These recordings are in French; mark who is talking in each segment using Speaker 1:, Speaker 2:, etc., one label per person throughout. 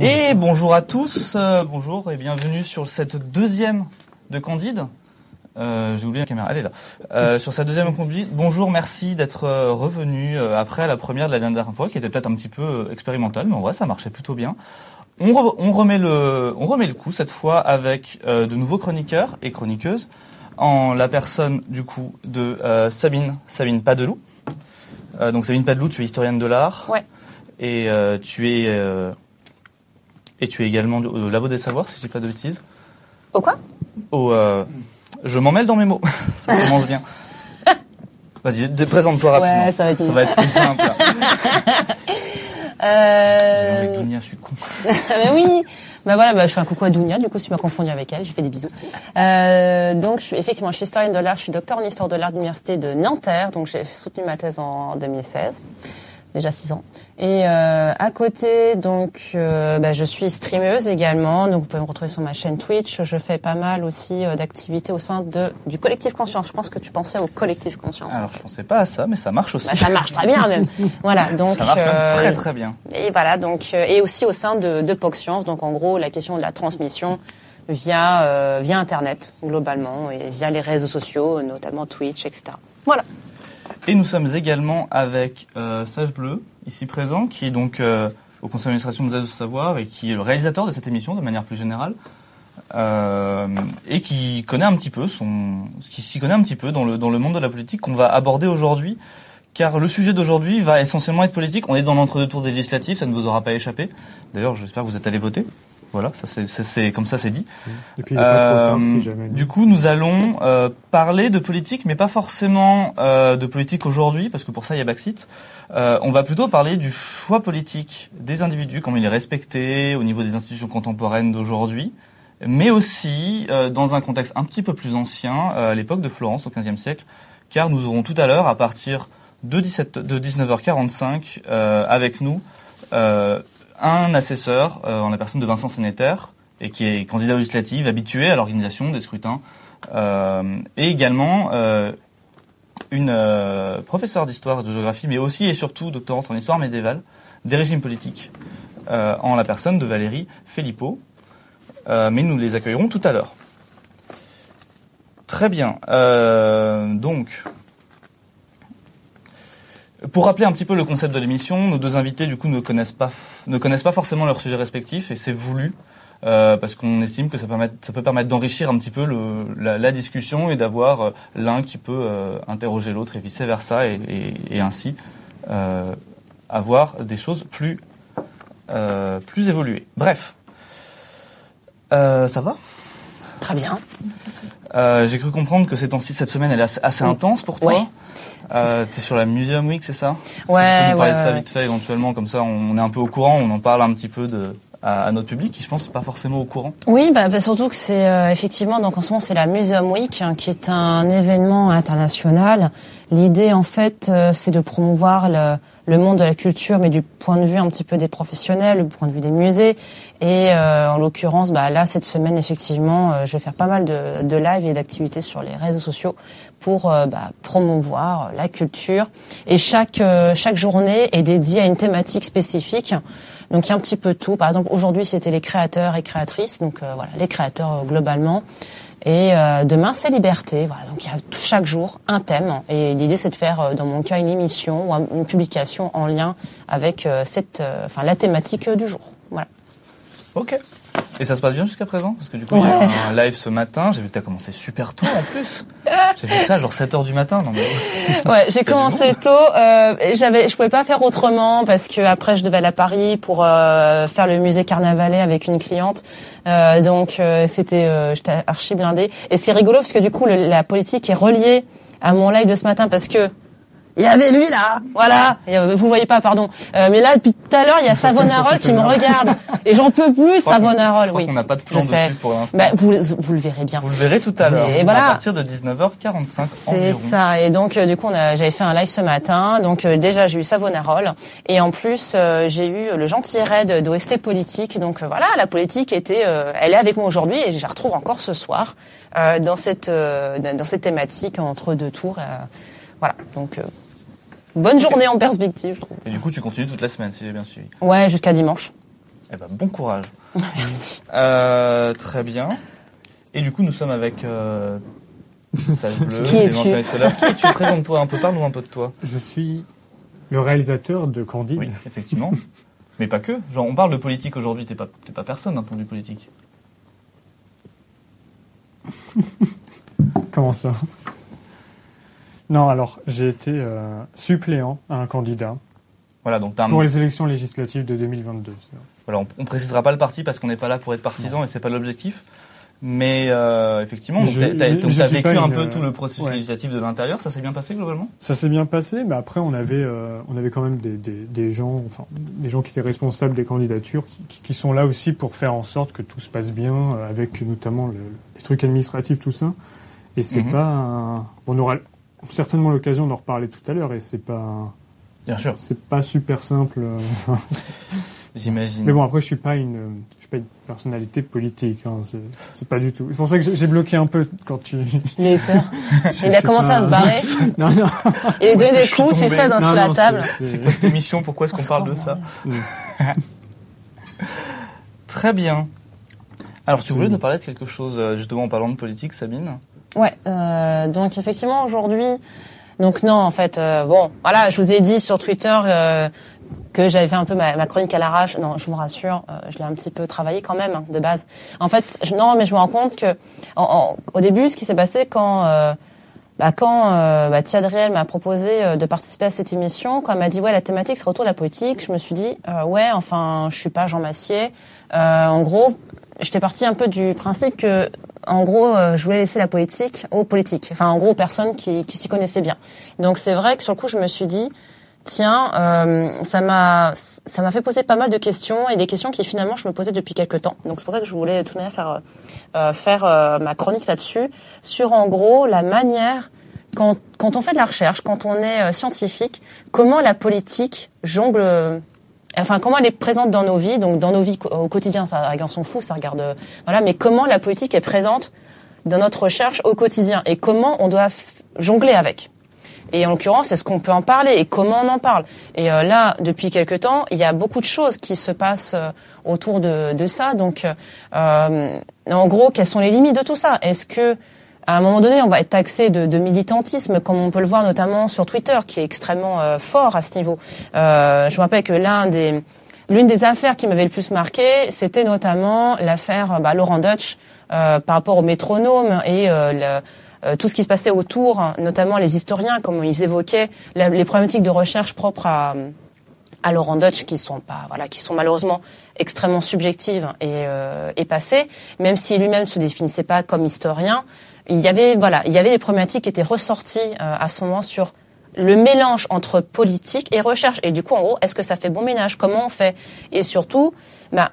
Speaker 1: Et bonjour à tous, euh, bonjour et bienvenue sur cette deuxième de Candide. Euh, J'ai oublié la caméra, elle est là. Euh, sur cette deuxième Candide, bonjour, merci d'être euh, revenu euh, après la première de la dernière fois, qui était peut-être un petit peu euh, expérimentale, mais en vrai ça marchait plutôt bien. On, re- on remet le, on remet le coup cette fois avec euh, de nouveaux chroniqueurs et chroniqueuses, en la personne du coup de euh, Sabine, Sabine Padelou. Euh, donc Sabine Padelou, tu es historienne de l'art.
Speaker 2: Ouais.
Speaker 1: Et euh, tu es euh, et tu es également au Labo des Savoirs, si je dis pas de bêtises.
Speaker 2: Au quoi?
Speaker 1: Au, euh, je m'en mêle dans mes mots. ça commence bien. Vas-y, présente-toi
Speaker 2: Ouais,
Speaker 1: rapidement.
Speaker 2: ça va être
Speaker 1: ça va être plus simple. Avec
Speaker 2: euh...
Speaker 1: Dunia, je suis con.
Speaker 2: mais oui bah voilà, bah, je fais un coucou à Dounia, du coup, si tu m'as confondu avec elle, je fais des bisous. Euh, donc, je suis, effectivement, je suis historienne de l'art, je suis docteur en histoire de l'art de l'université de Nanterre, donc j'ai soutenu ma thèse en 2016, déjà six ans. Et euh, à côté, donc, euh, bah, je suis streameuse également, donc vous pouvez me retrouver sur ma chaîne Twitch. Je fais pas mal aussi euh, d'activités au sein de du collectif Conscience. Je pense que tu pensais au collectif Conscience.
Speaker 1: Alors, je pensais pas à ça, mais ça marche aussi.
Speaker 2: Bah, ça marche très bien même. Voilà, donc
Speaker 1: ça marche même très très bien.
Speaker 2: et voilà, donc et aussi au sein de, de POC Science, donc en gros la question de la transmission via via internet globalement et via les réseaux sociaux, notamment Twitch, etc. Voilà.
Speaker 1: Et nous sommes également avec euh, Sage Bleu, ici présent, qui est donc euh, au conseil d'administration de Zaz de Savoir et qui est le réalisateur de cette émission de manière plus générale. Euh, et qui connaît un petit peu son, qui s'y connaît un petit peu dans le dans le monde de la politique qu'on va aborder aujourd'hui, car le sujet d'aujourd'hui va essentiellement être politique. On est dans l'entre-deux tours des législatives, ça ne vous aura pas échappé. D'ailleurs, j'espère que vous êtes allés voter. Voilà, ça c'est comme ça c'est dit.
Speaker 3: Et puis il n'est pas trop tard
Speaker 1: Euh,
Speaker 3: si jamais.
Speaker 1: Du coup, nous allons euh, parler de politique, mais pas forcément euh, de politique aujourd'hui, parce que pour ça, il y a Baxit. Euh, on va plutôt parler du choix politique des individus, comment il est respecté au niveau des institutions contemporaines d'aujourd'hui, mais aussi euh, dans un contexte un petit peu plus ancien, euh, à l'époque de Florence, au XVe siècle, car nous aurons tout à l'heure, à partir de, 17, de 19h45, euh, avec nous, euh, un assesseur euh, en la personne de Vincent Sénéter, et qui est candidat aux législatives, habitué à l'organisation des scrutins, euh, et également euh, une professeure d'histoire et de géographie, mais aussi et surtout doctorante en histoire médiévale des régimes politiques, en la personne de Valérie Filippo. Mais nous les accueillerons tout à l'heure. Très bien. Donc, pour rappeler un petit peu le concept de l'émission, nos deux invités du coup ne connaissent pas ne connaissent pas forcément leurs sujets respectifs et c'est voulu euh, parce qu'on estime que ça, permet, ça peut permettre d'enrichir un petit peu le, la, la discussion et d'avoir euh, l'un qui peut euh, interroger l'autre et vice versa et, et, et ainsi avoir des choses plus plus évoluées. Bref, ça va?
Speaker 2: Très bien.
Speaker 1: J'ai cru comprendre que ces temps-ci, cette semaine, elle est assez, assez intense pour toi. Euh, T'es sur la Museum Week, c'est ça
Speaker 2: Ouais,
Speaker 1: tu peux nous parler
Speaker 2: ouais,
Speaker 1: de ça vite fait éventuellement, comme ça on est un peu au courant, on en parle un petit peu de, à, notre public qui, je pense, pas forcément au courant.
Speaker 2: Oui, bah, bah, surtout que c'est euh, effectivement donc en ce moment c'est la Museum Week hein, qui est un événement international. L'idée en fait euh, c'est de promouvoir le, le monde de la culture, mais du point de vue un petit peu des professionnels, du point de vue des musées. Et euh, en l'occurrence, bah, là cette semaine effectivement, euh, je vais faire pas mal de, de live et d'activités sur les réseaux sociaux pour euh, bah, promouvoir la culture. Et chaque euh, chaque journée est dédiée à une thématique spécifique. Donc il y a un petit peu tout. Par exemple, aujourd'hui c'était les créateurs et créatrices, donc euh, voilà, les créateurs globalement. Et demain c'est liberté. Voilà, donc il y a chaque jour un thème. Et l'idée c'est de faire, dans mon cas, une émission ou un- une publication en lien avec cette, enfin la thématique du jour. Voilà.
Speaker 1: Ok. Et ça se passe bien jusqu'à présent? Parce que du coup, il y a eu un live ce matin, j'ai vu que tu as commencé super tôt en plus. J'ai vu ça genre 7h du matin. Non, mais...
Speaker 2: Ouais, j'ai commencé tôt. Euh, j'avais, je pouvais pas faire autrement parce que après je devais aller à Paris pour euh, faire le musée Carnavalet avec une cliente. Euh, donc euh, c'était, euh, j'étais archi blindée. Et c'est rigolo parce que du coup le- la politique est reliée à mon live de ce matin parce que il y avait lui là, voilà. Et, euh, vous voyez pas, pardon. Euh, mais là depuis tout à l'heure il y a Savonarole qui me regarde et j'en peux plus Savonarole. Oui.
Speaker 1: qu'on n'a pas de plan
Speaker 2: Je sais.
Speaker 1: dessus pour l'instant.
Speaker 2: Bah, vous, vous le verrez bien.
Speaker 1: Vous le verrez tout à l'heure.
Speaker 2: Et voilà.
Speaker 1: À partir de 19h45
Speaker 2: C'est ça. Et donc, euh, du coup, on a- j'avais fait un live ce matin. Donc, euh, déjà, j'ai eu Savonarole. Et en plus, j'ai eu le gentil raid d'OST Politique. Donc, voilà, la politique était, elle est avec moi aujourd'hui et je la retrouve encore ce soir euh, dans cette euh, dans cette thématique entre deux tours. voilà. Donc, euh, bonne journée en perspective, je trouve.
Speaker 1: Et du coup, tu continues toute la semaine, si j'ai bien suivi.
Speaker 2: Ouais, jusqu'à dimanche.
Speaker 1: Eh ben, bon courage.
Speaker 2: Merci.
Speaker 1: Euh, très bien. Et du coup, nous sommes avec euh, Sage Bleu,
Speaker 2: Qui es-tu.
Speaker 1: Qui es-tu? Présente-toi un peu, parle-nous un peu de toi.
Speaker 3: Je suis le réalisateur de Candide.
Speaker 1: Oui, effectivement. Mais pas que. Genre, on parle de politique aujourd'hui, t'es pas, t'es pas personne d'un point de vue politique.
Speaker 3: Comment ça? Non, alors j'ai été euh, suppléant à un candidat
Speaker 1: Voilà, donc un,
Speaker 3: pour les élections législatives de 2022.
Speaker 1: voilà, on, on précisera pas le parti parce qu'on n'est pas là pour être partisan et c'est pas l'objectif. Mais euh, effectivement, donc t'as
Speaker 3: suis
Speaker 1: vécu un
Speaker 3: une,
Speaker 1: peu
Speaker 3: euh,
Speaker 1: tout le processus
Speaker 3: ouais.
Speaker 1: législatif de l'intérieur. Ça s'est bien passé globalement?
Speaker 3: Ça s'est bien passé, mais après on avait euh, on avait quand même des, des, des gens, enfin des gens qui étaient responsables des candidatures, qui, qui- qui sont là aussi pour faire en sorte que tout se passe bien, euh, avec notamment le- les trucs administratifs, tout ça. Et c'est
Speaker 1: Mhm.
Speaker 3: pas, un- on aura certainement l'occasion d'en reparler tout à l'heure, et c'est pas
Speaker 1: Bien sûr,
Speaker 3: c'est pas super simple. euh,
Speaker 1: j'imagine.
Speaker 3: Mais bon, après, je suis pas une, je suis pas une personnalité politique. Hein, c'est, c'est pas du tout. C'est pour ça que j'ai bloqué un peu quand tu.
Speaker 2: Il a eu peur. Il a
Speaker 3: sais
Speaker 2: commencé
Speaker 3: pas.
Speaker 2: à se barrer.
Speaker 3: non, non.
Speaker 2: Il a donné des coups, tu sais, dans
Speaker 3: Non,
Speaker 2: sous la table.
Speaker 3: c'est-
Speaker 1: C'est quoi cette émission? Pourquoi est-ce qu'on parle de ça
Speaker 3: Mm.
Speaker 1: Très bien. Alors, tu voulais nous parler de quelque chose, euh, justement, en parlant de politique, Sabine?
Speaker 2: Ouais, euh, donc effectivement aujourd'hui, donc non en fait, euh, bon, voilà, je vous ai dit sur Twitter euh, que j'avais fait un peu ma, chronique à l'arrache. Non, je vous rassure, euh, je l'ai un petit peu travaillé quand même hein, de base. En fait, je, non, mais je me rends compte que en- en- au début, ce qui s'est passé quand euh, bah, quand euh, bah, m'a proposé euh, de participer à cette émission, quand elle m'a dit ouais la thématique serait autour de la politique, je me suis dit euh, ouais enfin je suis pas Jean Massier. Euh, en gros, j'étais partie un peu du principe que en gros euh, je voulais laisser la politique aux politiques, enfin en gros aux personnes qui, qui s'y connaissaient bien. Donc c'est vrai que sur le coup je me suis dit tiens euh, ça m'a ça m'a fait poser pas mal de questions et des questions qui finalement je me posais depuis quelques temps. Donc c'est pour ça que je voulais de toute manière faire euh, faire euh, ma chronique là-dessus sur en gros la manière quand, quand on fait de la recherche, quand on est euh, scientifique, comment la politique jongle, euh, enfin comment elle est présente dans nos vies, donc dans nos vies au quotidien, ça, on s'en fout, ça regarde, euh, voilà, mais comment la politique est présente dans notre recherche au quotidien et comment on doit jongler avec. Et en l'occurrence, est-ce qu'on peut en parler et comment on en parle? Et euh, là, depuis quelque temps, il y a beaucoup de choses qui se passent euh, autour de, de ça. Donc, euh, en gros, quelles sont les limites de tout ça? Est-ce que à un moment donné, on va être taxé de, de militantisme, comme on peut le voir notamment sur Twitter, qui est extrêmement euh, fort à ce niveau. Euh, je me rappelle que l'un des L'une des affaires qui m'avait le plus marqué, c'était notamment l'affaire bah, Laurent Dutch euh, par rapport au métronome et euh, le- euh, tout ce qui se passait autour, notamment les historiens, comme ils évoquaient les problématiques de recherche propres à, à Laurent Dutch, qui sont pas, voilà, qui sont malheureusement extrêmement subjectives et, euh, et passées, même si lui-même se définissait pas comme historien, il y avait, voilà, il y avait des problématiques qui étaient ressorties euh, à ce moment sur le mélange entre politique et recherche. Et du coup, en gros, est-ce que ça fait bon ménage? Comment on fait? Et surtout, bah,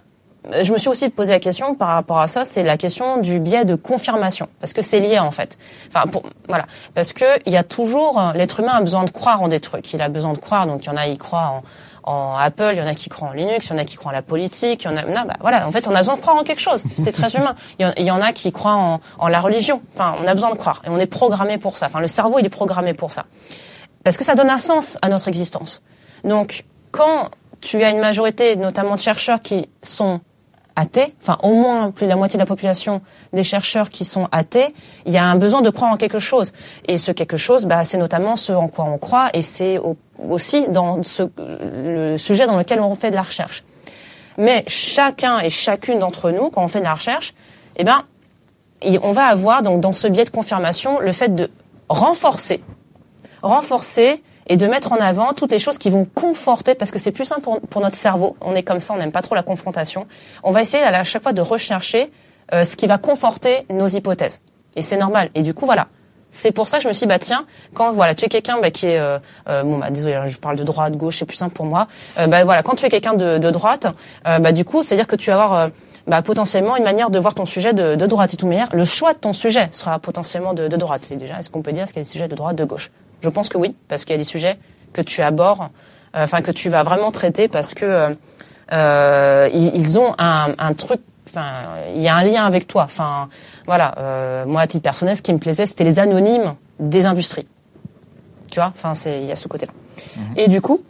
Speaker 2: je me suis aussi posé la question par rapport à ça, c'est la question du biais de confirmation, parce que c'est lié en fait. Enfin, pour, voilà, parce que il y a toujours l'être humain a besoin de croire en des trucs. Il a besoin de croire, donc il y en a qui croient en, Apple, il y en a qui croient en Linux, il y en a qui croient en la politique, il y en a, non, bah, voilà, en fait, on a besoin de croire en quelque chose. C'est très humain. Il y, en, il y en a qui croient en, en la religion. Enfin, on a besoin de croire et on est programmé pour ça. Enfin, le cerveau, il est programmé pour ça parce que ça donne un sens à notre existence. Donc, quand tu as une majorité, notamment de chercheurs qui sont athées, enfin au moins plus de la moitié de la population des chercheurs qui sont athées, il y a un besoin de croire en quelque chose. Et ce quelque chose, bah, c'est notamment ce en quoi on croit, et c'est au- aussi dans ce, le sujet dans lequel on fait de la recherche. Mais chacun et chacune d'entre nous, quand on fait de la recherche, eh ben, on va avoir donc dans ce biais de confirmation le fait de renforcer renforcer et de mettre en avant toutes les choses qui vont conforter, parce que c'est plus simple pour, pour notre cerveau. On est comme ça, on n'aime pas trop la confrontation. On va essayer à chaque fois de rechercher euh, ce qui va conforter nos hypothèses. Et c'est normal. Et du coup, voilà. C'est pour ça que je me suis dit, bah tiens, quand voilà, tu es quelqu'un bah, qui est, euh, euh, bon bah désolé, je parle de droite, gauche, c'est plus simple pour moi. Euh, bah voilà, quand tu es quelqu'un de, de droite, euh, bah du coup, c'est à dire que tu vas avoir bah, potentiellement une manière de voir ton sujet de, de droite. Et tout manière, le choix de ton sujet sera potentiellement de, de droite. Et déjà, est-ce qu'on peut dire est-ce qu'il y a des sujets de droite, de gauche? Je pense que oui, parce qu'il y a des sujets que tu abordes, euh, enfin que tu vas vraiment traiter parce que euh, euh, ils, ils ont un, un truc, enfin il y a un lien avec toi. Enfin voilà, euh, moi à titre personnel, ce qui me plaisait, c'était les anonymes des industries. Tu vois, enfin c'est il y a ce côté-là. Et du coup,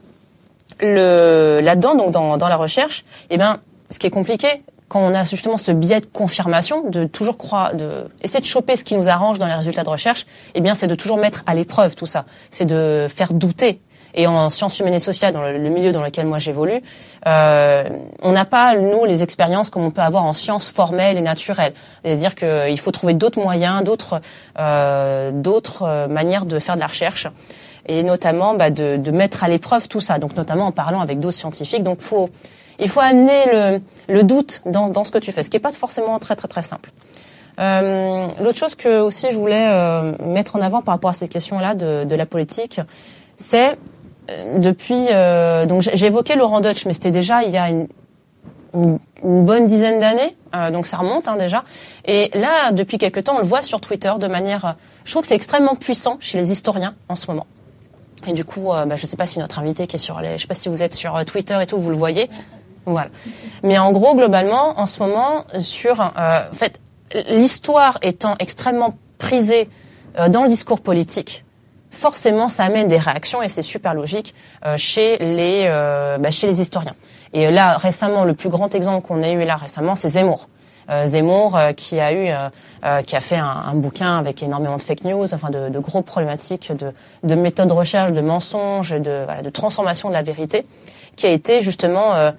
Speaker 2: le là-dedans, donc dans, dans la recherche, eh ben ce qui est compliqué, quand on a justement ce biais de confirmation, de toujours croire, de essayer de choper ce qui nous arrange dans les résultats de recherche, eh bien, c'est de toujours mettre à l'épreuve tout ça. C'est de faire douter. Et en sciences humaines et sociales, dans le, milieu dans lequel moi j'évolue, euh, on n'a pas nous les expériences comme on peut avoir en sciences formelles et naturelles. C'est-à-dire qu'il faut trouver d'autres moyens, d'autres euh, d'autres euh, manières de faire de la recherche et notamment bah, de, de mettre à l'épreuve tout ça. Donc notamment en parlant avec d'autres scientifiques. Donc faut il faut amener le, doute dans, ce que tu fais, ce qui n'est pas forcément très très très simple. Euh, L'autre chose que aussi je voulais euh, mettre en avant par rapport à ces questions-là de, la politique, c'est euh, depuis donc évoqué Laurent Deutsch, mais c'était déjà il y a une, bonne dizaine d'années, donc ça remonte hein, déjà. Et là, depuis quelque temps, on le voit sur Twitter de manière, je trouve que c'est extrêmement puissant chez les historiens en ce moment. Et du coup, bah, je ne sais pas si notre invité qui est sur les, je sais pas si vous êtes sur Twitter et tout, vous le voyez. Voilà. Mais en gros, globalement, en ce moment, sur, euh, en fait, l'histoire étant extrêmement prisée euh, dans le discours politique, forcément, ça amène des réactions et c'est super logique euh, chez les euh, bah, chez les historiens. Et là, récemment, le plus grand exemple qu'on a eu là récemment, c'est Zemmour. Euh, Zemmour qui a eu qui a fait un, un, bouquin avec énormément de fake news, enfin de, de gros problématiques de, de méthodes de recherche, de mensonges, de, voilà, de transformation de la vérité, qui a été justement euh,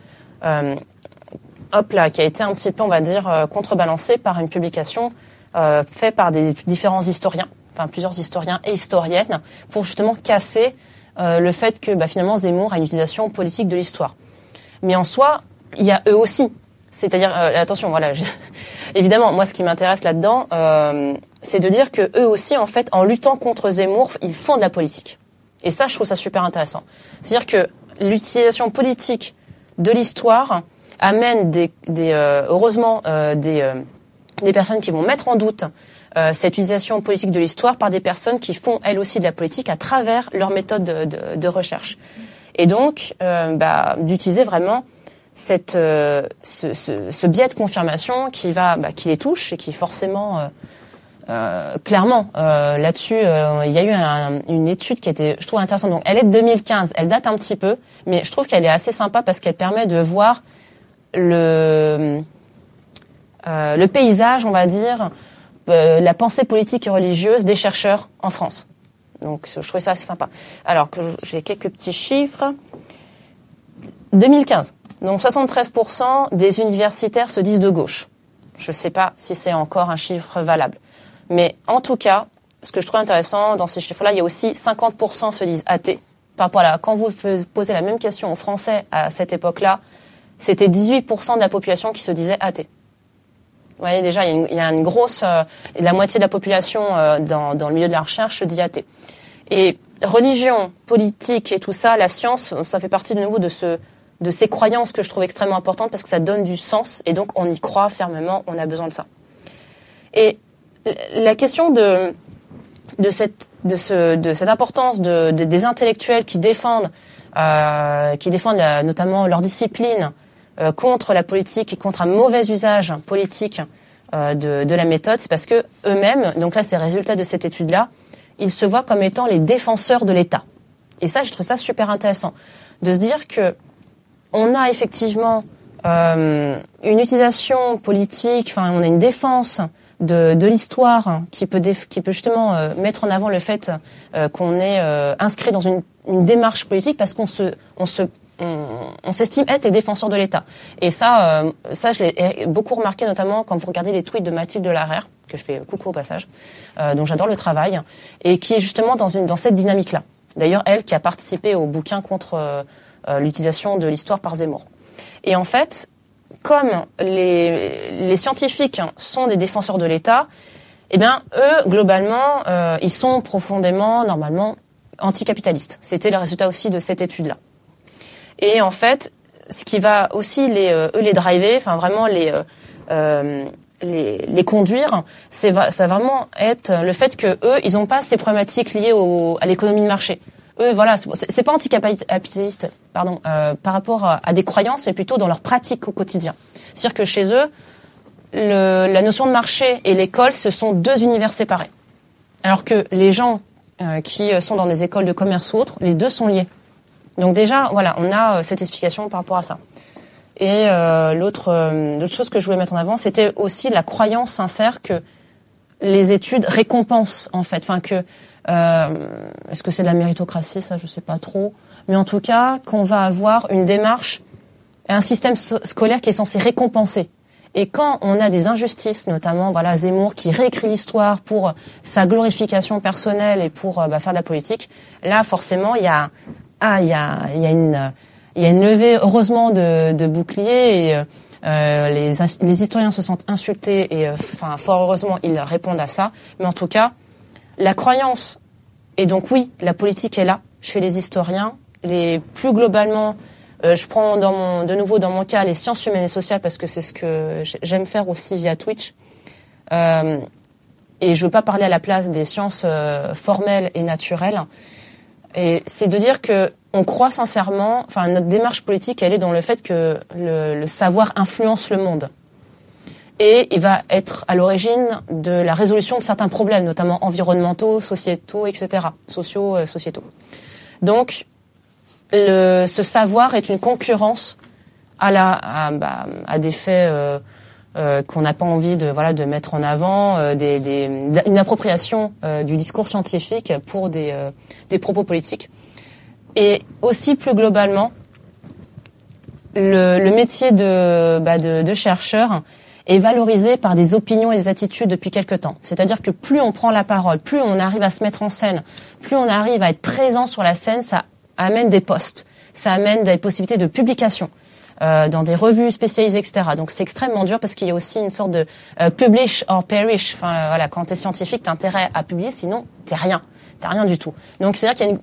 Speaker 2: hop là, qui a été un petit peu, on va dire, euh, contrebalancé par une publication euh, faite par des différents historiens, enfin plusieurs historiens et historiennes, pour justement casser le fait que bah, finalement Zemmour a une utilisation politique de l'histoire. Mais en soi, il y a eux aussi. C'est-à-dire, attention, voilà, évidemment, moi, ce qui m'intéresse là-dedans, c'est de dire que eux aussi, en fait, en luttant contre Zemmour, ils font de la politique. Et ça, je trouve ça super intéressant. C'est-à-dire que l'utilisation politique de l'histoire amène des, euh, heureusement euh, des, euh, des personnes qui vont mettre en doute cette utilisation politique de l'histoire par des personnes qui font elles aussi de la politique à travers leur méthode de, recherche. Et donc, bah, d'utiliser vraiment cette, ce, ce, ce, biais de confirmation qui va, bah, qui les touche et qui forcément euh, clairement, euh, là-dessus, euh, il y a eu un, une étude qui était, je trouve, intéressante. Donc, elle est de 2015, elle date un petit peu, mais je trouve qu'elle est assez sympa parce qu'elle permet de voir le, le paysage, on va dire, la pensée politique et religieuse des chercheurs en France. Donc, je trouvais ça assez sympa. Alors, que j'ai quelques petits chiffres. 2015. Donc, 73% des universitaires se disent de gauche. Je ne sais pas si c'est encore un chiffre valable. Mais en tout cas, ce que je trouve intéressant dans ces chiffres-là, il y a aussi 50% se disent athées. Par rapport à quand vous posez la même question aux Français à cette époque-là, c'était 18% de la population qui se disait athée. Vous voyez déjà, il y a une, grosse, euh, la moitié de la population euh, dans, dans, le milieu de la recherche se dit athée. Et religion, politique et tout ça, la science, ça fait partie de nouveau de ce, de ces croyances que je trouve extrêmement importantes parce que ça donne du sens et donc on y croit fermement, on a besoin de ça. Et la question de cette importance de, des intellectuels qui défendent euh, qui défendent notamment leur discipline euh, contre la politique et contre un mauvais usage politique euh, de, la méthode, c'est parce que eux-mêmes, donc là c'est résultat de cette étude-là, ils se voient comme étant les défenseurs de l'État. Et ça, je trouve ça super intéressant de se dire que on a effectivement une utilisation politique, enfin on a une défense de, de l'histoire qui peut qui peut justement euh, mettre en avant le fait euh, qu'on est euh, inscrit dans une, une, démarche politique parce qu'on se on se on, s'estime être les défenseurs de l'État. Et ça, ça je l'ai beaucoup remarqué notamment quand vous regardez les tweets de Mathilde Larère, que je fais coucou au passage, dont j'adore le travail, et qui est justement dans, une, dans cette dynamique-là. D'ailleurs, elle qui a participé au bouquin contre l'utilisation de l'histoire par Zemmour. Et en fait, comme les, les scientifiques sont des défenseurs de l'État, eh bien, eux, globalement, euh, ils sont profondément, normalement, anticapitalistes. C'était le résultat aussi de cette étude-là. Et en fait, ce qui va aussi les, euh, eux les driver, enfin vraiment les, euh, les, les, conduire, c'est ça va vraiment être le fait que eux, ils n'ont pas ces problématiques liées au, à l'économie de marché eux, voilà, c'est pas anticapitaliste, pardon, euh, par rapport à, des croyances, mais plutôt dans leur pratique au quotidien. C'est-à-dire que chez eux, le, la notion de marché et l'école, ce sont deux univers séparés. Alors que les gens euh, qui sont dans des écoles de commerce ou autres, les deux sont liés. Donc déjà, voilà, on a euh, cette explication par rapport à ça. Et euh, l'autre euh, l'autre chose que je voulais mettre en avant, c'était aussi la croyance sincère que les études récompensent en fait, enfin que euh, est-ce que c'est de la méritocratie ça je sais pas trop, mais en tout cas qu'on va avoir une démarche, un système scolaire qui est censé récompenser. Et quand on a des injustices, notamment voilà Zemmour qui réécrit l'histoire pour sa glorification personnelle et pour bah, faire de la politique, là forcément il y a ah il y a il y a une il y a une levée, heureusement, de, de boucliers et euh, les, les, historiens se sentent insultés et, euh, enfin, fort heureusement, ils répondent à ça. Mais en tout cas, la croyance et donc oui, la politique est là chez les historiens. Les plus globalement, euh, je prends de nouveau dans mon cas les sciences humaines et sociales parce que c'est ce que j'aime faire aussi via Twitch. Euh, et je veux pas parler à la place des sciences euh, formelles et naturelles. Et c'est de dire que on croit sincèrement, enfin notre démarche politique, elle est dans le fait que le, savoir influence le monde. Et il va être à l'origine de la résolution de certains problèmes, notamment environnementaux, sociétaux, etc., sociaux, euh, sociétaux. Donc, ce savoir est une concurrence à, bah, des faits euh, euh, qu'on n'a pas envie de voilà de mettre en avant, des, des, une appropriation du discours scientifique pour des, propos politiques. Et aussi plus globalement, le, métier de, bah chercheur est valorisé par des opinions et des attitudes depuis quelque temps. C'est-à-dire que plus on prend la parole, plus on arrive à se mettre en scène, plus on arrive à être présent sur la scène, ça amène des postes, ça amène des possibilités de publication. Euh, dans des revues spécialisées, etc. Donc c'est extrêmement dur parce qu'il y a aussi une sorte de euh, publish or perish. Enfin voilà, quand t'es scientifique, t'as intérêt à publier, sinon t'es rien, t'es rien du tout. Donc c'est à dire qu'il y a une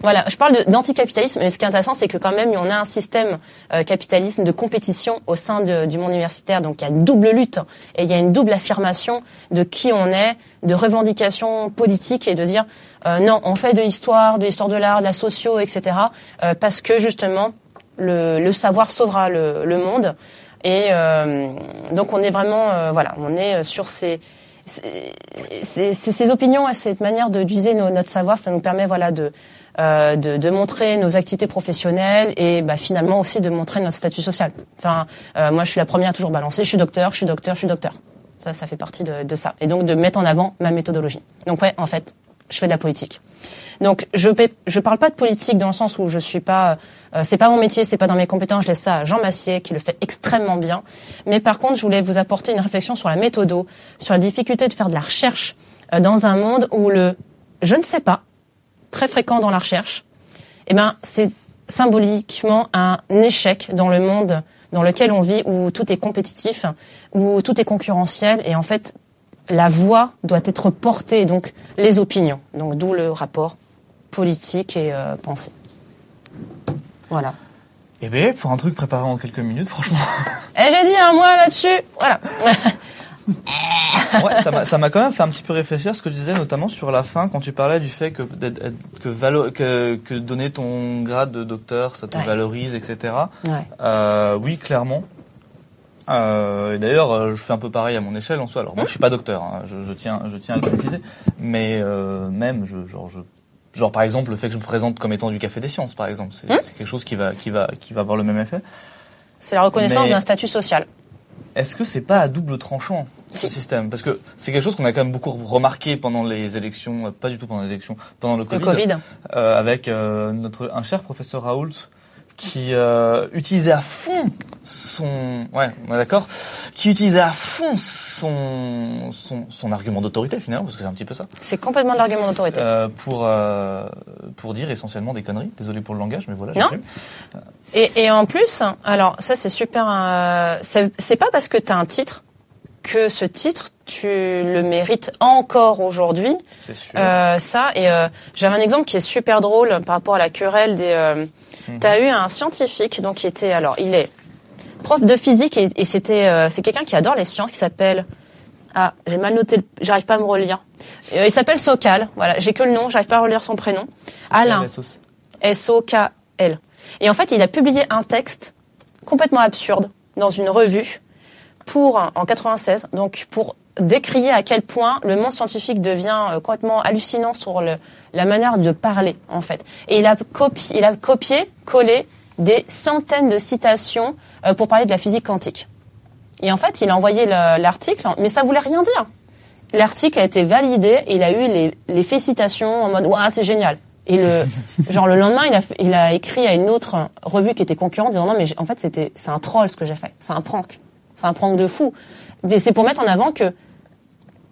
Speaker 2: voilà, je parle d'anticapitalisme, mais ce qui est intéressant, c'est que quand même, on a un système euh, capitalisme de compétition au sein de, du monde universitaire. Donc, il y a une double lutte et il y a une double affirmation de qui on est, de revendications politiques et de dire euh, non, on fait de l'histoire, de l'histoire de l'art, de la socio, etc. Euh, parce que justement, le, le savoir sauvera le, le monde. Et donc, on est vraiment, voilà, on est sur ces ces opinions et cette manière de d'utiliser notre savoir, ça nous permet voilà de euh, de, de, montrer nos activités professionnelles et bah, finalement aussi de montrer notre statut social. Enfin, euh, moi, je suis la première à toujours balancer. Je suis docteur, je suis docteur, je suis docteur. Ça, ça fait partie de, de ça. Et donc de mettre en avant ma méthodologie. Donc ouais, en fait, je fais de la politique. Donc je je parle pas de politique dans le sens où je suis pas euh, c'est pas mon métier, c'est pas dans mes compétences, je laisse ça à Jean Massier qui le fait extrêmement bien. Mais par contre, je voulais vous apporter une réflexion sur la méthodo, sur la difficulté de faire de la recherche euh, dans un monde où le je ne sais pas très fréquent dans la recherche, eh ben, c'est symboliquement un échec dans le monde dans lequel on vit, où tout est compétitif, où tout est concurrentiel, et en fait, la voix doit être portée, donc les opinions. Donc d'où le rapport politique et euh, pensée. Voilà.
Speaker 1: Eh bien, pour un truc préparé en quelques minutes, franchement.
Speaker 2: Eh, j'ai dit un mois là-dessus. Voilà.
Speaker 1: ouais, ça m'a quand même fait un petit peu réfléchir ce que tu disais notamment sur la fin quand tu parlais du fait que que, que, que donner ton grade de docteur ça te valorise etc. Ouais. Euh, oui clairement. Euh, et d'ailleurs, euh, je fais un peu pareil à mon échelle en soi. Alors moi, je suis pas docteur, hein, je, je, tiens, je tiens à le préciser, mais euh, même, je, genre, je, genre par exemple, le fait que je me présente comme étant du café des sciences, par exemple, c'est hein quelque chose qui va, qui va, qui va avoir le même effet.
Speaker 2: C'est la reconnaissance d'un statut social.
Speaker 1: Est-ce que c'est pas à double tranchant ce système? Parce que c'est quelque chose qu'on a quand même beaucoup remarqué pendant les élections, euh, pas du tout pendant les élections, pendant le Covid,
Speaker 2: le COVID.
Speaker 1: Euh, avec euh, notre un cher professeur Raoult qui euh, utilisait à fond son ouais on est d'accord qui utilisait à fond son son, son argument d'autorité finalement parce que c'est un petit peu ça.
Speaker 2: C'est complètement de l'argument d'autorité.
Speaker 1: euh, pour euh, pour dire essentiellement des conneries. Désolé pour le langage mais voilà
Speaker 2: non. et, et en plus alors ça c'est super euh, c'est pas parce que tu as un titre que ce titre tu le mérites encore aujourd'hui
Speaker 1: c'est sûr
Speaker 2: euh, ça et euh, j'avais un exemple qui est super drôle par rapport à la querelle des Mhm. Tu as eu un scientifique, donc qui était, alors il est prof de physique et, c'était, euh, c'est quelqu'un qui adore les sciences, qui s'appelle, ah, j'ai mal noté, j'arrive pas à me relire. Euh, il s'appelle Sokal, voilà, j'ai que le nom, j'arrive pas à relire son prénom. Alain. S-O-K-L. Et en fait, il a publié un texte complètement absurde dans une revue pour, en 96, donc pour décrier à quel point le monde scientifique devient euh, complètement hallucinant sur le, la manière de parler en fait. Et il a copié, il a copié, collé des centaines de citations euh, pour parler de la physique quantique. Et en fait, il a envoyé le- l'article, mais ça voulait rien dire. L'article a été validé et il a eu les, les félicitations en mode Waouh, c'est génial. Et le genre le lendemain, il a, il a écrit à une autre revue qui était concurrente disant non mais en fait c'était c'est un troll ce que j'ai fait, c'est un prank, c'est un prank de fou. Mais c'est pour mettre en avant que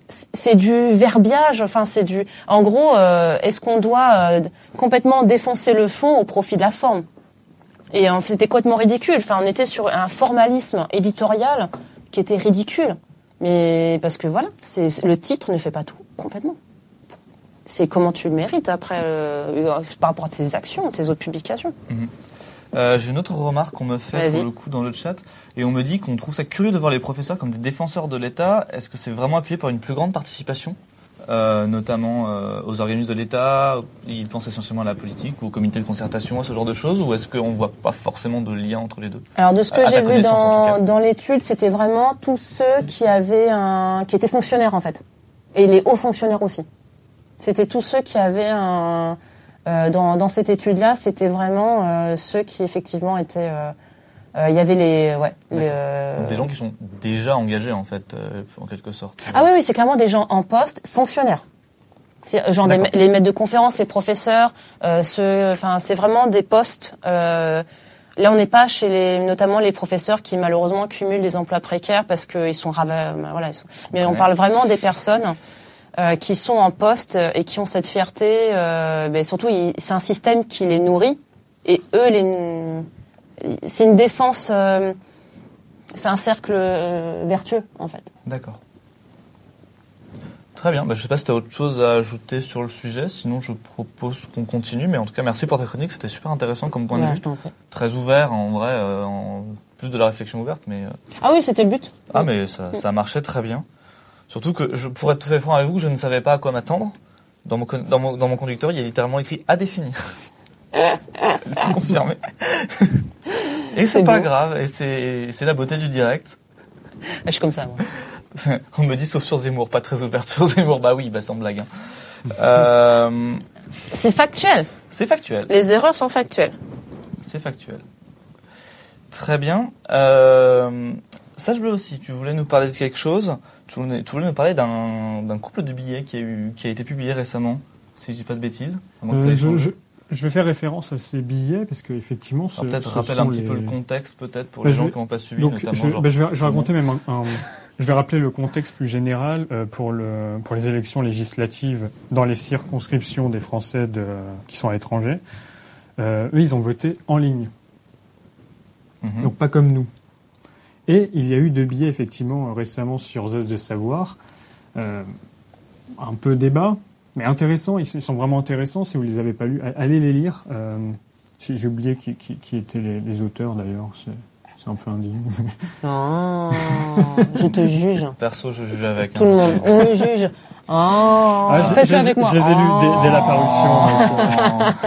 Speaker 2: c'est du verbiage, enfin c'est du. En gros, euh, est-ce qu'on doit euh, complètement défoncer le fond au profit de la forme? Et euh, c'était complètement ridicule. Enfin, on était sur un formalisme éditorial qui était ridicule. Mais parce que voilà, le titre ne fait pas tout complètement. C'est comment tu le mérites après euh, par rapport à tes actions, tes autres publications.
Speaker 1: Euh, J'ai une autre remarque qu'on me fait pour le coup dans le chat. Et on me dit qu'on trouve ça curieux de voir les professeurs comme des défenseurs de l'État. Est-ce que c'est vraiment appuyé par une plus grande participation, euh, notamment euh, aux organismes de l'État? Ils pensent essentiellement à la politique ou au comité de concertation, à ce genre de choses, ou est-ce qu'on voit pas forcément de lien entre les deux?
Speaker 2: Alors de ce que j'ai vu dans, dans l'étude, c'était vraiment tous ceux qui avaient un, qui étaient fonctionnaires en fait, et les hauts fonctionnaires aussi. C'était tous ceux qui avaient un, dans, dans cette étude-là, c'était vraiment euh, ceux qui effectivement étaient. euh, euh, Il y avait les, ouais, les, euh,
Speaker 1: Des gens qui sont déjà engagés en fait, euh, en quelque sorte.
Speaker 2: Ah oui, oui, c'est clairement des gens en poste, fonctionnaires. C'est euh, genre des les maîtres de conférences, les professeurs, euh, enfin c'est vraiment des postes. euh, là, on n'est pas chez les, notamment les professeurs qui malheureusement cumulent des emplois précaires parce qu'ils sont voilà, ils sont- mais on parle vraiment des personnes euh, qui sont en poste et qui ont cette fierté. Euh, ben, surtout, c'est un système qui les nourrit et eux, c'est une défense. euh, c'est un cercle vertueux en fait.
Speaker 1: D'accord. Très bien. Bah, je sais pas si tu as autre chose à ajouter sur le sujet. Sinon, je propose qu'on continue. Mais en tout cas, merci pour ta chronique. C'était super intéressant comme point
Speaker 2: Ouais,
Speaker 1: de vue. Très ouvert, en vrai. en plus de la réflexion ouverte. Mais,
Speaker 2: Ah oui, c'était le but.
Speaker 1: ah, mais ça, ça marchait très bien. Surtout que, je, pour être tout fait franc avec vous, je ne savais pas à quoi m'attendre. Dans mon, con- dans, mon, dans mon conducteur, il y a littéralement écrit à définir. Confirmé. Et c'est pas
Speaker 2: beau.
Speaker 1: grave. Et c'est c'est la beauté du direct.
Speaker 2: Je suis comme ça. moi.
Speaker 1: On me dit sauf sur Zemmour, pas très ouvert sur Zemmour. Bah oui, bah sans blague. hein. Euh,
Speaker 2: C'est factuel.
Speaker 1: c'est factuel.
Speaker 2: Les erreurs sont factuelles.
Speaker 1: C'est factuel. Très bien. Euh, Sage Bleu aussi, tu voulais nous parler de quelque chose. Tu voulais, tu voulais nous parler d'un d'un couple de billets qui a, eu, qui a été publié récemment, si je dis pas de bêtises.
Speaker 3: Euh, je,
Speaker 1: changé.
Speaker 3: je, je vais faire référence à ces billets parce que effectivement, ce,
Speaker 1: Peut-être rappelle un petit
Speaker 3: les-
Speaker 1: peu le contexte, peut-être, pour
Speaker 3: Bah,
Speaker 1: les gens
Speaker 3: vais-
Speaker 1: qui n'ont pas suivi,
Speaker 3: Donc,
Speaker 1: notamment.
Speaker 3: je,
Speaker 1: genre-
Speaker 3: bah, je, vais, raconter même un, un- je vais rappeler le contexte plus général euh, pour le pour les élections législatives dans les circonscriptions des Français de, qui sont à l'étranger. Euh, eux, ils ont voté en ligne,
Speaker 1: Mhm.
Speaker 3: donc pas comme nous. Et il y a eu deux billets effectivement euh, récemment sur Zeus de savoir, euh, un peu débat, mais intéressant. Ils sont vraiment intéressants. Si vous les avez pas lus, a- allez les lire. Euh, J'ai j'ai oublié qui, qui, qui étaient les, les auteurs d'ailleurs. C'est c'est un peu indigne.
Speaker 2: Oh, je te juge.
Speaker 1: Perso, je juge avec.
Speaker 2: Tout
Speaker 1: hein.
Speaker 2: le monde. On me juge. Oh,
Speaker 3: Ah, je- les-
Speaker 2: avec moi.
Speaker 3: je les ai lus dès- dès la parution.
Speaker 1: Oh.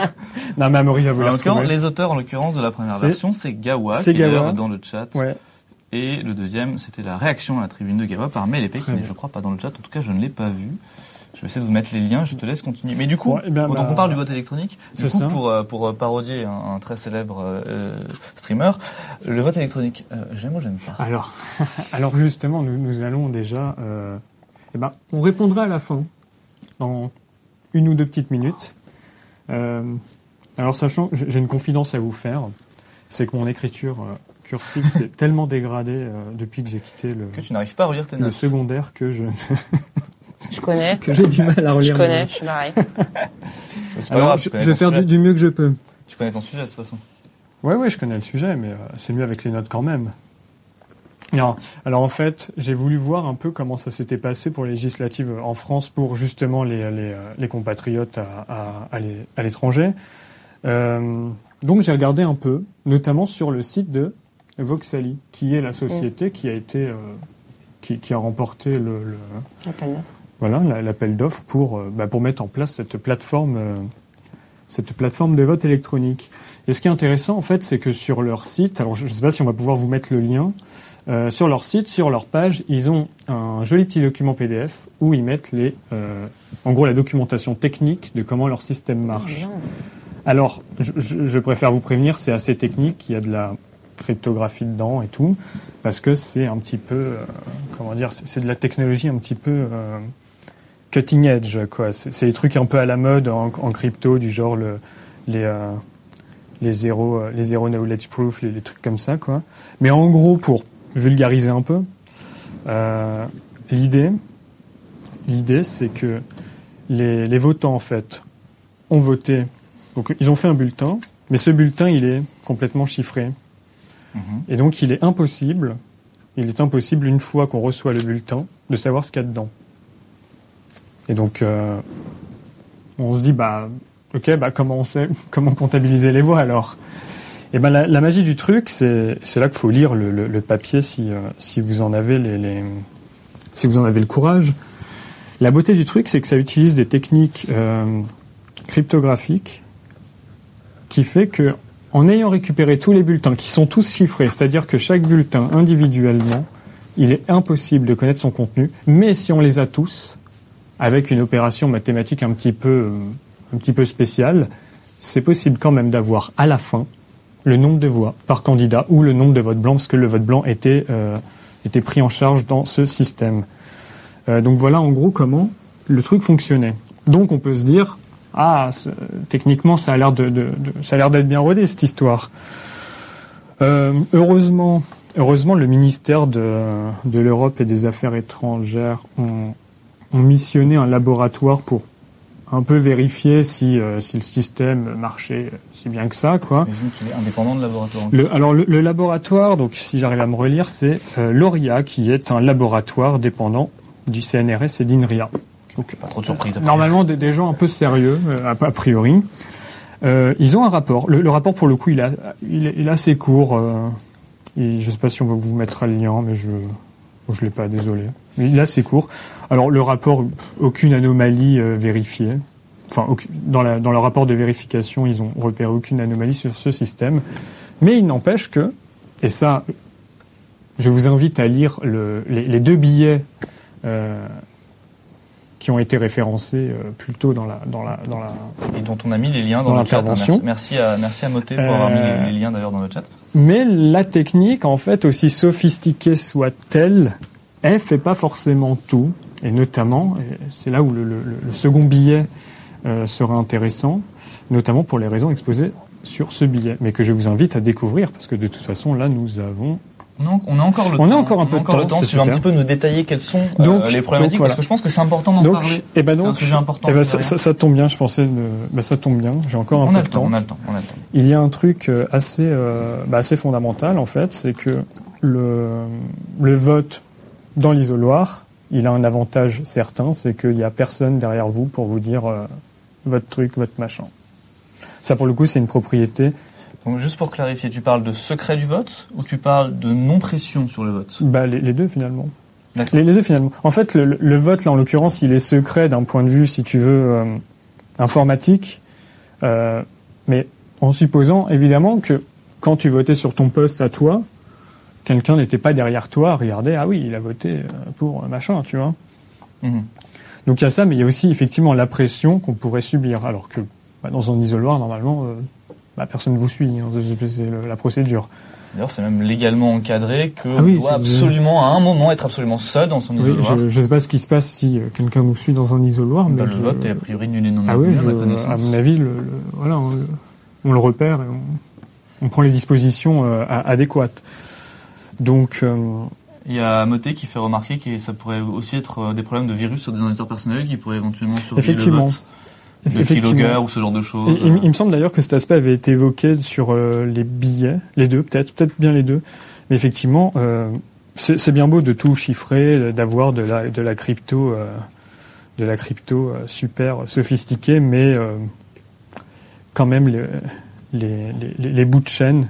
Speaker 3: non, mais Amaury va vous
Speaker 1: En
Speaker 3: les
Speaker 1: l'occurrence,
Speaker 3: retrouver.
Speaker 1: les auteurs, en l'occurrence, de la première
Speaker 3: C'est-
Speaker 1: version, c'est Gawa,
Speaker 3: c'est
Speaker 1: qui est
Speaker 3: Gawa.
Speaker 1: dans le chat.
Speaker 3: Ouais.
Speaker 1: Et le deuxième, c'était la réaction à la tribune de Gawa par Mélépé, qui n'est, je crois, pas dans le chat. En tout cas, je ne l'ai pas vu. Je vais essayer de vous mettre les liens, je te laisse continuer. Mais du coup,
Speaker 3: Ouais, eh bien,
Speaker 1: donc
Speaker 3: bah,
Speaker 1: on parle du vote électronique. Du
Speaker 3: c'est
Speaker 1: coup,
Speaker 3: ça.
Speaker 1: pour, euh, pour euh, parodier un, un très célèbre euh, streamer, le vote électronique, euh, j'aime ou j'aime pas?
Speaker 3: Alors, alors justement, nous, nous allons déjà. Euh, eh ben, on répondra à la fin, dans une ou deux petites minutes. Alors, sachant, que j'ai une confidence à vous faire, c'est que mon écriture cursive s'est tellement dégradée euh, depuis que j'ai quitté le,
Speaker 1: Que tu n'arrives pas à relire tes
Speaker 3: le
Speaker 1: notes.
Speaker 3: secondaire que je
Speaker 2: Je connais.
Speaker 3: que j'ai du mal à relire.
Speaker 2: Je connais. Je suis pareil.
Speaker 3: Alors,
Speaker 1: grave,
Speaker 3: je, vais faire du, mieux que je peux.
Speaker 1: Tu connais ton sujet, de toute façon.
Speaker 3: Ouais, ouais, je connais le sujet, mais euh, c'est mieux avec les notes quand même. Alors, alors en fait, j'ai voulu voir un peu comment ça s'était passé pour les législatives en France pour justement les, les, euh, les compatriotes à, à, à l'é- à l'étranger. Euh, donc j'ai regardé un peu, notamment sur le site de Voxali, qui est la société qui a été euh, qui, qui a remporté le, voilà la- l'appel d'offres pour euh, bah, pour mettre en place cette plateforme euh, cette plateforme de vote électronique. Et ce qui est intéressant en fait, c'est que sur leur site, alors je ne sais pas si on va pouvoir vous mettre le lien, sur leur site, sur leur page, ils ont un joli petit document PDF où ils mettent les, en gros la documentation technique de comment leur système marche. Alors, je préfère vous prévenir, c'est assez technique, il y a de la cryptographie dedans et tout, parce que c'est un petit peu, euh, comment dire, c'est de la technologie un petit peu euh, cutting edge, quoi. C'est des trucs un peu à la mode en, crypto, du genre le, les, euh, les zéro, euh, les zéro knowledge proof, les, les trucs comme ça, quoi. Mais en gros, pour vulgariser un peu, l'idée, l'idée, c'est que les, les votants, en fait, ont voté. Donc, ils ont fait un bulletin, mais ce bulletin, il est complètement chiffré.
Speaker 1: Mhm.
Speaker 3: Et donc, il est impossible, il est impossible, une fois qu'on reçoit le bulletin, de savoir ce qu'il y a dedans. Et donc, euh, on se dit, bah, ok, bah, comment on sait, comment comptabiliser les voix alors? Et ben, la, magie du truc, c'est, là qu'il faut lire le, papier si, euh, si vous en avez les- si vous en avez le courage. La beauté du truc, c'est que ça utilise des techniques euh, cryptographiques qui fait que, en ayant récupéré tous les bulletins qui sont tous chiffrés, c'est-à-dire que chaque bulletin individuellement, il est impossible de connaître son contenu, mais si on les a tous, avec une opération mathématique un petit peu, un petit peu spéciale, c'est possible quand même d'avoir à la fin le nombre de voix par candidat ou le nombre de votes blancs, parce que le vote blanc était, euh, était pris en charge dans ce système. Euh, donc voilà en gros comment le truc fonctionnait. Donc on peut se dire, ah, techniquement ça a l'air de, de- de- ça a l'air d'être bien rodé cette histoire. Euh, heureusement, heureusement le ministère de, de l'Europe et des Affaires étrangères ont, ont missionné un laboratoire pour un peu vérifier si, euh, si le système marchait si bien que ça, quoi.
Speaker 1: Qu'il est indépendant de laboratoire.
Speaker 3: Le, alors le, le laboratoire, donc si j'arrive à me relire, c'est euh, l'ORIA qui est un laboratoire dépendant du CNRS et d'INRIA. Donc,
Speaker 1: Pas trop de surprise. après.
Speaker 3: normalement des, gens un peu sérieux, euh, a, priori. Euh, ils ont un rapport. Le, rapport, pour le coup, il, est, assez court. Euh, je ne sais pas si on va vous mettre le lien, mais je je l'ai pas, désolé. Mais il est assez court. Alors le rapport, aucune anomalie vérifiée. Enfin, dans, le rapport de vérification, ils ont repéré aucune anomalie sur ce système. Mais il n'empêche que, et ça, je vous invite à lire le, les, deux billets qui ont été référencés euh, plus tôt dans la, dans la, dans la,
Speaker 1: Et dont on a mis les liens dans,
Speaker 3: Dans
Speaker 1: le chat. hein.
Speaker 3: l'intervention.
Speaker 1: Merci, merci à, merci à Moté pour avoir mis
Speaker 3: Euh,
Speaker 1: les, les liens d'ailleurs dans le chat.
Speaker 3: Mais la technique, en fait, aussi sophistiquée soit-elle, elle fait pas forcément tout. Et notamment, c'est là où le, le- le second billet euh, sera intéressant, notamment pour les raisons exposées sur ce billet, mais que je vous invite à découvrir, parce que de toute façon, là, nous avons...
Speaker 1: On a, on a encore le
Speaker 3: On a encore un peu de
Speaker 1: encore le
Speaker 3: temps,
Speaker 1: temps. Tu vas un petit peu nous détailler quelles sont euh,
Speaker 3: Donc-
Speaker 1: les problématiques,
Speaker 3: donc voilà.
Speaker 1: parce que je pense que c'est important d'en parler.
Speaker 3: eh ben
Speaker 1: C'est un
Speaker 3: donc,
Speaker 1: sujet important.
Speaker 3: eh ben, ça,
Speaker 1: de
Speaker 3: ça- tombe bien, je pensais... bah, ça tombe bien, j'ai encore un
Speaker 1: on
Speaker 3: peu
Speaker 1: a
Speaker 3: de
Speaker 1: le temps,
Speaker 3: temps.
Speaker 1: on a le temps, on a le temps.
Speaker 3: Il y a un truc euh, assez, euh, bah, assez fondamental en fait, c'est que le, le vote dans l'isoloir, il a un avantage certain, c'est qu'il n'y a personne derrière vous pour vous dire euh, votre truc, votre machin. Ça pour le coup c'est une propriété.
Speaker 1: Donc juste pour clarifier, tu parles de secret du vote ou tu parles de non-pression sur le vote?
Speaker 3: Bah, les, les deux finalement. Les, les deux finalement. En fait le, le vote là en l'occurrence il est secret d'un point de vue si tu veux euh, informatique, euh, mais en supposant évidemment que quand tu votais sur ton poste à toi, quelqu'un n'était pas derrière toi à regarder, ah oui, il a voté euh, pour machin, tu vois.
Speaker 1: Mhm.
Speaker 3: Donc il y a ça, mais il y a aussi effectivement la pression qu'on pourrait subir, alors que bah, dans un isoloir, normalement, euh, bah, personne ne vous suit, hein, c'est le- la procédure.
Speaker 1: D'ailleurs, c'est même légalement encadré que
Speaker 3: Ah oui,
Speaker 1: doit absolument, à un moment, être absolument seul dans son
Speaker 3: Oui,
Speaker 1: isoloir.
Speaker 3: je ne sais pas ce qui se passe si euh, quelqu'un nous suit dans un isoloir, mais
Speaker 1: Bah, le
Speaker 3: je-
Speaker 1: vote est a priori nul et non
Speaker 3: Ah oui,
Speaker 1: à
Speaker 3: je- mon avis, le, le- voilà, on, le- on le repère et on, on prend les dispositions euh, adéquates. Donc, euh,
Speaker 1: Il y a Moté qui fait remarquer que ça pourrait aussi être des problèmes de virus sur des ordinateurs personnels qui pourraient éventuellement surveiller
Speaker 3: Effectivement.
Speaker 1: le vote. Le keylogger ou ce genre de choses.
Speaker 3: Et il, il me semble d'ailleurs que cet aspect avait été évoqué sur euh, les billets, les deux, peut-être, peut-être bien les deux. Mais effectivement, euh, c'est bien beau de tout chiffrer, d'avoir de la, de la crypto, euh, de la crypto euh, super sophistiquée, mais euh, quand même les, les, les, les bouts de chaîne,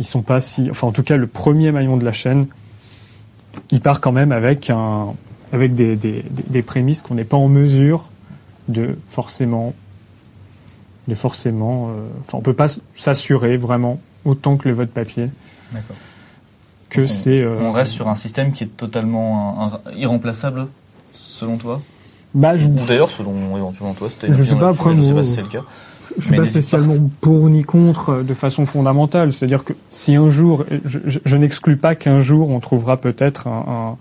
Speaker 3: ils sont pas si, enfin en tout cas le premier maillon de la chaîne, il part quand même avec un, avec des, des, des- des prémices qu'on n'est pas en mesure de forcément de forcément euh, enfin on peut pas s'assurer vraiment autant que le vote papier
Speaker 1: D'accord.
Speaker 3: que
Speaker 1: On-
Speaker 3: c'est euh,
Speaker 1: On reste sur un système qui est totalement un- un- irremplaçable, selon toi?
Speaker 3: Bah je,
Speaker 1: Ou d'ailleurs, selon éventuellement toi, c'était
Speaker 3: Je sais pas, après,
Speaker 1: je sais pas si c'est le cas.
Speaker 3: Je suis pas spécialement pour ni contre euh, de façon fondamentale. C'est-à-dire que si un jour, je, je, je n'exclus pas qu'un jour on trouvera peut-être un,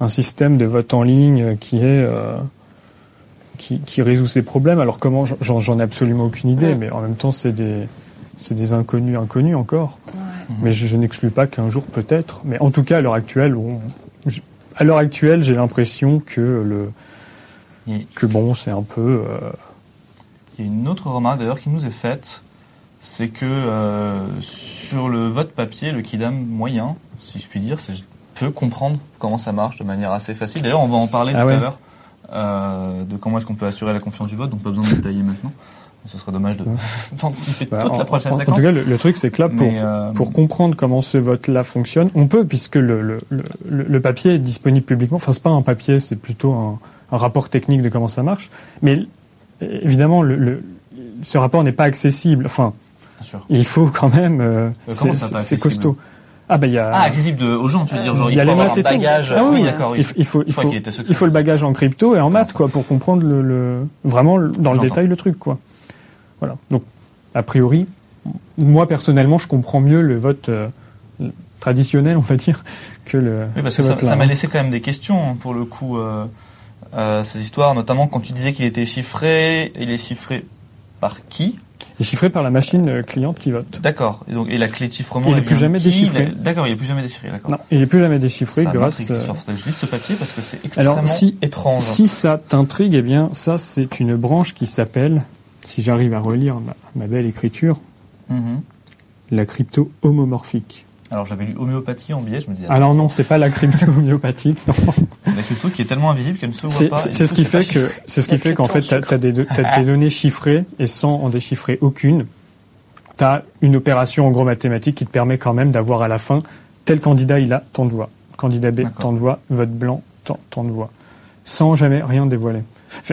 Speaker 3: un, un, système de vote en ligne qui est euh, qui, qui, résout ces problèmes. Alors comment J'en ai absolument aucune idée, ouais. mais en même temps c'est des c'est des inconnus inconnus encore. Ouais. Mais je, je n'exclus pas qu'un jour peut-être. Mais en tout cas à l'heure actuelle, on, à l'heure actuelle, j'ai l'impression que le que bon, c'est un peu. Euh...
Speaker 1: Il y a une autre remarque d'ailleurs qui nous est faite, c'est que euh, sur le vote papier, le Kidam moyen, si je puis dire, c'est peut comprendre comment ça marche de manière assez facile. D'ailleurs, on va en parler ah tout ouais. à l'heure de comment est-ce qu'on peut assurer la confiance du vote, donc pas besoin de détailler maintenant. Ce serait dommage d'anticiper de, bah, toute
Speaker 3: en,
Speaker 1: la prochaine
Speaker 3: en,
Speaker 1: séquence.
Speaker 3: En tout cas, le, le truc, c'est que là, pour, euh... pour comprendre comment ce vote-là fonctionne, on peut, puisque le, le, le, le papier est disponible publiquement. Enfin, c'est pas un papier, c'est plutôt un, un, rapport technique de comment ça marche. Mais évidemment, le, ce rapport n'est pas accessible. Enfin, il faut quand même. Euh, c'est costaud.
Speaker 1: Ah bah il y a ah accessible de, aux gens tu veux dire genre
Speaker 3: il, y a
Speaker 1: il faut
Speaker 3: les maths et
Speaker 1: bagage.
Speaker 3: Ah, oui,
Speaker 1: oui d'accord
Speaker 3: il, il, faut il faut il faut le bagage en crypto et en maths quoi pour comprendre le, le vraiment dans le détail le truc quoi. Voilà. Donc a priori moi personnellement je comprends mieux le vote euh, traditionnel on va dire que le
Speaker 1: oui parce que ça m'a laissé quand même des questions pour le coup euh, euh, ces histoires notamment quand tu disais qu'il était chiffré il est chiffré par qui?
Speaker 3: Est chiffré par la machine cliente qui vote.
Speaker 1: D'accord. Et donc et la clé de chiffrement.
Speaker 3: Il n'est plus jamais déchiffré.
Speaker 1: D'accord, il n'est plus jamais déchiffré.
Speaker 3: Non, il n'est plus jamais déchiffré
Speaker 1: ça
Speaker 3: grâce.
Speaker 1: Euh... Je lis ce papier parce que c'est extrêmement
Speaker 3: Alors, si,
Speaker 1: étrange.
Speaker 3: Si ça t'intrigue, eh bien, ça c'est une branche qui s'appelle, si j'arrive à relire ma, ma belle écriture,
Speaker 1: mm
Speaker 3: -hmm. la crypto homomorphique.
Speaker 1: Alors j'avais lu homéopathie en biais, je me disais.
Speaker 3: Alors non, c'est pas la crypto homéopathique. Non.
Speaker 1: La crypto qui est tellement invisible qu'elle ne se voit pas.
Speaker 3: C'est ce qui fait que c'est ce qui fait qu'en fait t'as as des, as des données chiffrées et sans en déchiffrer aucune tu as une opération en gros mathématique qui te permet quand même d'avoir à la fin tel candidat il a tant de voix, candidat B tant de voix, vote blanc tant, tant de voix, sans jamais rien dévoiler.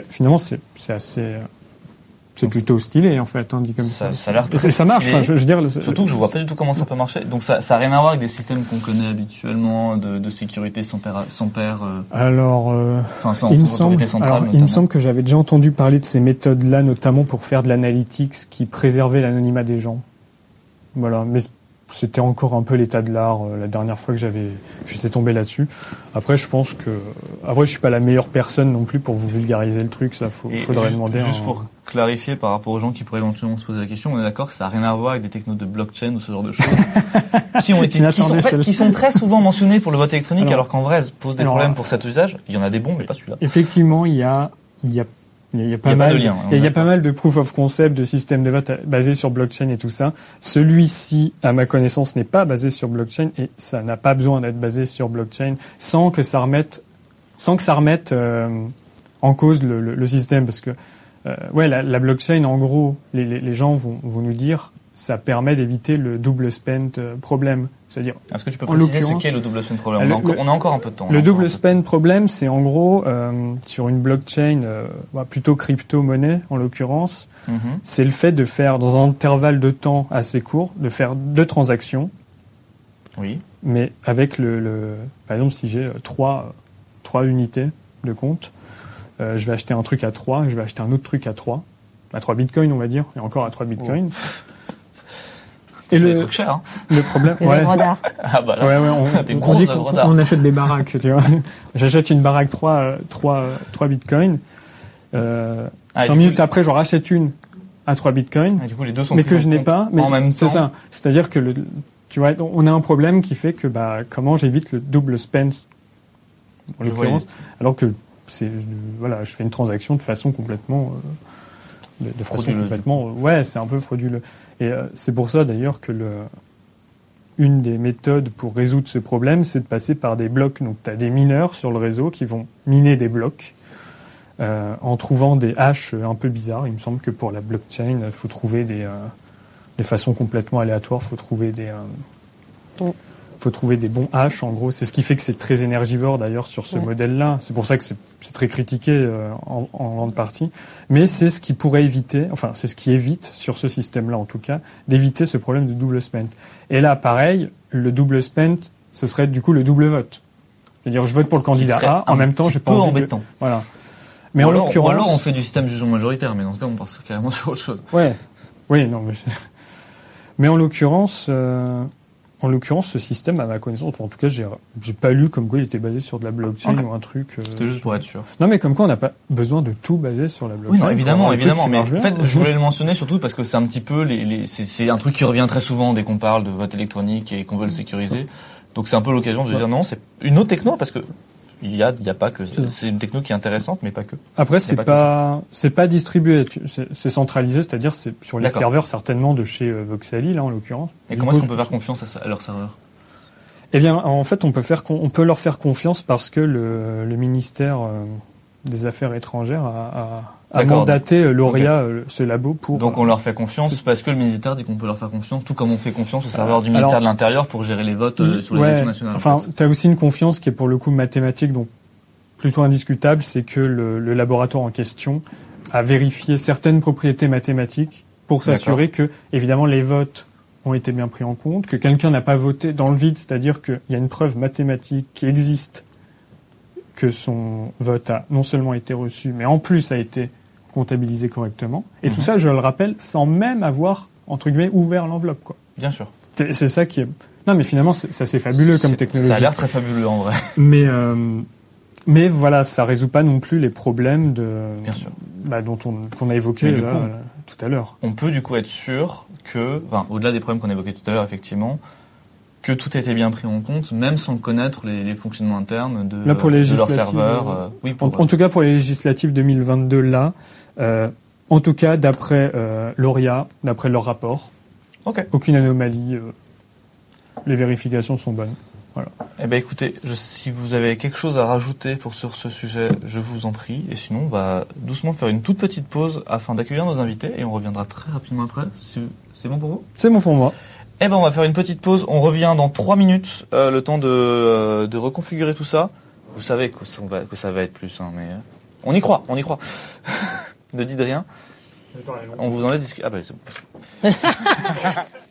Speaker 3: Finalement c'est assez c'est plutôt stylé en fait, hein, dit comme
Speaker 1: ça.
Speaker 3: Ça,
Speaker 1: ça a l'air très
Speaker 3: ça marche. Enfin, je, je veux dire, le,
Speaker 1: surtout que je vois pas du tout comment ça peut marcher. Donc ça, ça a rien à voir avec des systèmes qu'on connaît habituellement de, de sécurité sans père, sans père. Euh...
Speaker 3: Alors, euh,
Speaker 1: enfin, sans,
Speaker 3: il, me semble,
Speaker 1: centrale,
Speaker 3: alors il me semble que j'avais déjà entendu parler de ces méthodes-là, notamment pour faire de l'analytics qui préservait l'anonymat des gens. Voilà, mais c'était encore un peu l'état de l'art euh, la dernière fois que j'avais j'étais tombé là-dessus. Après je pense que après je suis pas la meilleure personne non plus pour vous vulgariser le truc, ça faut, faudrait
Speaker 1: juste,
Speaker 3: demander.
Speaker 1: Juste
Speaker 3: un...
Speaker 1: pour clarifier par rapport aux gens qui pourraient éventuellement se poser la question, on est d'accord que ça n'a rien à voir avec des technos de blockchain ou ce genre de choses qui ont été qui sont, en fait, qui sont, très souvent mentionnés pour le vote électronique alors, alors qu'en vrai posent des alors, problèmes pour cet usage. Il y en a des bons mais pas celui-là.
Speaker 3: Effectivement, il y a il y a il y a pas, mal, il y a pas mal de proof of concept, de systèmes de vote basés sur blockchain et tout ça. Celui-ci, à ma connaissance, n'est pas basé sur blockchain et ça n'a pas besoin d'être basé sur blockchain sans que ça remette, sans que ça remette euh, en cause le, le, le, système, parce que euh, ouais, la, la, blockchain, en gros, les, les, les gens vont, vont nous dire, ça permet d'éviter le double spend euh, problème. C'est-à-dire.
Speaker 1: Est-ce que tu peux préciser ce qu'est le double spend problème on, a encore, on, a encore, un peu de temps.
Speaker 3: Le double spend problème, c'est en gros euh, sur une blockchain euh, plutôt crypto-monnaie en l'occurrence,
Speaker 1: mm -hmm.
Speaker 3: c'est le fait de faire dans un intervalle de temps assez court, de faire deux transactions.
Speaker 1: Oui.
Speaker 3: Mais avec le, le par exemple, si j'ai trois trois unités de compte, euh, je vais acheter un truc à 3, je vais acheter un autre truc à 3, à 3 bitcoins on va dire, et encore à 3 bitcoins. Oh.
Speaker 1: Et le, hein.
Speaker 3: le problème, ouais.
Speaker 1: Ah bah là,
Speaker 3: ouais, ouais, on, on, dit qu'on on achète des baraques, tu vois. J'achète une baraque 3, 3, 3 bitcoins. Euh, ah, 5 minutes coup, après, j'en rachète une à 3 bitcoins.
Speaker 1: Ah, du coup, les deux sont
Speaker 3: mais que je n'ai pas. Mais
Speaker 1: en même
Speaker 3: c'est ça. C'est-à-dire que le, tu vois, on a un problème qui fait que, bah, comment j'évite le double spend, en l'occurrence, alors que c'est, voilà, je fais une transaction de façon complètement, euh, de, de façon complètement, ouais, c'est un peu frauduleux. Et euh, c'est pour ça d'ailleurs que une des méthodes pour résoudre ce problème, c'est de passer par des blocs. Donc tu as des mineurs sur le réseau qui vont miner des blocs euh, en trouvant des hashes un peu bizarres. Il me semble que pour la blockchain, il faut trouver des, euh, des façons complètement aléatoires, il faut trouver des...
Speaker 2: Mm.
Speaker 3: Faut trouver des bons hashes, en gros. C'est ce qui fait que c'est très énergivore, d'ailleurs, sur ce
Speaker 2: ouais.
Speaker 3: modèle-là. C'est pour ça que c'est très critiqué euh, en, en, grande partie. Mais c'est ce qui pourrait éviter, enfin, c'est ce qui évite, sur ce système-là, en tout cas, d'éviter ce problème de double spend. Et là, pareil, le double spend, ce serait du coup le double vote. C'est-à-dire, je vote pour le candidat A, en même temps, j'ai pas envie
Speaker 1: embêtant.
Speaker 3: De... Voilà. Mais
Speaker 1: ou
Speaker 3: en
Speaker 1: alors,
Speaker 3: l'occurrence.
Speaker 1: Ou alors, on fait du système jugement majoritaire, mais dans ce cas, on passe carrément sur autre chose.
Speaker 3: Ouais. Oui, non, mais, mais en l'occurrence, euh, en l'occurrence, ce système, à ma connaissance, enfin, en tout cas, j'ai, j'ai pas lu comme quoi il était basé sur de la blockchain ou un truc. euh,
Speaker 1: C'était juste pour être sûr.
Speaker 3: Non, mais comme quoi on n'a pas besoin de tout baser sur la blockchain.
Speaker 1: Oui, non, évidemment, évidemment. Mais en
Speaker 3: bien.
Speaker 1: fait, je voulais le mentionner surtout parce que c'est un petit peu les, les c'est, c'est un truc qui revient très souvent dès qu'on parle de vote électronique et qu'on veut le sécuriser. Donc c'est un peu l'occasion de
Speaker 3: Ouais.
Speaker 1: dire non, c'est une autre techno parce que il y a, il y a pas que,
Speaker 3: C'est
Speaker 1: une techno qui est intéressante, mais pas que.
Speaker 3: Après, c'est
Speaker 1: pas
Speaker 3: c'est pas distribué, c'est centralisé, c'est-à-dire c'est sur les serveurs certainement de chez euh, Voxely, là en l'occurrence.
Speaker 1: Et comment est-ce qu'on peut
Speaker 3: faire
Speaker 1: confiance à, ça- à leur serveur?
Speaker 3: Eh bien, en fait, on peut faire, on peut leur faire confiance parce que le, le ministère euh, des Affaires étrangères a, a, a mandaté euh, Lauria, euh, ce labo, pour.
Speaker 1: Donc on leur fait confiance parce que le ministère dit qu'on peut leur faire confiance, tout comme on fait confiance au serveur du
Speaker 3: alors-
Speaker 1: ministère de l'Intérieur pour gérer les votes euh, sur les
Speaker 3: Ouais.
Speaker 1: élections nationales.
Speaker 3: Enfin, tu as aussi une confiance qui est pour le coup mathématique, donc plutôt indiscutable, c'est que le, le laboratoire en question a vérifié certaines propriétés mathématiques pour s'assurer que, évidemment, les votes ont été bien pris en compte, que quelqu'un n'a pas voté dans le vide, c'est-à-dire qu'il y a une preuve mathématique qui existe que son vote a non seulement été reçu, mais en plus a été comptabilisé correctement. Et tout
Speaker 1: Mhm.
Speaker 3: ça, je le rappelle, sans même avoir, entre guillemets, ouvert l'enveloppe, quoi.
Speaker 1: Bien sûr.
Speaker 3: C'est ça qui est. Non, mais finalement, c'est ça c'est fabuleux comme technologie.
Speaker 1: Ça a l'air très fabuleux en vrai.
Speaker 3: Mais euh, mais voilà, ça résout pas non plus les problèmes de
Speaker 1: Bien sûr.
Speaker 3: bah, dont on qu'on a évoqué
Speaker 1: Mais du
Speaker 3: là,
Speaker 1: coup-
Speaker 3: euh, tout à l'heure.
Speaker 1: On peut du coup être sûr que, enfin, au-delà des problèmes qu'on évoquait tout à l'heure, effectivement, que tout a été bien pris en compte, même sans connaître les, les fonctionnements internes de,
Speaker 3: Là, pour les
Speaker 1: de leur serveur.
Speaker 3: euh,
Speaker 1: oui,
Speaker 3: En,
Speaker 1: pour,
Speaker 3: en tout cas pour les législatives 2022 là, en tout cas d'après euh, Lauria, d'après leur rapport,
Speaker 1: Ok.
Speaker 3: aucune anomalie. euh, les vérifications sont bonnes.
Speaker 1: Eh ben écoutez, je- si vous avez quelque chose à rajouter pour sur ce sujet, je vous en prie. Et sinon, on va doucement faire une toute petite pause afin d'accueillir nos invités et on reviendra très rapidement après. Si- C'est bon pour vous?
Speaker 3: C'est bon pour moi.
Speaker 1: Eh ben on va faire une petite pause. On revient dans trois minutes, euh, le temps de, euh, de reconfigurer tout ça. Vous savez que ça va, que ça va être plus, hein, mais euh, on y croit, on y croit. ne dites rien. On vous en laisse discuter. Ah bah c'est bon.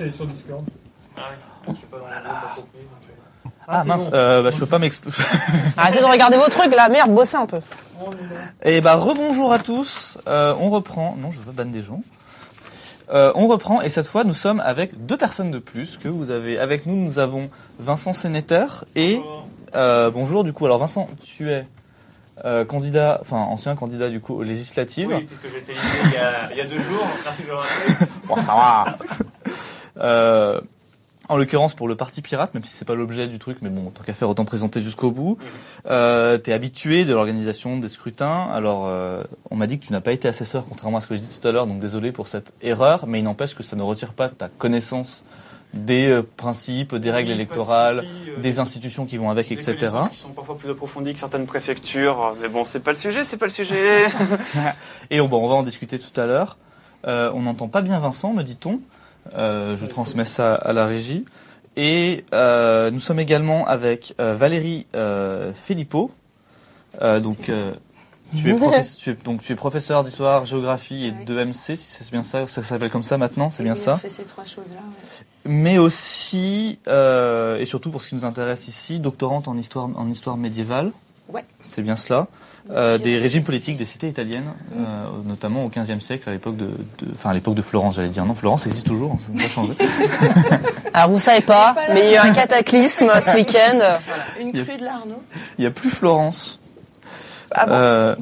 Speaker 3: Elle est sur Discord.
Speaker 1: Ah, mince, euh, bah, je peux pas m'expliquer.
Speaker 2: Arrêtez de regarder vos trucs là, merde, bossez un peu.
Speaker 1: Et bah rebonjour à tous. Euh, on reprend. Non, je veux ban des gens. Euh, on reprend et cette fois nous sommes avec deux personnes de plus que vous avez avec nous. Nous avons Vincent Sénéter et euh, bonjour du coup. Alors Vincent, tu es euh, candidat, enfin ancien candidat du coup aux législatives.
Speaker 4: Oui, puisque élu il y, a, il y a deux jours. Merci de le rappeler.
Speaker 1: Bon, ça va. Euh, en l'occurrence pour le Parti Pirate, même si c'est pas l'objet du truc, mais bon, tant qu'à faire, autant présenter jusqu'au bout. Euh, T'es habitué de l'organisation des scrutins. Alors, euh, on m'a dit que tu n'as pas été assesseur, contrairement à ce que j'ai dit tout à l'heure, donc désolé pour cette erreur, mais il n'empêche que ça ne retire pas ta connaissance des euh, principes, des règles
Speaker 4: de
Speaker 1: électorales,
Speaker 4: euh,
Speaker 1: des institutions qui vont avec,
Speaker 4: des
Speaker 1: etc.
Speaker 4: Qui sont parfois plus approfondies que certaines préfectures. Mais bon, c'est pas le sujet, c'est pas le sujet.
Speaker 1: Et on, bon, on va en discuter tout à l'heure. Euh, on n'entend pas bien Vincent, me dit-on. Euh, je transmets ça à la régie. Et euh, nous sommes également avec Valérie Filippo. Donc, Tu es, tu es- donc tu es professeur d'histoire, géographie et
Speaker 5: Ouais.
Speaker 1: de MC, si c'est bien ça, ça s'appelle comme ça maintenant, c'est bien ça.
Speaker 5: On fait ces trois choses-là. ouais.
Speaker 1: Mais aussi, euh, et surtout pour ce qui nous intéresse ici, doctorante en histoire, en histoire médiévale.
Speaker 5: Ouais.
Speaker 1: C'est bien cela. Euh, des régimes politiques des cités italiennes, euh, notamment au XVe siècle, à l'époque de, de- enfin à l'époque de Florence, j'allais dire. Non, Florence existe toujours, hein, ça n'a pas changé.
Speaker 2: Alors vous savez pas, mais il y a eu un cataclysme ce week-end.
Speaker 5: Voilà, une crue de l'Arnaud.
Speaker 1: Il n'y a plus Florence.
Speaker 5: Ah bon
Speaker 1: Euh,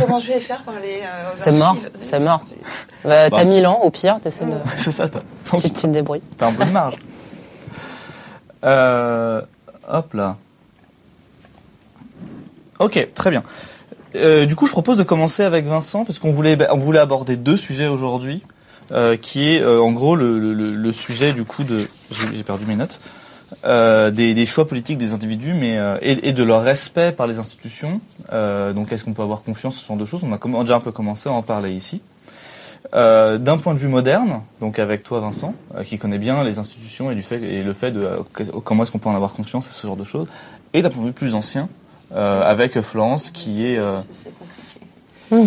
Speaker 5: Comment je vais faire pour aller euh, aux
Speaker 2: C'est mort, c'est mort. Euh,
Speaker 1: Bah,
Speaker 2: T'as 1000 ans au pire, t'essaies de...
Speaker 1: c'est ça, t'as
Speaker 2: tu, tu te débrouilles.
Speaker 1: t'as un peu de marge. Euh, hop là. Ok, très bien. Euh, du coup, je propose de commencer avec Vincent parce qu'on voulait on voulait aborder deux sujets aujourd'hui, euh, qui est euh, en gros le, le, sujet du coup de j'ai perdu mes notes des, choix politiques des individus, mais et, de leur respect par les institutions. Donc, est-ce qu'on peut avoir confiance ce genre de choses? On a déjà un peu commencé à en parler ici. D'un point de vue moderne, donc avec toi Vincent, qui connaît bien les institutions et, du fait, et le fait de comment est-ce qu'on peut en avoir confiance et ce genre de choses, et d'un point de vue plus ancien, avec Florence qui est euh.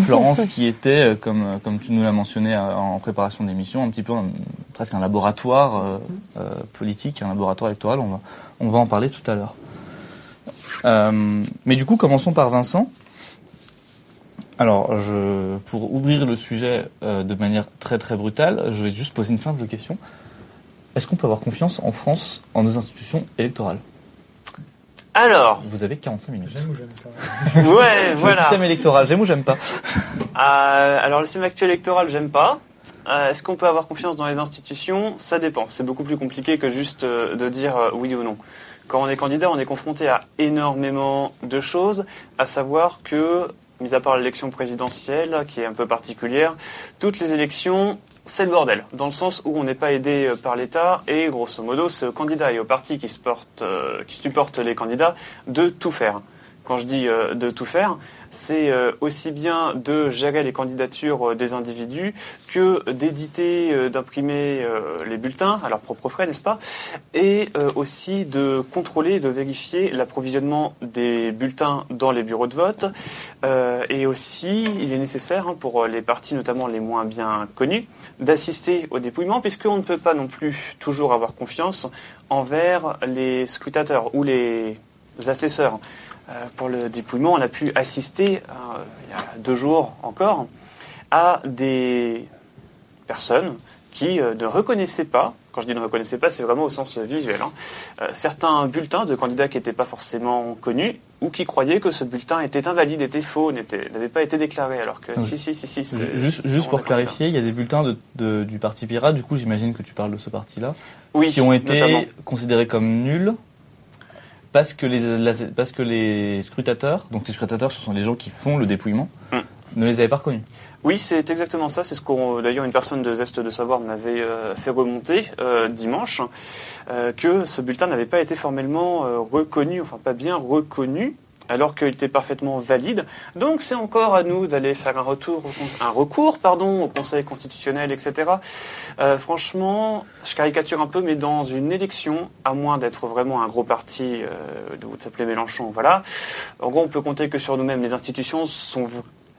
Speaker 1: Florence qui était, euh, comme, euh, tu nous l'as mentionné euh, en préparation d'émission, un petit peu presque un laboratoire euh, euh, politique, un laboratoire électoral. On va, en parler tout à l'heure. Euh, mais du coup, commençons par Vincent. Alors, pour ouvrir le sujet euh, de manière très très brutale, je vais juste poser une simple question. Est-ce qu'on peut avoir confiance en France en nos institutions électorales?
Speaker 4: Alors,
Speaker 1: Vous avez 45 minutes.
Speaker 3: J'aime ou j'aime pas
Speaker 4: ouais,
Speaker 1: Le
Speaker 4: voilà.
Speaker 1: système électoral, j'aime ou j'aime pas
Speaker 4: Euh, alors, le système actuel électoral, j'aime pas. Euh, Est-ce qu'on peut avoir confiance dans les institutions? Ça dépend. C'est beaucoup plus compliqué que juste euh, de dire euh, oui ou non. Quand on est candidat, on est confronté à énormément de choses, à savoir que, mis à part l'élection présidentielle, qui est un peu particulière, toutes les élections, c'est le bordel, dans le sens où on n'est pas aidé euh, par l'État et, grosso modo, c'est aux candidats et aux partis qui, euh, qui supportent les candidats de tout faire. Quand je dis euh, de tout faire, c'est euh, aussi bien de gérer les candidatures euh, des individus que d'éditer, d'imprimer les bulletins à leurs propres frais, n'est-ce pas? Et aussi de contrôler de vérifier l'approvisionnement des bulletins dans les bureaux de vote. Et aussi, il est nécessaire hein, pour les partis, notamment les moins bien connus, d'assister au dépouillement, puisqu'on ne peut pas non plus toujours avoir confiance envers les scrutateurs ou les assesseurs. Euh, pour le dépouillement, on a pu assister, euh, il y a deux jours encore, à des personnes qui euh, ne reconnaissaient pas, quand je dis ne reconnaissaient pas, c'est vraiment au sens visuel, hein, certains bulletins de candidats qui n'étaient pas forcément connus ou qui croyaient que ce bulletin était invalide, était faux, n'avait pas été déclaré, alors que
Speaker 1: Oui.
Speaker 4: si, si, si, si.
Speaker 1: Juste, pour clarifier, il y a des bulletins de, de- du Parti Pirate, du coup j'imagine que tu parles de ce parti-là,
Speaker 4: Oui,
Speaker 1: qui ont été
Speaker 4: notamment.
Speaker 1: considérés comme nuls parce que, les, la- parce que les scrutateurs, donc les scrutateurs ce sont les gens qui font le dépouillement,
Speaker 4: Hmm.
Speaker 1: ne les avaient pas reconnus.
Speaker 4: Oui, c'est exactement ça. C'est ce qu'on, d'ailleurs, une personne de Zest de Savoir m'avait euh, fait remonter euh, dimanche, euh, que ce bulletin n'avait pas été formellement reconnu, enfin pas bien reconnu, alors qu'il était parfaitement valide. Donc c'est encore à nous d'aller faire un retour, un recours, pardon, au Conseil constitutionnel, etc. Euh, franchement, je caricature un peu, mais dans une élection, à moins d'être vraiment un gros parti, euh, vous appeler Mélenchon, voilà. En gros, on peut compter que sur nous-mêmes. Les institutions sont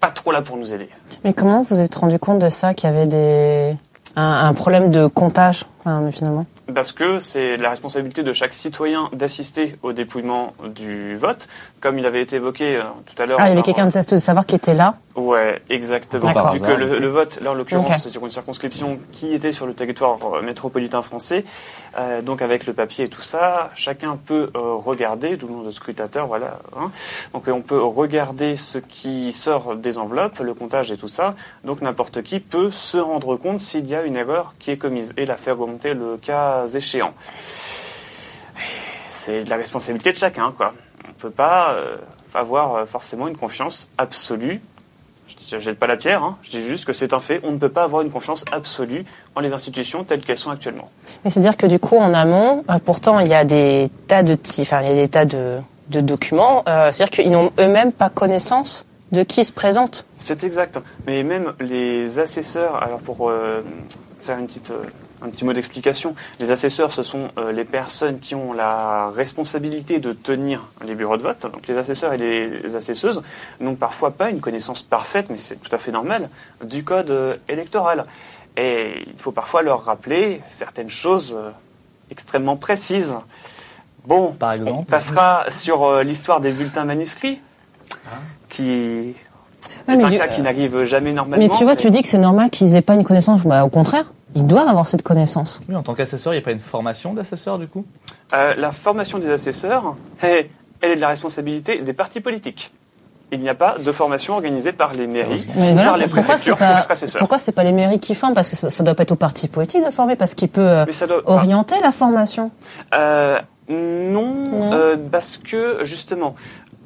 Speaker 4: pas trop là pour nous aider.
Speaker 2: Mais comment vous êtes rendu compte de ça, qu'il y avait des... un, problème de comptage, finalement?
Speaker 4: Parce que c'est la responsabilité de chaque citoyen d'assister au dépouillement du vote, comme il avait été évoqué euh, tout à l'heure.
Speaker 2: Ah, il y avait quelqu'un de Zest de savoir qui était là
Speaker 4: Ouais, exactement. Vu que le, le vote, là en l'occurrence, c'est sur une circonscription qui était sur le territoire euh, métropolitain français, euh, donc avec le papier et tout ça, chacun peut euh, regarder, d'où le nom de scrutateur, voilà. hein. Donc euh, on peut regarder ce qui sort des enveloppes, le comptage et tout ça. Donc n'importe qui peut se rendre compte s'il y a une erreur qui est commise et la faire remonter le cas échéant. C'est de la responsabilité de chacun, quoi. On peut pas euh, avoir forcément une confiance absolue je ne jette pas la pierre, hein. je dis juste que c'est un fait. On ne peut pas avoir une confiance absolue en les institutions telles qu'elles sont actuellement.
Speaker 2: Mais c'est-à-dire que du coup, en amont, euh, pourtant, il y a des tas de, enfin, il y a des tas de, de documents. euh, c'est-à-dire qu'ils n'ont eux-mêmes pas connaissance de qui se présente.
Speaker 4: C'est exact. Mais même les assesseurs, alors pour euh, faire une petite un petit mot d'explication. Les assesseurs, ce sont euh, les personnes qui ont la responsabilité de tenir les bureaux de vote. Donc les assesseurs et les assesseuses n'ont parfois pas une connaissance parfaite, mais c'est tout à fait normal, du code euh, électoral. Et il faut parfois leur rappeler certaines choses euh, extrêmement précises. Bon,
Speaker 1: Par exemple
Speaker 4: on passera sur euh, l'histoire des bulletins manuscrits, qui
Speaker 2: Ouais,
Speaker 4: est
Speaker 2: mais
Speaker 4: un
Speaker 2: du-
Speaker 4: cas qui n'arrive jamais normalement.
Speaker 2: Mais tu vois, tu dis que c'est normal qu'ils aient pas une connaissance. Bah, au contraire, ils doivent avoir cette connaissance.
Speaker 1: Oui, en tant qu'assesseur, il n'y a pas une formation d'assesseur du coup?
Speaker 4: Euh, la formation des assesseurs, eh, elle est de la responsabilité des partis politiques. Il n'y a pas de formation organisée par les mairies.
Speaker 2: Mais voilà,
Speaker 4: par les
Speaker 2: pourquoi c'est
Speaker 4: préfectures
Speaker 2: pas pourquoi c'est pas les mairies qui forment? Parce que ça, ça doit pas être au parti politique de former, parce qu'il peut euh,
Speaker 4: doit-
Speaker 2: orienter la formation.
Speaker 4: Euh, non,
Speaker 2: Non.
Speaker 4: euh, parce que justement,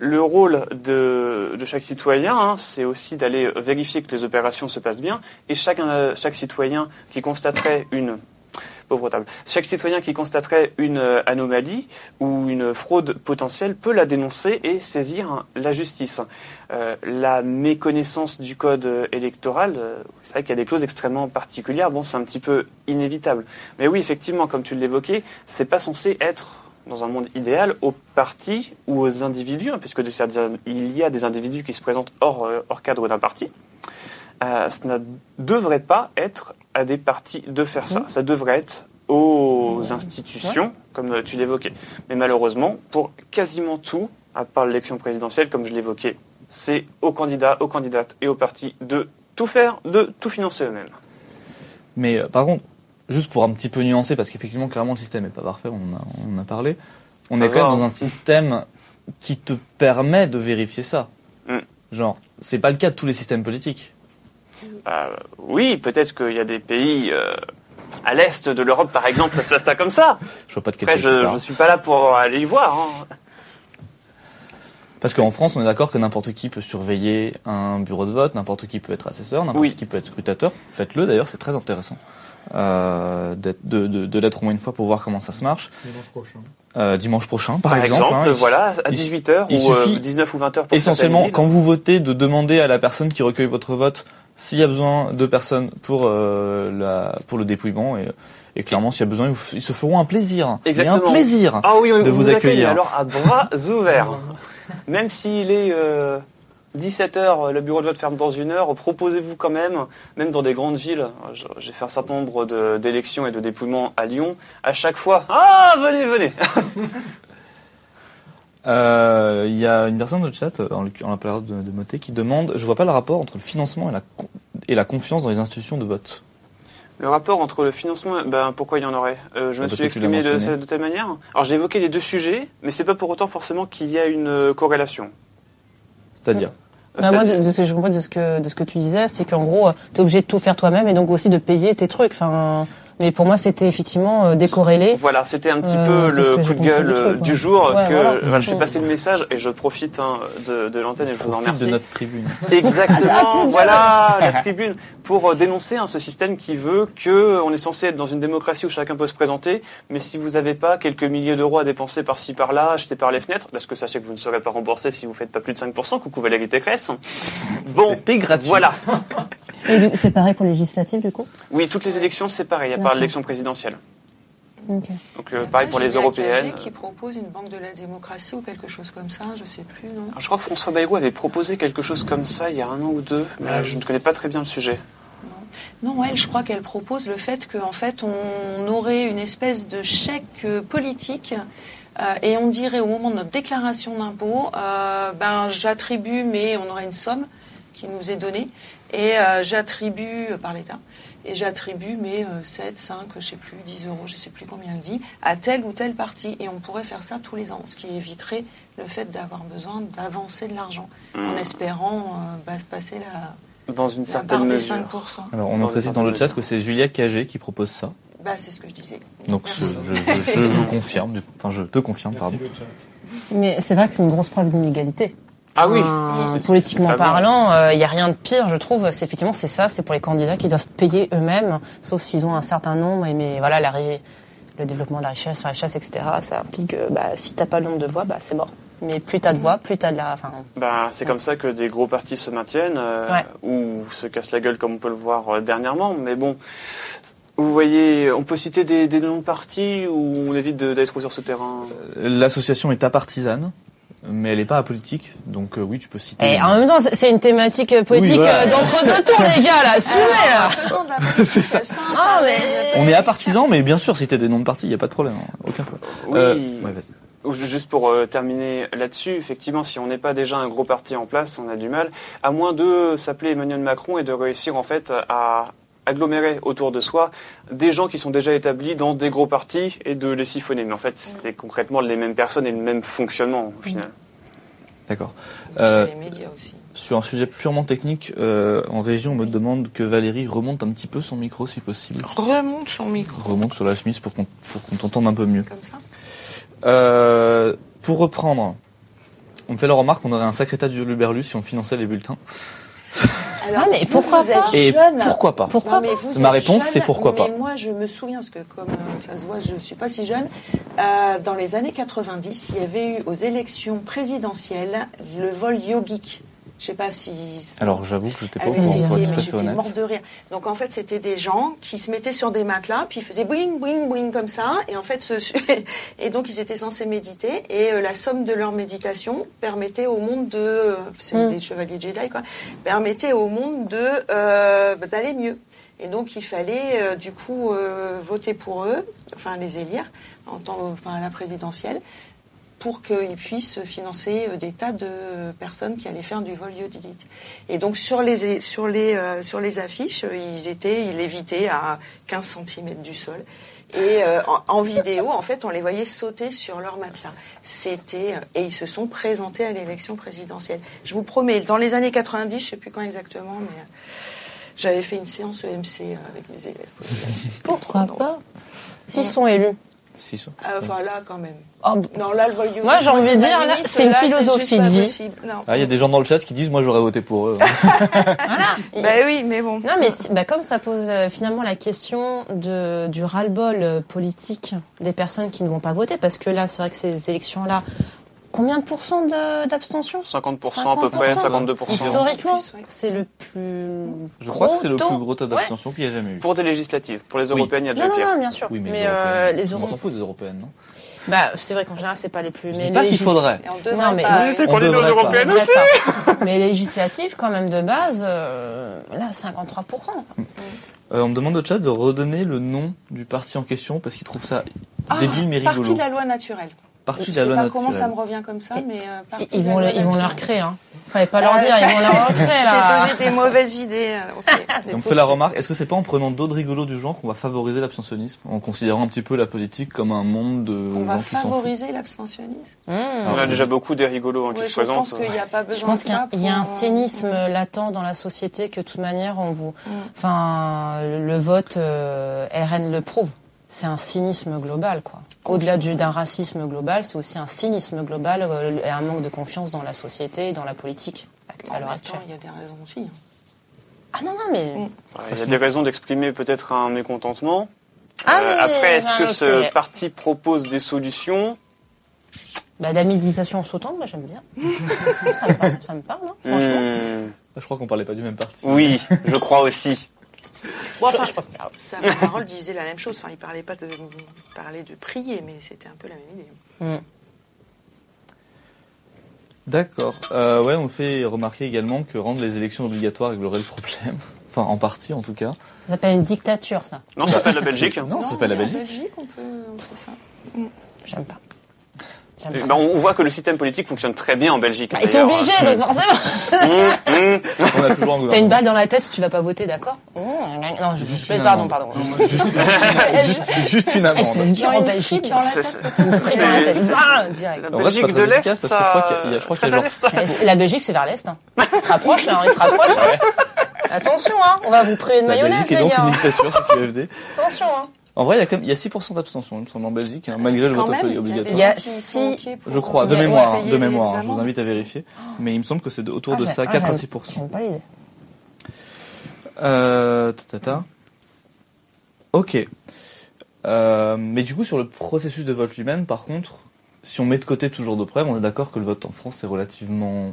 Speaker 4: le rôle de, chaque citoyen, hein, c'est aussi d'aller vérifier que les opérations se passent bien. Et chaque, euh, chaque citoyen qui constaterait une pauvre table, chaque citoyen qui constaterait une euh, anomalie ou une fraude potentielle peut la dénoncer et saisir la justice. Euh, la méconnaissance du code électoral, c'est vrai qu'il y a des clauses extrêmement particulières. Bon, c'est un petit peu inévitable. Mais oui, effectivement, comme tu l'évoquais, c'est pas censé être dans un monde idéal aux partis ou aux individus, hein, puisque il y a des individus qui se présentent hors, euh, hors cadre d'un parti. Euh, ça ne devrait pas être à des partis de faire ça. Ça devrait être aux institutions, comme euh, tu l'évoquais. Mais malheureusement, pour quasiment tout, à part l'élection présidentielle, comme je l'évoquais, c'est aux candidats, aux candidates et aux partis de tout faire, de tout financer eux-mêmes.
Speaker 1: Mais euh, par contre, juste pour un petit peu nuancer, parce qu'effectivement, clairement, le système n'est pas parfait, on en a, on a parlé. On
Speaker 4: Ça
Speaker 1: est quand même dans
Speaker 4: hein.
Speaker 1: un système qui te permet de vérifier ça.
Speaker 4: Mm.
Speaker 1: Genre, c'est pas le cas de tous les systèmes politiques.
Speaker 4: Bah, oui, peut-être qu'il y a des pays euh, à l'est de l'Europe, par exemple, ça se passe pas comme ça.
Speaker 1: Je vois pas de quel
Speaker 4: Après, je, je suis pas là pour aller y voir. hein.
Speaker 1: Parce qu'en France, on est d'accord que n'importe qui peut surveiller un bureau de vote, n'importe qui peut être assesseur, n'importe
Speaker 4: Oui.
Speaker 1: qui peut être scrutateur. Faites-le d'ailleurs, c'est très intéressant. Euh, d'être- de, de, de l'être au moins une fois pour voir comment ça se marche.
Speaker 3: Dimanche prochain.
Speaker 1: Euh, dimanche prochain, par,
Speaker 4: Par, exemple,
Speaker 1: hein, il-
Speaker 4: voilà, à
Speaker 1: il-
Speaker 4: 18h
Speaker 1: il
Speaker 4: ou euh,
Speaker 1: suffit
Speaker 4: 19 ou 20h pour
Speaker 1: essentiellement, quand vous votez, de demander à la personne qui recueille votre vote s'il y a besoin de personnes pour, euh, la, pour le dépouillement. Et, et clairement, s'il y a besoin, ils, se feront un plaisir.
Speaker 4: Exactement.
Speaker 1: Mais un plaisir.
Speaker 4: Ah oui,
Speaker 1: de vous accueillir.
Speaker 4: Alors à bras ouverts. Même s'il est 17h, le bureau de vote ferme dans une heure, proposez-vous quand même, même dans des grandes villes, j'ai fait un certain nombre de- d'élections et de dépouillements à Lyon, à chaque fois, ah venez, venez
Speaker 1: Euh, Il y a une personne dans le chat, en, la période de, de Moté, qui demande Je vois pas le rapport entre le financement et la, et la confiance dans les institutions de vote.
Speaker 4: Le rapport entre le financement, ben pourquoi il y en aurait? Euh, Je
Speaker 1: Ah,
Speaker 4: me suis exprimé de, telle manière. Alors j'ai évoqué les deux sujets, mais c'est pas pour autant forcément qu'il y a une euh, corrélation.
Speaker 1: C'est-à-dire?
Speaker 2: Bah, moi, de, de ce que je comprends de ce que de ce que tu disais, c'est qu'en gros, tu es obligé de tout faire toi-même et donc aussi de payer tes trucs. Enfin, mais pour moi, c'était effectivement euh, décorrélé.
Speaker 4: Voilà, c'était un petit
Speaker 2: Euh,
Speaker 4: peu
Speaker 2: ce
Speaker 4: le coup de gueule
Speaker 2: du truc,
Speaker 4: euh, du jour.
Speaker 2: Ouais,
Speaker 4: que,
Speaker 2: voilà.
Speaker 4: voilà, je fais passer le message et je profite hein, de, de l'antenne et je vous en remercie.
Speaker 1: de notre tribune.
Speaker 4: Exactement, voilà la tribune pour euh, dénoncer hein, ce système qui veut que euh, on est censé être dans une démocratie où chacun peut se présenter, mais si vous n'avez pas quelques milliers d'euros à dépenser par-ci par-là, acheter par les fenêtres, parce que sachez que vous ne serez pas remboursé si vous faites pas plus de 5%, coucou Valérie Pécresse. Bon,
Speaker 1: gratuit.
Speaker 4: voilà.
Speaker 2: Et c'est pareil pour les législatives, du coup?
Speaker 4: Oui, toutes les élections c'est pareil, à part
Speaker 2: D'accord.
Speaker 4: l'élection présidentielle. Donc euh, pareil pour les européennes.
Speaker 5: Qui propose une banque de la démocratie ou quelque chose comme ça, je sais plus, non
Speaker 4: Alors, je crois que François Bayrou avait proposé quelque chose comme ça il y a un an ou deux, mais
Speaker 3: Ah,
Speaker 4: je ne connais pas très bien le sujet.
Speaker 5: Non, elle, je crois qu'elle propose le fait qu'en fait, on aurait une espèce de chèque euh, politique euh, et on dirait au moment de notre déclaration d'impôt, euh, ben j'attribue, mais on aurait une somme qui nous est donnée et euh, j'attribue euh, par l'État et j'attribue mes euh, 7, 5, je sais plus, 10 euros, je sais plus combien elle dit, à tel ou tel parti. Et on pourrait faire ça tous les ans, ce qui éviterait le fait d'avoir besoin d'avancer de l'argent en espérant euh, bah, passer la,
Speaker 4: Dans une certaine
Speaker 5: des
Speaker 4: mesure.
Speaker 5: 5%.
Speaker 1: Alors, on en précise dans le chat que c'est Julia Cagé qui propose ça.
Speaker 5: Bah, c'est ce que je disais.
Speaker 1: Donc, je,
Speaker 5: Merci.
Speaker 1: je, je, je vous confirme. Enfin, je te confirme,
Speaker 3: Merci
Speaker 1: pardon.
Speaker 2: Mais c'est vrai que c'est une grosse preuve d'inégalité.
Speaker 4: Ah oui.
Speaker 2: Enfin, politiquement parlant, il n'y a rien de pire, je trouve. C'est effectivement c'est ça, c'est pour les candidats qui doivent payer eux-mêmes, sauf s'ils ont un certain nombre. et Mais voilà, la ré- le développement de la richesse, la richesse, etc. Ça implique que bah, si t'as pas le nombre de voix, bah c'est mort. Mais plus t'as de voix, plus t'as de la. Enfin,
Speaker 4: Ben, c'est comme ça que des gros partis se maintiennent euh,
Speaker 2: Ouais.
Speaker 4: ou se cassent la gueule comme on peut le voir euh, dernièrement. Mais bon, Vous voyez, on peut citer des, des noms de partis ou on évite trop sur ce terrain?
Speaker 1: L'association est apartisane, mais elle n'est pas apolitique, donc euh, oui, tu peux citer.
Speaker 2: Et en même temps, c'est c'est une thématique euh, politique
Speaker 1: Oui, voilà.
Speaker 2: euh, d'entre-deux tours, les gars, là. Là.
Speaker 5: La politique simple,
Speaker 2: Non, mais-
Speaker 1: On est apartisan, mais bien sûr, citer des noms de partis, il n'y a pas de problème, hein, aucun problème.
Speaker 4: Oui.
Speaker 1: Euh, ouais,
Speaker 4: Juste pour terminer là-dessus, effectivement, si on n'est pas déjà un gros parti en place, on a du mal, à moins de s'appeler Emmanuel Macron et de réussir en fait à agglomérer autour de soi des gens qui sont déjà établis dans des gros partis et de les siphonner. Mais en fait, c'est concrètement les mêmes personnes et le même fonctionnement au final.
Speaker 1: D'accord. Euh,
Speaker 5: les médias aussi.
Speaker 1: sur un sujet purement technique, euh, en région, on me demande que Valérie remonte un petit peu son micro, si possible.
Speaker 5: Remonte son micro
Speaker 1: Remonte sur la chemise pour qu'on pour qu'on t'entende un peu mieux.
Speaker 5: comme ça.
Speaker 1: Euh, pour reprendre, on me fait la remarque qu'on aurait un sacré tas de Luberlu si on finançait les bulletins.
Speaker 5: Alors,
Speaker 2: Ah, mais
Speaker 5: vous,
Speaker 2: pourquoi
Speaker 5: vous êtes
Speaker 2: pas
Speaker 1: Et
Speaker 5: jeune.
Speaker 1: pourquoi pas
Speaker 2: Pourquoi
Speaker 5: Non, mais
Speaker 2: pas
Speaker 5: vous
Speaker 1: Ma réponse, c'est pourquoi pas.
Speaker 5: Mais moi, je me souviens, parce que comme euh, ça se voit, je suis pas si jeune, euh, dans les années 90, il y avait eu aux élections présidentielles le vol yogique. Je sais pas si...
Speaker 1: Alors j'avoue que j'étais pas
Speaker 5: Ah,
Speaker 1: au
Speaker 5: mais
Speaker 1: courant,
Speaker 5: mais j'étais morte de rire. Donc en fait, c'était des gens qui se mettaient sur des matelas, puis ils faisaient boing, boing, boing comme ça, et en fait, ce, et donc ils étaient censés méditer, et euh, la somme de leur méditation permettait au monde de, euh, c'est
Speaker 2: Mm.
Speaker 5: des chevaliers Jedi quoi, permettait au monde de euh, d'aller mieux. Et donc il fallait euh, du coup euh, voter pour eux, enfin les élire, en tant, enfin à la présidentielle, pour qu'ils puissent financer euh, des tas de personnes qui allaient faire du vol iodide. Et donc sur les sur les euh, sur les affiches, euh, ils étaient ils lévitaient à 15 cm du sol. Et euh, en, en vidéo, en fait, on les voyait sauter sur leur matelas. C'était et ils se sont présentés à l'élection présidentielle. Je vous promets, dans les années 90, je sais plus quand exactement, mais j'avais fait une séance EMC avec mes élèves.
Speaker 2: Pourquoi pas? S'ils sont élus.
Speaker 1: Si, ça.
Speaker 5: Ah, Enfin là, quand même.
Speaker 2: Oh,
Speaker 5: Non, là, le vol
Speaker 2: Moi, j'ai envie de dire, là, c'est une
Speaker 5: là,
Speaker 2: philosophie de vie.
Speaker 1: Ah, il y a des gens dans le chat qui disent moi j'aurais voté pour eux.
Speaker 2: voilà.
Speaker 5: Bah oui, mais bon.
Speaker 2: Non, mais bah, comme ça pose euh, finalement la question de, du ras-le-bol euh, politique des personnes qui ne vont pas voter, parce que là, c'est vrai que ces élections-là, combien de pourcents de- d'abstention?
Speaker 4: 50%, à peu près, 52%.
Speaker 2: Historiquement, c'est le plus.
Speaker 1: Je crois que
Speaker 2: gros
Speaker 1: c'est le plus gros taux d'abstention qu'il y a jamais eu.
Speaker 4: Pour des législatives, pour les
Speaker 1: Oui.
Speaker 4: européennes, il y a déjà
Speaker 2: Non, non,
Speaker 4: pire.
Speaker 2: non, bien sûr.
Speaker 1: Oui, mais,
Speaker 2: mais
Speaker 1: les
Speaker 2: euh,
Speaker 1: on s'en fout des européennes, non?
Speaker 2: Bah, c'est vrai qu'en général, c'est pas les plus.
Speaker 1: Je
Speaker 2: mais
Speaker 1: dis pas qu'il faudrait.
Speaker 2: Non, mais-
Speaker 5: pas.
Speaker 1: On
Speaker 4: est aux européennes aussi.
Speaker 2: Mais les législatives, quand même, de base, euh, là, 53%.
Speaker 1: Euh, on me demande au chat de redonner le nom du parti en question parce qu'ils trouvent ça
Speaker 5: Ah,
Speaker 1: débile mais rigolo.
Speaker 5: Partie de la loi naturelle.
Speaker 1: Partie
Speaker 5: Je
Speaker 1: de la loi
Speaker 5: pas comment ça me revient comme ça, mais euh,
Speaker 2: Ils
Speaker 5: la
Speaker 2: vont, ils vont leur
Speaker 5: naturelle.
Speaker 2: créer, hein. Fallait pas leur
Speaker 5: Ah,
Speaker 2: dire, ils vont leur créer, là.
Speaker 5: J'ai donné des mauvaises idées. euh.
Speaker 1: Et on fait la remarque, est-ce que c'est pas en prenant d'autres rigolos du genre qu'on va favoriser l'abstentionnisme en considérant un petit peu la politique comme un monde de
Speaker 5: On va
Speaker 1: qui
Speaker 5: favoriser l'abstentionnisme.
Speaker 2: Mmh.
Speaker 4: On a déjà beaucoup des rigolos hein, qui
Speaker 5: Ouais,
Speaker 4: se
Speaker 5: je pense
Speaker 4: présentent.
Speaker 5: qu'il n'y a pas
Speaker 2: Je
Speaker 5: besoin
Speaker 2: pense
Speaker 5: de
Speaker 2: qu'il y a,
Speaker 5: ça.
Speaker 2: il y a un
Speaker 5: euh,
Speaker 2: cynisme latent dans la société que de toute manière on vous,
Speaker 5: Mm.
Speaker 2: enfin le vote euh, RN le prouve. C'est un cynisme global quoi. Au-delà du- d'un racisme global, c'est aussi un cynisme global euh, et un manque de confiance dans la société et dans la politique à l'heure actuelle.
Speaker 5: il y a des raisons aussi. hein.
Speaker 2: Ah non non mais
Speaker 5: Mm.
Speaker 4: Il y a des raisons d'exprimer peut-être un mécontentement.
Speaker 2: Ah,
Speaker 4: Euh,
Speaker 2: mais
Speaker 4: après, est-ce que ce
Speaker 2: sujet.
Speaker 4: parti propose des solutions?
Speaker 2: Bah, la méditation sautante, moi j'aime bien. ça, me parle, ça me parle, hein, franchement.
Speaker 4: Hmm,
Speaker 1: Je crois qu'on parlait pas du même parti.
Speaker 4: Oui, je crois aussi.
Speaker 5: Bon, enfin,
Speaker 2: Je- je-
Speaker 5: sa parole disait la même chose. Enfin, il parlait pas de il parlait de prier, mais c'était un peu la même idée.
Speaker 2: Mm.
Speaker 1: D'accord. Euh, ouais, on fait remarquer également que rendre les élections obligatoires réglerait le problème. Enfin, en partie en tout cas.
Speaker 2: Ça s'appelle une dictature ça.
Speaker 4: Non, ça s'appelle la Belgique.
Speaker 1: Non, c'est pas la
Speaker 5: en
Speaker 1: Belgique.
Speaker 5: on peut, on peut faire.
Speaker 2: J'aime pas.
Speaker 4: Eh ben, on voit que le système politique fonctionne très bien en Belgique.
Speaker 2: Bah, ils sont obligés donc forcément.
Speaker 1: On a toujours un
Speaker 2: T'as une balle dans la tête, tu vas pas voter, d'accord Mmh, Non, je
Speaker 1: Juste
Speaker 2: je-
Speaker 1: une
Speaker 2: pardon, pardon.
Speaker 1: Juste, juste, juste une amende.
Speaker 2: dur en
Speaker 5: une
Speaker 2: Belgique.
Speaker 5: dans la tête.
Speaker 2: Une dans tête. direct.
Speaker 4: Belgique de l'Est,
Speaker 1: je crois qu'il y a- genre
Speaker 2: La Belgique, c'est vers l'Est. Hein. Il se rapproche, là, il se rapproche. hein. Attention, hein, on va vous de
Speaker 1: La
Speaker 2: mayonnaise,
Speaker 1: Belgique est
Speaker 2: les
Speaker 1: donc
Speaker 2: gars.
Speaker 1: une dictature, c'est QFD.
Speaker 2: Attention, hein.
Speaker 1: En vrai, il y a quand même, il y a 6% d'abstention, il me semble, en Belgique, hein, malgré le
Speaker 5: Quand
Speaker 1: vote
Speaker 5: même,
Speaker 1: obligatoire.
Speaker 2: Il y a
Speaker 5: gens qui sont
Speaker 2: six-
Speaker 5: OK pour,
Speaker 1: Je crois, de mémoire, hein, de mémoire, hein, je vous invite à vérifier. Mais il me semble que c'est autour
Speaker 2: Ah,
Speaker 1: de ça,
Speaker 2: ah,
Speaker 1: 4 à
Speaker 2: j'aime-
Speaker 1: 6%.
Speaker 2: J'aime pas l'idée.
Speaker 1: Euh, ta, ta, ta. Ok. Euh, mais du coup, sur le processus de vote lui-même, par contre, si on met de côté toujours de preuves, on est d'accord que le vote en France est relativement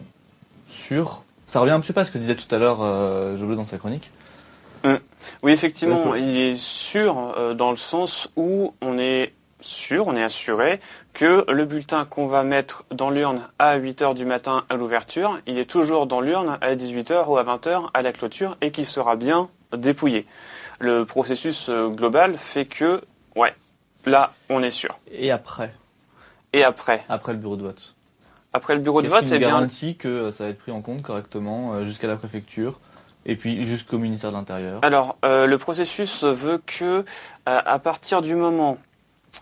Speaker 1: sûr. Ça revient un petit peu à ce que disait tout à l'heure euh, Jobleu dans sa chronique.
Speaker 4: Oui, effectivement, il est sûr euh, dans le sens où on est sûr, on est assuré que le bulletin qu'on va mettre dans l'urne à 8h du matin à l'ouverture, il est toujours dans l'urne à 18h ou à 20h à la clôture et qu'il sera bien dépouillé. Le processus euh, global fait que, ouais, là, on est sûr.
Speaker 1: Et après?
Speaker 4: Et après?
Speaker 1: Après le bureau de vote.
Speaker 4: Après le bureau de vote,
Speaker 1: qui nous
Speaker 4: eh bien,
Speaker 1: garantit que ça va être pris en compte correctement euh, jusqu'à la préfecture? Et puis jusqu'au ministère de l'Intérieur
Speaker 4: Alors, euh, le processus veut que, euh, à partir du moment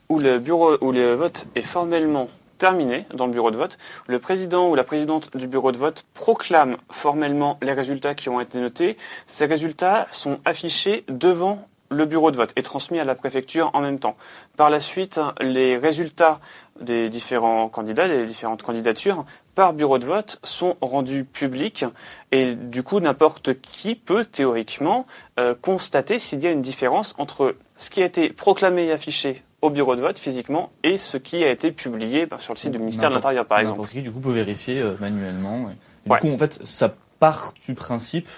Speaker 4: où le bureau, où le vote est formellement terminé dans le bureau de vote, le président ou la présidente du bureau de vote proclame formellement les résultats qui ont été notés. Ces résultats sont affichés devant le bureau de vote et transmis à la préfecture en même temps. Par la suite, les résultats des différents candidats, des différentes candidatures, par bureau de vote, sont rendus publics et du coup, n'importe qui peut théoriquement euh, constater s'il y a une différence entre ce qui a été proclamé et affiché au bureau de vote physiquement et ce qui a été publié bah, sur le site du ministère de l'Intérieur, par exemple.
Speaker 1: N'importe qui, du coup, peut vérifier euh, manuellement. Et, et
Speaker 4: Ouais.
Speaker 1: Du coup, en fait, ça part du principe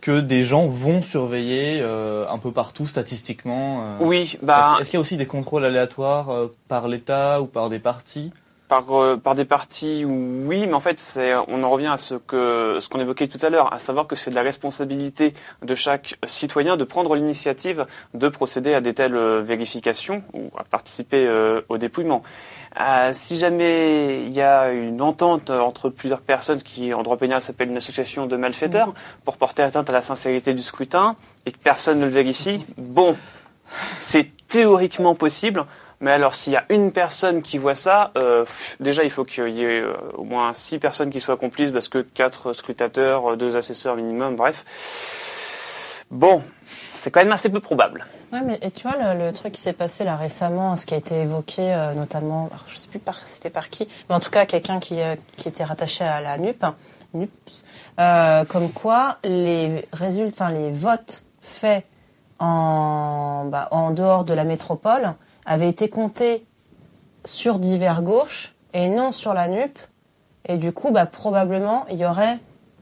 Speaker 1: que des gens vont surveiller euh, un peu partout statistiquement.
Speaker 4: Oui,
Speaker 1: Est-ce
Speaker 4: bah,
Speaker 1: est-ce qu'il y a aussi des contrôles aléatoires par l'État ou par des partis?
Speaker 4: Par, euh, par des partis, oui, mais en fait, c'est, on en revient à ce que ce qu'on évoquait tout à l'heure, à savoir que c'est de la responsabilité de chaque citoyen de prendre l'initiative de procéder à des telles euh, vérifications ou à participer euh, au dépouillement. Euh, si jamais il y a une entente entre plusieurs personnes, qui en droit pénal s'appelle une association de malfaiteurs, pour porter atteinte à la sincérité du scrutin et que personne ne le vérifie, bon, c'est théoriquement possible. Mais alors, s'il y a une personne qui voit ça, euh, déjà, il faut qu'il y ait euh, au moins six personnes qui soient complices, parce que quatre scrutateurs, euh, deux assesseurs minimum, bref. Bon, c'est quand même assez peu probable.
Speaker 2: Ouais, mais et tu vois le, truc qui s'est passé là récemment, ce qui a été évoqué euh, notamment, alors, je sais plus par c'était par qui, mais en tout cas quelqu'un qui euh, qui était rattaché à la NUP, hein, NUPS, comme quoi les résultats, enfin les votes faits en bah, en dehors de la métropole avaient été comptés sur divers gauches et non sur la NUP, et du coup bah probablement il y aurait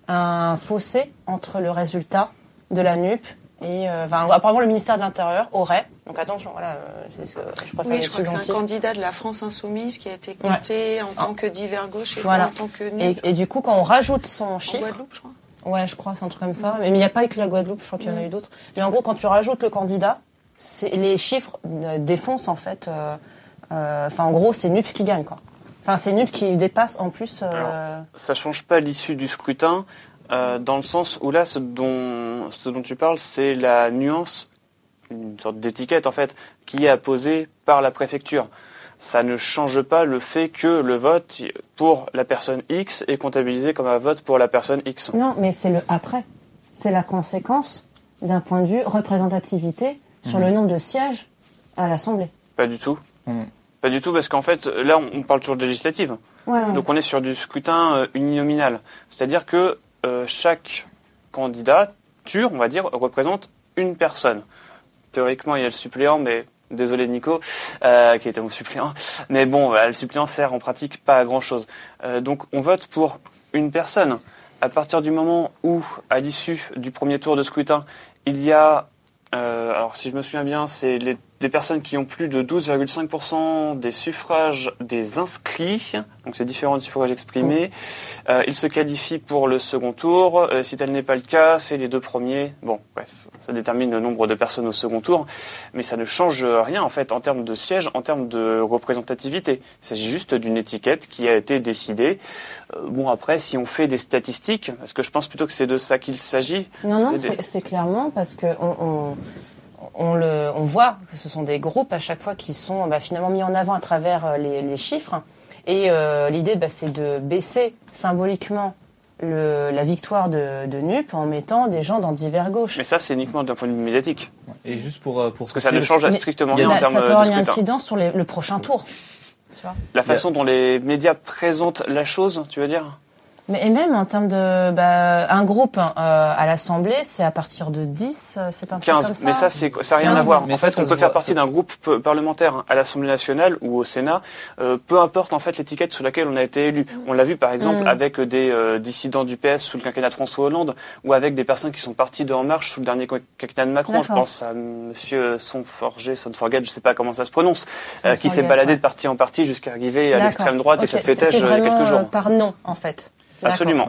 Speaker 2: un fossé entre le résultat de la NUP et euh, enfin, apparemment le ministère de l'Intérieur aurait. Donc attention, voilà, euh, c'est ce que je préfère
Speaker 5: Oui, je crois que c'est un candidat de la France Insoumise qui a été compté en tant que divers gauche et
Speaker 2: Voilà.
Speaker 5: en tant que
Speaker 2: Et,
Speaker 5: nul.
Speaker 2: et du coup, quand on rajoute son
Speaker 5: En
Speaker 2: chiffre,
Speaker 5: Guadeloupe, je crois.
Speaker 2: ouais, je crois, c'est un truc comme ça. Mais il n'y a pas que la Guadeloupe, je crois qu'il y en a eu d'autres. Mais en gros, quand tu rajoutes le candidat, les chiffres défoncent en fait. euh, euh, Enfin, en gros, c'est NUP qui gagne, quoi. Enfin, c'est NUP qui dépasse en plus. euh,
Speaker 4: Ça change pas l'issue du scrutin, euh, dans le sens où là, ce dont, ce dont tu parles, c'est la nuance, une sorte d'étiquette en fait, qui est apposée par la préfecture. Ça ne change pas le fait que le vote pour la personne X est comptabilisé comme un vote pour la personne X.
Speaker 2: Non, mais c'est le après. C'est la conséquence d'un point de vue représentativité sur le nombre de sièges à l'Assemblée.
Speaker 4: Pas du tout.
Speaker 1: Mhm.
Speaker 4: Pas du tout, parce qu'en fait, là, on parle toujours de législative.
Speaker 2: Ouais, ouais.
Speaker 4: Donc on est sur du scrutin euh, uninominal. C'est-à-dire que euh, chaque candidature, on va dire, représente une personne. Théoriquement, il y a le suppléant, mais désolé Nico, euh, qui était mon suppléant. Mais bon, euh, le suppléant sert en pratique pas à grand-chose. Euh, donc on vote pour une personne. À partir du moment où, à l'issue du premier tour de scrutin, il y a, alors si je me souviens bien, c'est les, les personnes qui ont plus de 12,5% des suffrages des inscrits, donc c'est différents des suffrages exprimés, euh, ils se qualifient pour le second tour. Euh, si tel n'est pas le cas, c'est les deux premiers. Bon, bref, ça détermine le nombre de personnes au second tour, mais ça ne change rien en fait en termes de siège, en termes de représentativité. Il s'agit juste d'une étiquette qui a été décidée. Euh, bon après, si on fait des statistiques, parce que je pense plutôt que c'est de ça qu'il s'agit.
Speaker 2: Non, non,
Speaker 4: c'est des-
Speaker 2: clairement parce que on, on, on le, on voit que ce sont des groupes à chaque fois qui sont bah, finalement mis en avant à travers euh, les, les chiffres. Et euh, l'idée, bah, c'est de baisser symboliquement le, la victoire de, de NUP en mettant des gens dans divers gauches.
Speaker 4: Mais ça, c'est uniquement d'un point de vue médiatique,
Speaker 1: Et juste pour euh, pour
Speaker 4: parce que ça ne change strictement rien en
Speaker 2: Bah,
Speaker 4: termes
Speaker 2: ça peut
Speaker 4: de
Speaker 2: avoir une incidence sur les- le prochain tour. Tu vois
Speaker 4: La façon dont les médias présentent la chose, tu veux dire?
Speaker 2: Mais et même en termes de bah, un groupe hein, euh, à l'Assemblée, c'est à partir de 10, euh, c'est pas un truc
Speaker 4: 15,
Speaker 2: comme ça.
Speaker 4: mais ça c'est ça a rien
Speaker 2: 15,
Speaker 4: à voir.
Speaker 1: mais
Speaker 4: en
Speaker 1: ça,
Speaker 4: fait,
Speaker 1: ça
Speaker 4: on peut faire
Speaker 1: voit,
Speaker 4: partie d'un groupe p- parlementaire hein, à l'Assemblée nationale ou au Sénat, euh, peu importe en fait l'étiquette sous laquelle on a été élu. On l'a vu par exemple
Speaker 2: Mm.
Speaker 4: avec des euh, dissidents du PS sous le quinquennat de François Hollande ou avec des personnes qui sont parties de En Marche sous le dernier quinquennat de Macron. Je pense à Monsieur Sonforget, Sonforget, je sais pas comment ça se prononce, euh, qui s'est baladé
Speaker 2: ouais.
Speaker 4: de parti en parti jusqu'à arriver à l'extrême droite et ça
Speaker 2: vraiment,
Speaker 4: quelques jours.
Speaker 2: euh, par nom, en fait.
Speaker 4: Absolument.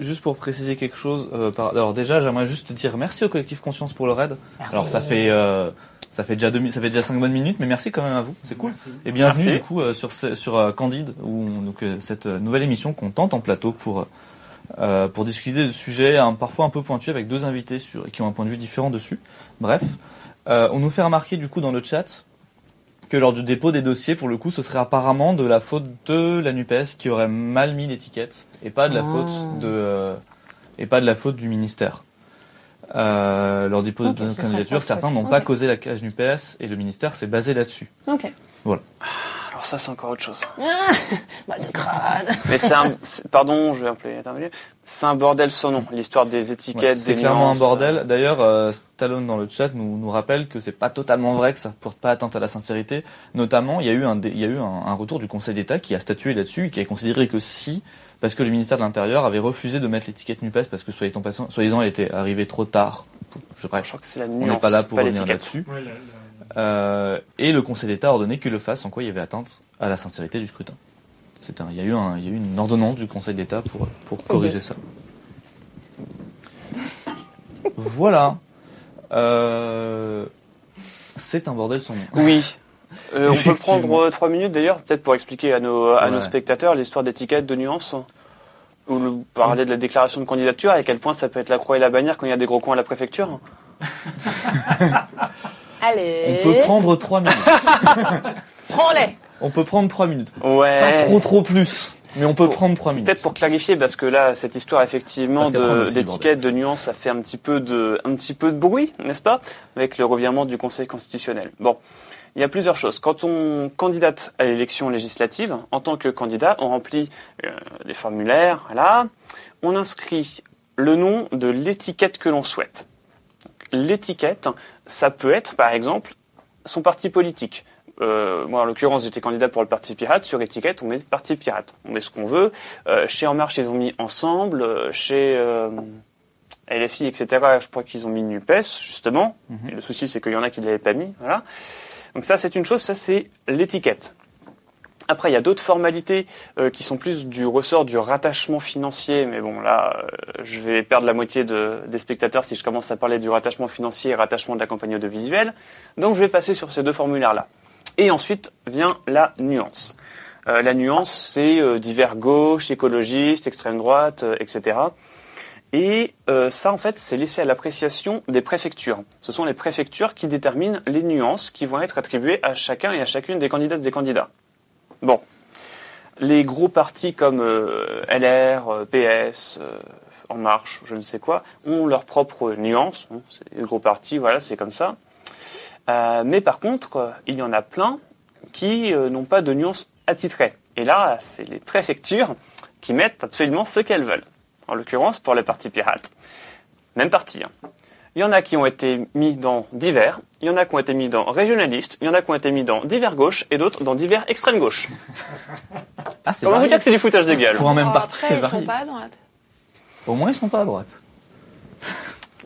Speaker 1: Juste pour préciser quelque chose, euh, par- alors déjà j'aimerais juste dire merci au collectif Conscience pour le raid.
Speaker 2: Merci.
Speaker 1: Alors ça fait euh, ça fait déjà deux, mi- ça fait déjà cinq bonnes minutes, mais merci quand même à vous, c'est cool. Et bienvenue
Speaker 4: Merci.
Speaker 1: du coup euh, sur euh, Candide, où on- donc euh, cette nouvelle émission qu'on tente en plateau pour euh, pour discuter de sujets hein, parfois un peu pointus avec deux invités sur qui ont un point de vue différent dessus. Bref, Euh, on nous fait remarquer du coup dans le chat que lors du dépôt des dossiers, pour le coup, ce serait apparemment de la faute de la Nupes qui aurait mal mis l'étiquette et pas de la
Speaker 2: Ah.
Speaker 1: faute de euh, et pas de la faute du ministère. Euh, lors du dépôt
Speaker 2: Ok,
Speaker 1: de candidature, certains n'ont pas causé la cage Nupes et le ministère s'est basé là-dessus.
Speaker 2: Ok.
Speaker 4: Alors ça c'est encore autre chose.
Speaker 2: Mal de crâne.
Speaker 4: Mais c'est un, c'est- pardon, je vais un peu intervenir. C'est un bordel sans nom, l'histoire des
Speaker 1: Ouais,
Speaker 4: étiquettes,
Speaker 1: c'est
Speaker 4: des
Speaker 1: clairement un bordel. D'ailleurs, euh, Stallone dans le chat nous, nous rappelle que c'est pas totalement vrai, que ça porte pas atteinte à la sincérité. Notamment, il y a eu un, dé- il y a eu un, un retour du Conseil d'État qui a statué là-dessus et qui a considéré que si, parce que le ministère de l'Intérieur avait refusé de mettre l'étiquette Nupes parce que soi-disant elle était arrivée trop tard. Je, bref,
Speaker 4: Je crois que c'est la
Speaker 1: on
Speaker 4: nuance,
Speaker 1: n'est pas là pour revenir là-dessus.
Speaker 3: Ouais,
Speaker 1: Euh, et le Conseil d'État a ordonné qu'il le fasse, en quoi il y avait atteinte à la sincérité du scrutin. Un, il y a eu un, il y a eu une ordonnance du Conseil d'État pour pour corriger ça. Voilà. Euh, c'est un bordel sans nom.
Speaker 4: Oui. Euh, on peut prendre trois minutes d'ailleurs, peut-être pour expliquer à nos, à
Speaker 1: Ouais.
Speaker 4: nos spectateurs l'histoire d'étiquettes, de nuances. Ou le- parler de la déclaration de candidature, à quel point ça peut être la croix et la bannière quand il y a des gros coins à la préfecture.
Speaker 2: Allez.
Speaker 1: On peut prendre trois minutes.
Speaker 2: Prends-les.
Speaker 1: On peut prendre trois minutes.
Speaker 4: Ouais.
Speaker 1: Pas trop trop plus, mais on peut
Speaker 4: Pour-
Speaker 1: prendre trois minutes.
Speaker 4: Peut-être pour clarifier, parce que là, cette histoire effectivement
Speaker 1: a
Speaker 4: de- nuances, ça fait un petit peu de, un petit peu de bruit, n'est-ce pas, avec le revirement du Conseil constitutionnel. Bon, il y a plusieurs choses. Quand on candidate à l'élection législative, en tant que candidat, on remplit euh, des formulaires, voilà, on inscrit le nom de l'étiquette que l'on souhaite. L'étiquette, ça peut être, par exemple, son parti politique. Euh, moi, en l'occurrence, j'étais candidat pour le Parti Pirate. Sur étiquette, on met Parti Pirate. On met ce qu'on veut. Euh, chez En Marche, ils ont mis Ensemble. Euh, Chez euh, LFI, etc., je crois qu'ils ont mis NUPES, justement.
Speaker 1: Mhm.
Speaker 4: Et le souci, c'est qu'il y en a qui ne l'avaient pas mis. Voilà. Donc ça, c'est une chose. Ça, c'est l'étiquette. Après, il y a d'autres formalités euh, qui sont plus du ressort du rattachement financier, mais bon, là, euh, je vais perdre la moitié de- des spectateurs si je commence à parler du rattachement financier et rattachement de la compagnie audiovisuelle. Donc, je vais passer sur ces deux formulaires-là. Et ensuite vient la nuance. Euh, la nuance, c'est divers gauche, écologiste, extrême droite, etc. Et ça, en fait, c'est laissé à l'appréciation des préfectures. Ce sont les préfectures qui déterminent les nuances qui vont être attribuées à chacun et à chacune des candidates et candidats. Bon. Les gros partis comme euh, LR, euh, PS, euh, En Marche, je ne sais quoi, ont leurs propres nuances. Des gros partis, voilà, c'est comme ça. Mais par contre, il y en a plein qui n'ont pas de nuances attitrées. Et là, c'est les préfectures qui mettent absolument ce qu'elles veulent. En l'occurrence, pour les partis pirates. Même parti. hein. Il y en a qui ont été mis dans divers, il y en a qui ont été mis dans régionalistes, il y en a qui ont été mis dans divers gauche et d'autres dans divers extrême gauche.
Speaker 1: Ah, c'est
Speaker 4: Comment vous dire que c'est du foutage de gueule
Speaker 1: Pour un même
Speaker 5: Oh,
Speaker 1: parti,
Speaker 5: Après,
Speaker 1: c'est
Speaker 5: ils
Speaker 1: varié.
Speaker 5: sont pas à droite,
Speaker 1: Au moins, ils sont pas à droite.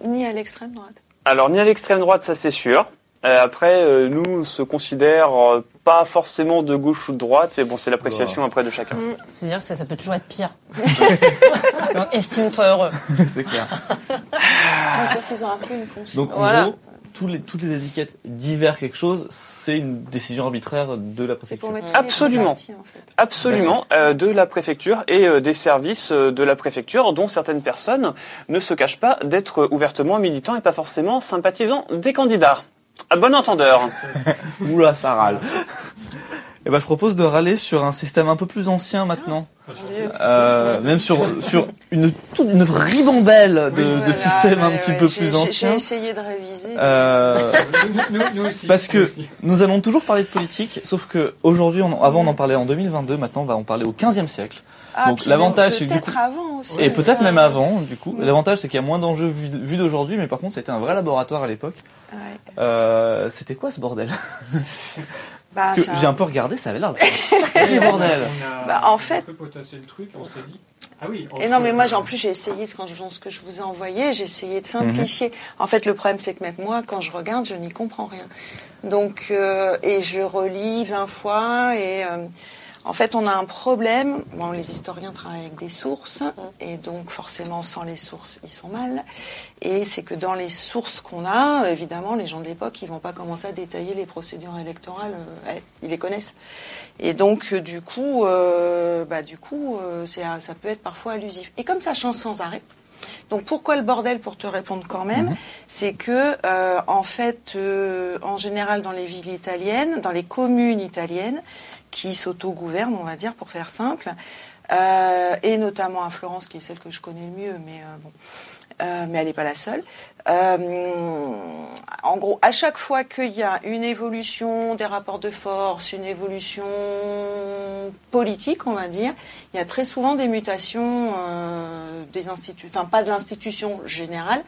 Speaker 5: ni à l'extrême droite.
Speaker 4: Alors, ni à l'extrême droite, ça c'est sûr. Euh, après, euh, nous, on se considère euh, pas forcément de gauche ou de droite, mais bon, c'est l'appréciation après de chacun.
Speaker 2: C'est-à-dire que ça, ça peut toujours être pire. Donc, estime-toi heureux.
Speaker 1: c'est clair.
Speaker 5: Ouais, sauf qu'ils ont un peu une conscience.
Speaker 1: Donc, en
Speaker 2: Voilà.
Speaker 1: gros, tous les, toutes les étiquettes divers quelque chose, c'est une décision arbitraire de la
Speaker 5: C'est
Speaker 1: préfecture.
Speaker 5: pour mettre tous les
Speaker 4: Absolument.
Speaker 5: partis, en fait.
Speaker 4: Absolument, euh, de la préfecture et euh, des services euh, de la préfecture, dont certaines personnes ne se cachent pas d'être ouvertement militants et pas forcément sympathisants des candidats. À bon entendeur.
Speaker 1: Oula, ça râle. Et ben, je propose de râler sur un système un peu plus ancien maintenant. Euh, même sur, sur, une, toute une ribambelle de, de
Speaker 5: Voilà,
Speaker 1: systèmes un petit
Speaker 5: ouais,
Speaker 1: peu plus anciens.
Speaker 5: J'ai essayé de réviser.
Speaker 1: Euh,
Speaker 3: Nous, nous aussi.
Speaker 1: parce
Speaker 3: nous
Speaker 1: que
Speaker 3: aussi.
Speaker 1: nous allons toujours parler de politique, sauf que aujourd'hui, on, avant on en parlait en 2022, maintenant on va en parler au 15e siècle.
Speaker 5: Ah,
Speaker 1: donc, l'avantage, c'est du coup-
Speaker 5: avant aussi.
Speaker 1: Et peut-être même avant, du coup. L'avantage, c'est qu'il y a moins d'enjeux vus vus d'aujourd'hui, mais par contre, c'était un vrai laboratoire à l'époque.
Speaker 5: ouais.
Speaker 1: Euh, c'était quoi ce bordel?
Speaker 5: Bah,
Speaker 1: Parce que
Speaker 5: c'est un-
Speaker 1: j'ai un peu regardé, ça avait l'air de bordel.
Speaker 3: On a
Speaker 5: Bah, en
Speaker 3: un
Speaker 5: fait-
Speaker 3: peu potassé le truc, on s'est dit. Ah oui.
Speaker 5: Et non, mais moi, en plus, j'ai essayé, quand je, ce que je vous ai envoyé, j'ai essayé de simplifier. En fait, le problème, c'est que même moi, quand je regarde, je n'y comprends rien. Donc, euh, et je relis 20 fois, et euh, en fait, on a un problème. Bon, les historiens travaillent avec des sources, et donc, forcément, sans les sources, ils sont mal. Et c'est que dans les sources qu'on a, évidemment, les gens de l'époque, ils vont pas commencer à détailler les procédures électorales. euh, ouais, ils les connaissent. Et donc, euh, du coup, euh, bah, du coup, euh, ça peut être parfois allusif. Et comme ça change sans arrêt. Donc, pourquoi le bordel pour te répondre quand même C'est que, euh, en fait, euh, en général, dans les villes italiennes, dans les communes italiennes, qui s'autogouvernent, on va dire, pour faire simple, euh, et notamment à Florence, qui est celle que je connais le mieux, mais euh, euh, mais elle n'est pas la seule. En gros, à chaque fois qu'il y a une évolution des rapports de force, une évolution politique, on va dire, il y a très souvent des mutations des institutions, enfin pas de l'institution générale.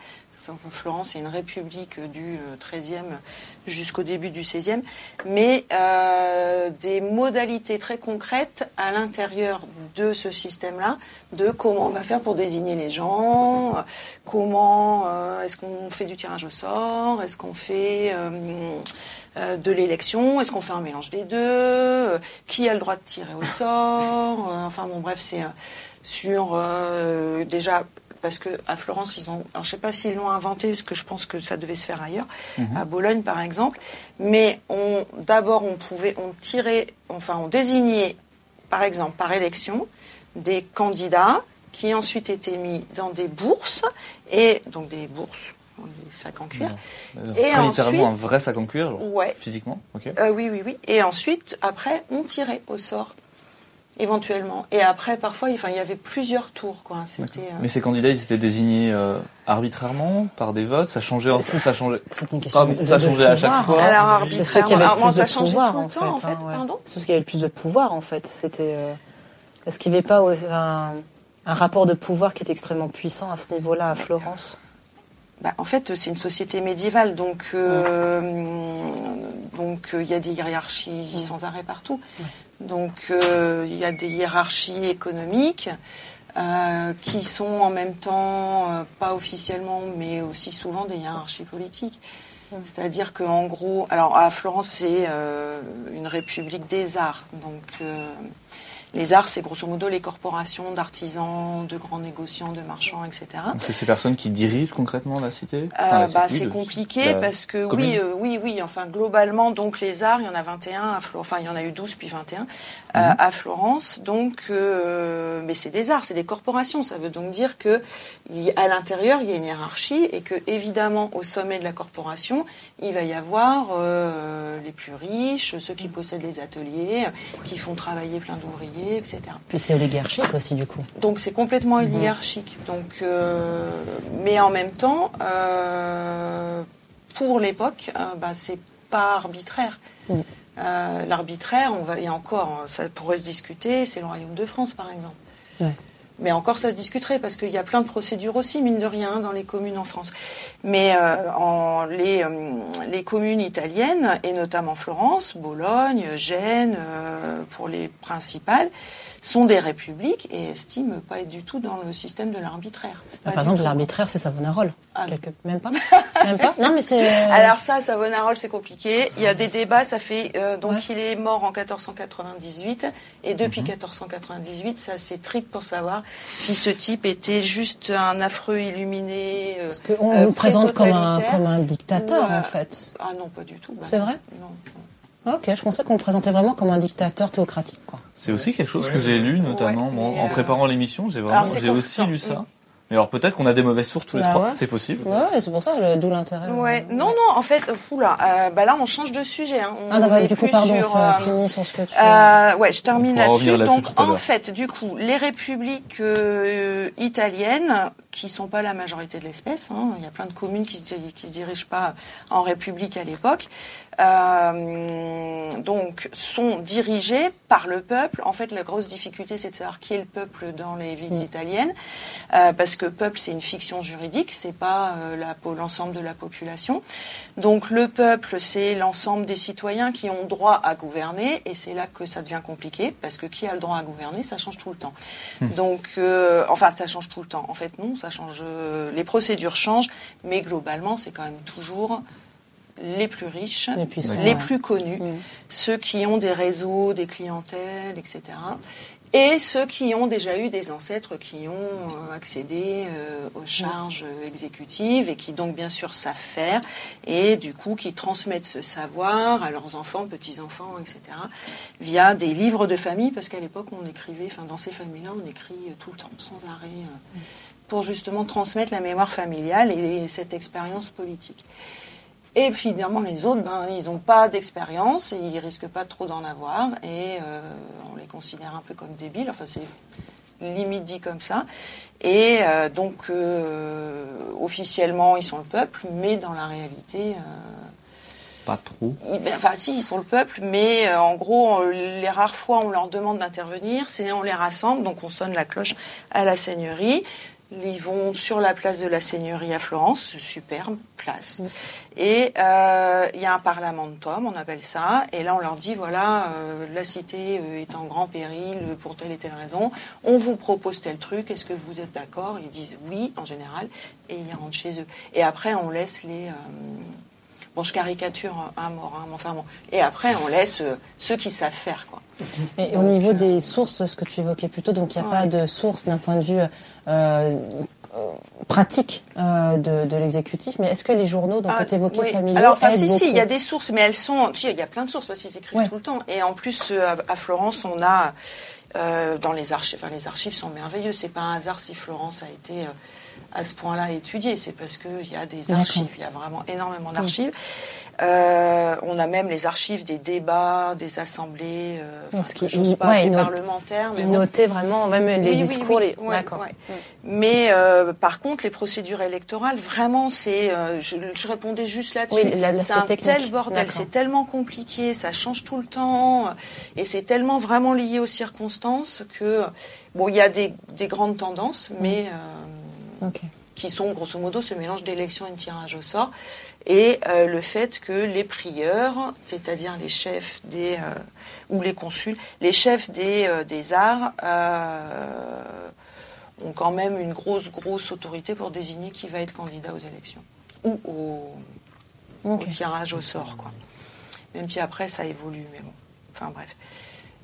Speaker 5: Florence est une république du XIIIe jusqu'au début du XVIe, mais euh, des modalités très concrètes à l'intérieur de ce système-là, de comment on va faire pour désigner les gens, euh, comment euh, est-ce qu'on fait du tirage au sort, est-ce qu'on fait euh, euh, de l'élection, est-ce qu'on fait un mélange des deux, euh, qui a le droit de tirer au sort, euh, enfin bon bref c'est euh, sur euh, déjà parce que à Florence ils ont alors je sais pas s'ils l'ont inventé parce que je pense que ça devait se faire ailleurs à Bologne par exemple mais on d'abord on pouvait on tirait enfin on désignait par exemple par élection des candidats qui ensuite étaient mis dans des bourses et donc des bourses des sacs en cuir
Speaker 1: Et
Speaker 5: Et
Speaker 1: littéralement un
Speaker 5: ensuite-
Speaker 1: vrai sac en cuir, genre,
Speaker 5: Ouais.
Speaker 1: physiquement.
Speaker 5: Euh, oui, oui, oui. Et ensuite, après, on tirait au sort, éventuellement. Et après, parfois, enfin, il y avait plusieurs tours, quoi. C'était. euh,
Speaker 1: Mais ces candidats, ils étaient désignés euh, arbitrairement par des votes? Ça changeait, en ça changeait.
Speaker 2: C'est une question
Speaker 1: Pardon,
Speaker 2: de,
Speaker 1: ça
Speaker 2: de
Speaker 1: changeait à chaque fois.
Speaker 5: Alors,
Speaker 2: C'est ceux qui
Speaker 5: arbitrairement.
Speaker 2: avaient
Speaker 5: Alors,
Speaker 2: le
Speaker 5: bon,
Speaker 2: plus
Speaker 5: ça changeait
Speaker 2: pouvoir,
Speaker 5: tout le
Speaker 2: en
Speaker 5: temps, en
Speaker 2: fait. hein, ouais.
Speaker 5: Pardon?
Speaker 2: Ceux qui avaient le plus de pouvoir, en fait. C'était. euh, Est-ce qu'il n'y avait pas un, un rapport de pouvoir qui est extrêmement puissant à ce niveau-là à Florence?
Speaker 5: Bah, en fait, c'est une société médiévale, donc euh, donc euh, il y a des hiérarchies sans arrêt partout. Donc euh, il y a des hiérarchies économiques euh, qui sont en même temps euh, pas officiellement, mais aussi souvent des hiérarchies politiques. C'est-à-dire qu'en gros, alors à Florence c'est euh, une république des arts, donc euh, les arts c'est grosso modo les corporations d'artisans, de grands négociants, de marchands, etc.
Speaker 1: Donc c'est ces personnes qui dirigent concrètement la cité.
Speaker 5: Euh,
Speaker 1: Enfin,
Speaker 5: bah, c'est compliqué parce que
Speaker 1: commune.
Speaker 5: oui, euh, oui, oui. Enfin, globalement, donc les arts, il y en a 21 à Florence. Enfin, il y en a eu 12 puis 21
Speaker 1: Mhm.
Speaker 5: euh, à Florence. Donc, euh, mais c'est des arts, c'est des corporations. Ça veut donc dire que à l'intérieur, il y a une hiérarchie et que évidemment, au sommet de la corporation, il va y avoir euh, les plus riches, ceux qui possèdent les ateliers, qui font travailler plein d'ouvriers, etc.
Speaker 2: Puis c'est oligarchique aussi, du coup.
Speaker 5: Donc c'est complètement oligarchique. Donc, euh, mais en même temps, euh, pour l'époque, euh, bah, c'est pas arbitraire.
Speaker 2: Mm.
Speaker 5: Euh, L'arbitraire, on va et encore, ça pourrait se discuter. C'est le Royaume de France, par exemple.
Speaker 2: Ouais.
Speaker 5: Mais encore, ça se discuterait parce qu'il y a plein de procédures aussi, mine de rien, hein, dans les communes en France. Mais euh, en, les, euh, les communes italiennes, et notamment Florence, Bologne, Gênes, euh, pour les principales, sont des républiques et estiment pas être du tout dans le système de l'arbitraire. Pas
Speaker 2: Par exemple, l'arbitraire, c'est Savonarole.
Speaker 5: Ah,
Speaker 2: Quelque- Même pas Même pas Non, mais c'est.
Speaker 5: Alors ça, Savonarole, c'est compliqué. Il y a des débats. Ça fait euh, donc
Speaker 2: Ouais.
Speaker 5: il est mort en 1498 et depuis
Speaker 2: Mhm.
Speaker 5: 1498, ça c'est trique pour savoir si ce type était juste un affreux illuminé. euh,
Speaker 2: Parce qu'on
Speaker 5: euh,
Speaker 2: nous présente comme un, comme un dictateur,
Speaker 5: Ou, euh,
Speaker 2: en fait.
Speaker 5: Ah non, pas du tout. Bah,
Speaker 2: C'est vrai
Speaker 5: Non.
Speaker 2: Ok, je pensais qu'on le présentait vraiment comme un dictateur théocratique, quoi.
Speaker 1: C'est aussi quelque chose
Speaker 3: Ouais.
Speaker 1: que j'ai lu, notamment
Speaker 5: Ouais,
Speaker 1: moi, en
Speaker 5: euh,
Speaker 1: préparant l'émission. J'ai vraiment, j'ai aussi lu ça. Mais alors peut-être qu'on a des mauvaises sources tous les
Speaker 2: Bah
Speaker 1: trois,
Speaker 2: ouais.
Speaker 1: c'est possible.
Speaker 2: Ouais, c'est pour ça, le- d'où l'intérêt.
Speaker 5: Ouais, non, non, en fait, oula, euh, bah là, on change de sujet. Hein. On
Speaker 2: Ah,
Speaker 5: est
Speaker 2: du coup, pardon,
Speaker 5: sur,
Speaker 2: euh,
Speaker 5: euh,
Speaker 2: finis sur ce que tu...
Speaker 5: Euh, ouais, je termine là-dessus. Donc,
Speaker 1: tout à
Speaker 5: en fait, du coup, les républiques euh, italiennes, qui sont pas la majorité de l'espèce, hein, il y a plein de communes qui se, qui se dirigent pas en république à l'époque, euh, donc sont dirigées par le peuple. En fait, la grosse difficulté, c'est de savoir qui est le peuple dans les villes
Speaker 2: Mm.
Speaker 5: italiennes, euh, parce que peuple, c'est une fiction juridique, c'est pas euh, l'ensemble de la population. Donc le peuple, c'est l'ensemble des citoyens qui ont droit à gouverner, et c'est là que ça devient compliqué, parce que qui a le droit à gouverner, ça change tout le temps. Donc, euh, enfin, ça change tout le temps. En fait, non, ça change. les procédures changent, mais globalement, c'est quand même toujours les plus riches,
Speaker 2: Les puissants,
Speaker 5: les
Speaker 2: ouais.
Speaker 5: plus connus,
Speaker 2: Mm.
Speaker 5: ceux qui ont des réseaux, des clientèles, etc. Et ceux qui ont déjà eu des ancêtres qui ont euh, accédé euh, aux charges euh, exécutives et qui donc bien sûr savent faire et du coup qui transmettent ce savoir à leurs enfants, petits-enfants, etc. via des livres de famille parce qu'à l'époque on écrivait, enfin dans ces familles-là on écrit tout le temps sans arrêt euh, pour justement transmettre la mémoire familiale et cette expérience politique. Et puis évidemment les autres, ben, ils n'ont pas d'expérience et ils risquent pas trop d'en avoir et euh, on les considère un peu comme débiles. Enfin c'est limite dit comme ça. Et euh, donc euh, officiellement ils sont le peuple, mais dans la réalité, euh,
Speaker 1: Pas trop.
Speaker 5: ils- ben, enfin si ils sont le peuple, mais euh, en gros les rares fois où on leur demande d'intervenir, c'est on les rassemble, donc on sonne la cloche à la seigneurie. Ils vont sur la place de la Seigneurie à Florence, superbe place. Et euh, il y a un parlamentum, on appelle ça. Et là, on leur dit voilà, euh, la cité euh, est en grand péril pour telle et telle raison. On vous propose tel truc. Est-ce que vous êtes d'accord? Ils disent oui en général, et ils rentrent chez eux. Et après, on laisse les euh, Bon, je caricature un mort, hein, mais enfin bon. Et après, on laisse euh, ceux qui savent faire, quoi.
Speaker 2: Et au niveau des sources, ce que tu évoquais plus tôt, donc il n'y a
Speaker 5: Ouais.
Speaker 2: pas de source d'un point de vue pratique euh, de, de l'exécutif, mais est-ce que les journaux, donc
Speaker 5: Ah,
Speaker 2: tu évoquais
Speaker 5: oui.
Speaker 2: familiaux,
Speaker 5: Alors, enfin, si, si, il y a des sources, mais elles sont. Si, il y a plein de sources parce qu'ils écrivent
Speaker 2: Ouais.
Speaker 5: tout le temps. Et en plus, euh, à, Florence, on a euh, dans les archives. Enfin, les archives sont merveilleuses. C'est pas un hasard si Florence a été euh, à ce point-là étudiée. C'est parce qu'il y a des archives. Il y a vraiment énormément d'archives. Euh, on a même les archives des débats, des assemblées, euh,
Speaker 2: qu'ils-
Speaker 5: j'ose pas
Speaker 2: ouais, notent-
Speaker 5: parlementaires, mais bon.
Speaker 2: notaient vraiment même les
Speaker 5: Oui, oui,
Speaker 2: discours.
Speaker 5: oui.
Speaker 2: les...
Speaker 5: Ouais,
Speaker 2: D'accord.
Speaker 5: Mais euh, par contre, les procédures électorales, vraiment, c'est. euh, je, je répondais juste là-dessus.
Speaker 2: Oui,
Speaker 5: c'est un
Speaker 2: technique.
Speaker 5: tel bordel, c'est tellement compliqué, ça change tout le temps, et c'est tellement vraiment lié aux circonstances que bon, il y a des, des grandes tendances, mais euh,
Speaker 2: Ok.
Speaker 5: qui sont grosso modo ce mélange d'élection et de tirage au sort, et euh, le fait que les prieurs, c'est-à-dire les chefs des euh, ou les consuls, les chefs des, euh, des arts, ont quand même une grosse grosse autorité pour désigner qui va être candidat aux élections ou au, au tirage au sort, quoi. Même si après ça évolue, mais bon. Enfin bref.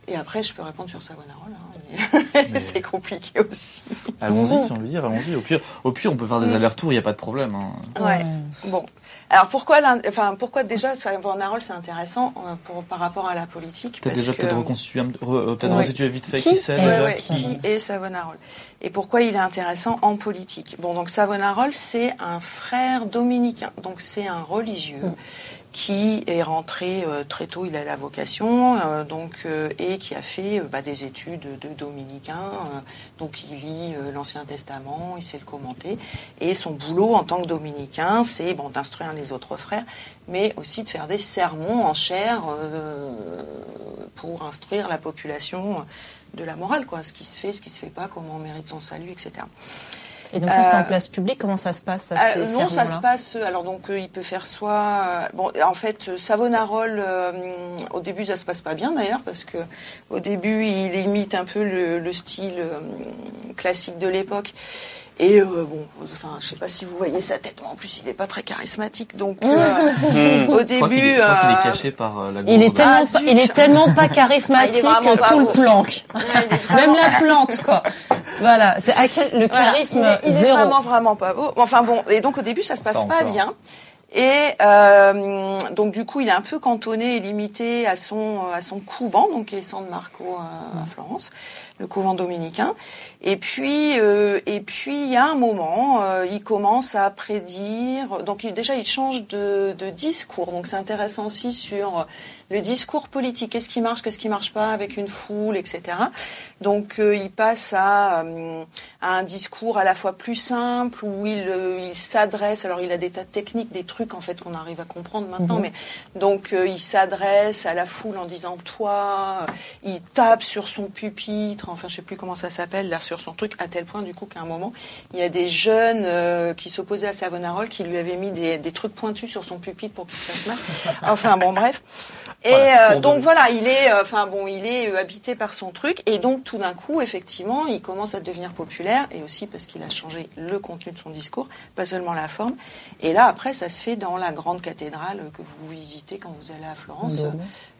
Speaker 5: Et après, je peux répondre sur Savonarola, hein, mais, c'est compliqué aussi.
Speaker 1: Allons-y, j'ai envie de dire, allons-y. Au pire, au pire, on peut faire des allers-retours, il n'y a pas de problème. hein.
Speaker 5: Ouais. Bon. Alors pourquoi, enfin pourquoi déjà Savonarola c'est intéressant euh, pour par rapport à la politique?
Speaker 1: Peut-être
Speaker 5: parce
Speaker 1: déjà
Speaker 5: que-
Speaker 1: peut-être reconstituer, euh, peut-être
Speaker 5: Ouais.
Speaker 1: restituer vite fait
Speaker 2: Qui
Speaker 1: qui c'est
Speaker 2: est-
Speaker 5: Ouais,
Speaker 1: déjà.
Speaker 5: ouais,
Speaker 1: qui-
Speaker 5: qui est Savonarola? Et pourquoi il est intéressant en politique? Bon, donc Savonarola, c'est un frère dominicain, donc c'est un religieux qui est rentré euh, très tôt, il a la vocation, euh, donc euh, et qui a fait euh, bah, des études de dominicain. euh, donc il lit euh, l'Ancien Testament, il sait le commenter, et son boulot en tant que dominicain, c'est bon d'instruire les autres frères, mais aussi de faire des sermons en chair pour instruire la population de la morale, quoi, ce qui se fait, ce qui se fait pas, comment on mérite son salut, etc.
Speaker 2: Et donc ça, c'est en
Speaker 5: Euh,
Speaker 2: place publique. Comment ça se passe ça,
Speaker 5: Euh, non, ça se passe. Alors donc euh, il peut faire soit euh, bon en fait euh, Savonarole euh, au début ça se passe pas bien d'ailleurs parce que au début il imite un peu le, le style euh, classique de l'époque. Et euh, bon, enfin, je sais pas si vous voyez sa tête, mais en plus il est pas très charismatique, donc euh, au
Speaker 1: Je crois qu'il
Speaker 5: début,
Speaker 1: est, je crois qu'il est
Speaker 5: euh,
Speaker 1: caché par euh, la
Speaker 2: Il est tellement,
Speaker 5: Ah,
Speaker 2: il est tellement pas charismatique
Speaker 5: Il est
Speaker 2: que tout le planque.
Speaker 5: ouais, il est vraiment-
Speaker 2: Même la plante, quoi. Voilà, c'est à le
Speaker 5: Voilà,
Speaker 2: charisme
Speaker 5: il est, il est
Speaker 2: zéro.
Speaker 5: vraiment vraiment pas beau. Enfin bon, et donc au début ça se passe
Speaker 1: Ça
Speaker 5: pas
Speaker 1: encore.
Speaker 5: bien. Et euh, donc du coup, il est un peu cantonné et limité à son à son couvent, donc qui est San Marco euh, à Florence, le couvent dominicain. Et puis euh, et puis il y a un moment, euh, il commence à prédire. Donc il, déjà, il change de, de discours. Donc c'est intéressant aussi sur le discours politique. Qu'est-ce qui marche, qu'est-ce qui marche pas avec une foule, etc. Donc euh, il passe à, euh, à, un discours à la fois plus simple où il, euh, il s'adresse. Alors il a des tas de techniques, des trucs en fait qu'on arrive à comprendre maintenant.
Speaker 2: Mhm.
Speaker 5: Mais donc il s'adresse à la foule en disant toi. il tape sur son pupitre. Enfin je sais plus comment ça s'appelle là sur son truc à tel point du coup qu'à un moment il y a des jeunes qui s'opposaient à Savonarole qui lui avaient mis des, des trucs pointus sur son pupitre pour qu'il se fasse mal. Enfin bon bref. Et
Speaker 1: Voilà,
Speaker 5: euh, donc voilà, il est, euh, enfin bon, il est euh, habité par son truc, et donc tout d'un coup, effectivement, il commence à devenir populaire, et aussi parce qu'il a changé le contenu de son discours, pas seulement la forme. Et là, après, ça se fait dans la grande cathédrale que vous visitez quand vous allez à Florence.